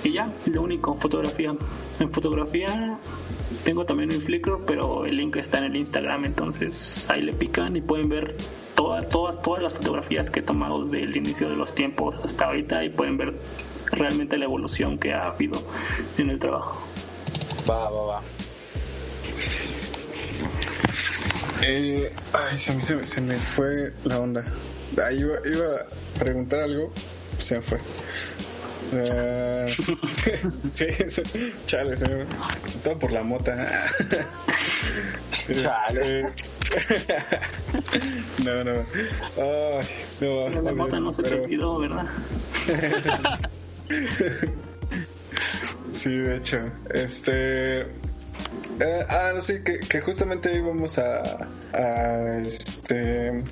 Y ya, lo único, fotografía. En fotografía tengo también un Flickr, pero el link está en el Instagram, entonces ahí le pican y pueden ver todas, todas, todas las fotografías que he tomado desde el inicio de los tiempos hasta ahorita y pueden ver realmente la evolución que ha habido en el trabajo. Va, va, va. Eh, ay, se me, se, me- se me fue la onda. Ah, iba, iba a preguntar algo, se me fue. Eh, (laughs) sí, sí, chale, todo por la mota. Chale. (laughs) No, no. Ay, no, Pero la mota no se te pero- olvidó, ¿verdad? (laughs) Sí, de hecho. Este. eh, ah, sí, que, que justamente íbamos a, a este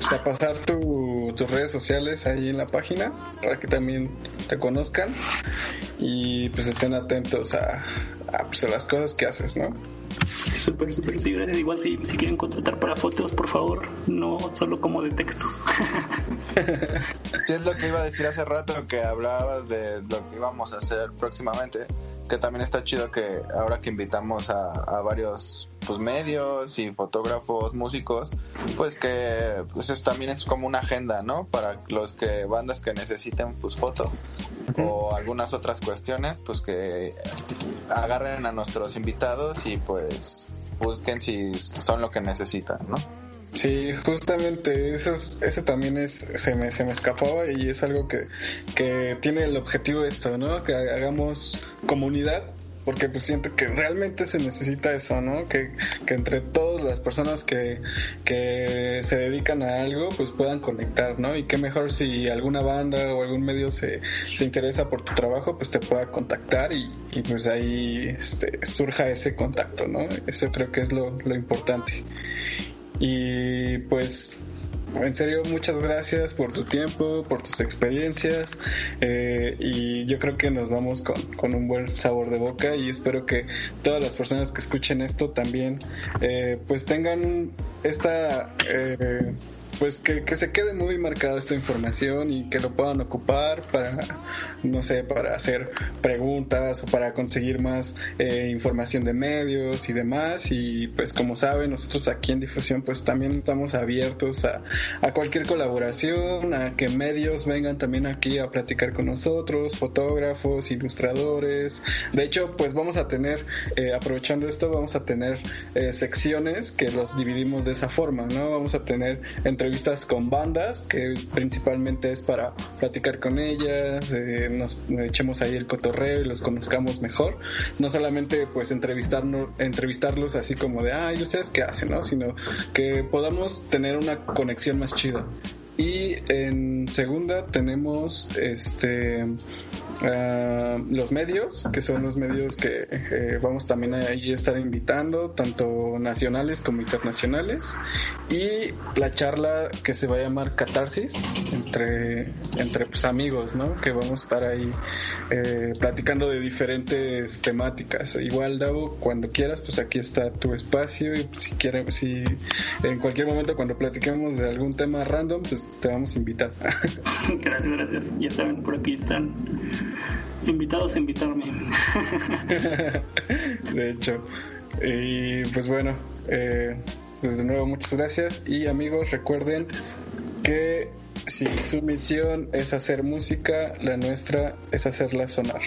pues, a pasar tu- tus redes sociales ahí en la página para que también te conozcan y pues estén atentos a, a, pues, a las cosas que haces, ¿no? Súper, súper, sí, gracias. Igual si, si quieren contratar para fotos, por favor, no solo como de textos. (laughs) Sí, es lo que iba a decir hace rato que hablabas de lo que íbamos a hacer próximamente. Que también está chido que ahora que invitamos a, a varios pues, medios y fotógrafos, músicos, pues que pues eso también es como una agenda, ¿no? Para los que bandas que necesiten pues foto o algunas otras cuestiones, pues que agarren a nuestros invitados y pues busquen si son lo que necesitan, ¿no? Sí, justamente eso, es- eso también es, se me, se me escapaba y es algo que, que tiene el objetivo esto, ¿no? Que hagamos comunidad, porque pues siento que realmente se necesita eso, ¿no? Que, que entre todas las personas que, que se dedican a algo, pues puedan conectar, ¿no? Y qué mejor si alguna banda o algún medio se, se interesa por tu trabajo, pues te pueda contactar y, y pues ahí este, surja ese contacto, ¿no? Eso creo que es lo, lo importante. Y pues, en serio, muchas gracias por tu tiempo, por tus experiencias. eh, y yo creo que nos vamos con, con un buen sabor de boca. Y espero que todas las personas que escuchen esto también, eh, pues tengan esta eh, pues que, que, se quede muy marcada esta información y que lo puedan ocupar para, no sé, para hacer preguntas o para conseguir más eh, información de medios y demás. Y pues como saben, nosotros aquí en Difusión pues también estamos abiertos a, a cualquier colaboración, a que medios vengan también aquí a platicar con nosotros, fotógrafos, ilustradores. De hecho, pues vamos a tener, eh, aprovechando esto, vamos a tener eh, secciones que los dividimos de esa forma, ¿no? Vamos a tener entre entrevistas con bandas, que principalmente es para platicar con ellas, eh, nos echemos ahí el cotorreo y los conozcamos mejor. No solamente pues entrevistarnos, entrevistarlos así como de, ay, ¿ustedes qué hacen? ¿no? Sino que podamos tener una conexión más chida. Y en segunda tenemos este Uh, los medios, que son los medios que eh, vamos también a estar invitando, tanto nacionales como internacionales, y la charla que se va a llamar Catarsis entre, entre pues, amigos, ¿no? Que vamos a estar ahí eh, platicando de diferentes temáticas. Igual, Davo, cuando quieras, pues aquí está tu espacio y si quieres, si en cualquier momento cuando platiquemos de algún tema random, pues te vamos a invitar. (laughs) gracias, gracias. Ya saben, por aquí están invitados a invitarme. (laughs) de hecho. Y pues bueno, eh, pues de nuevo muchas gracias y amigos recuerden que si su misión es hacer música, la nuestra es hacerla sonar.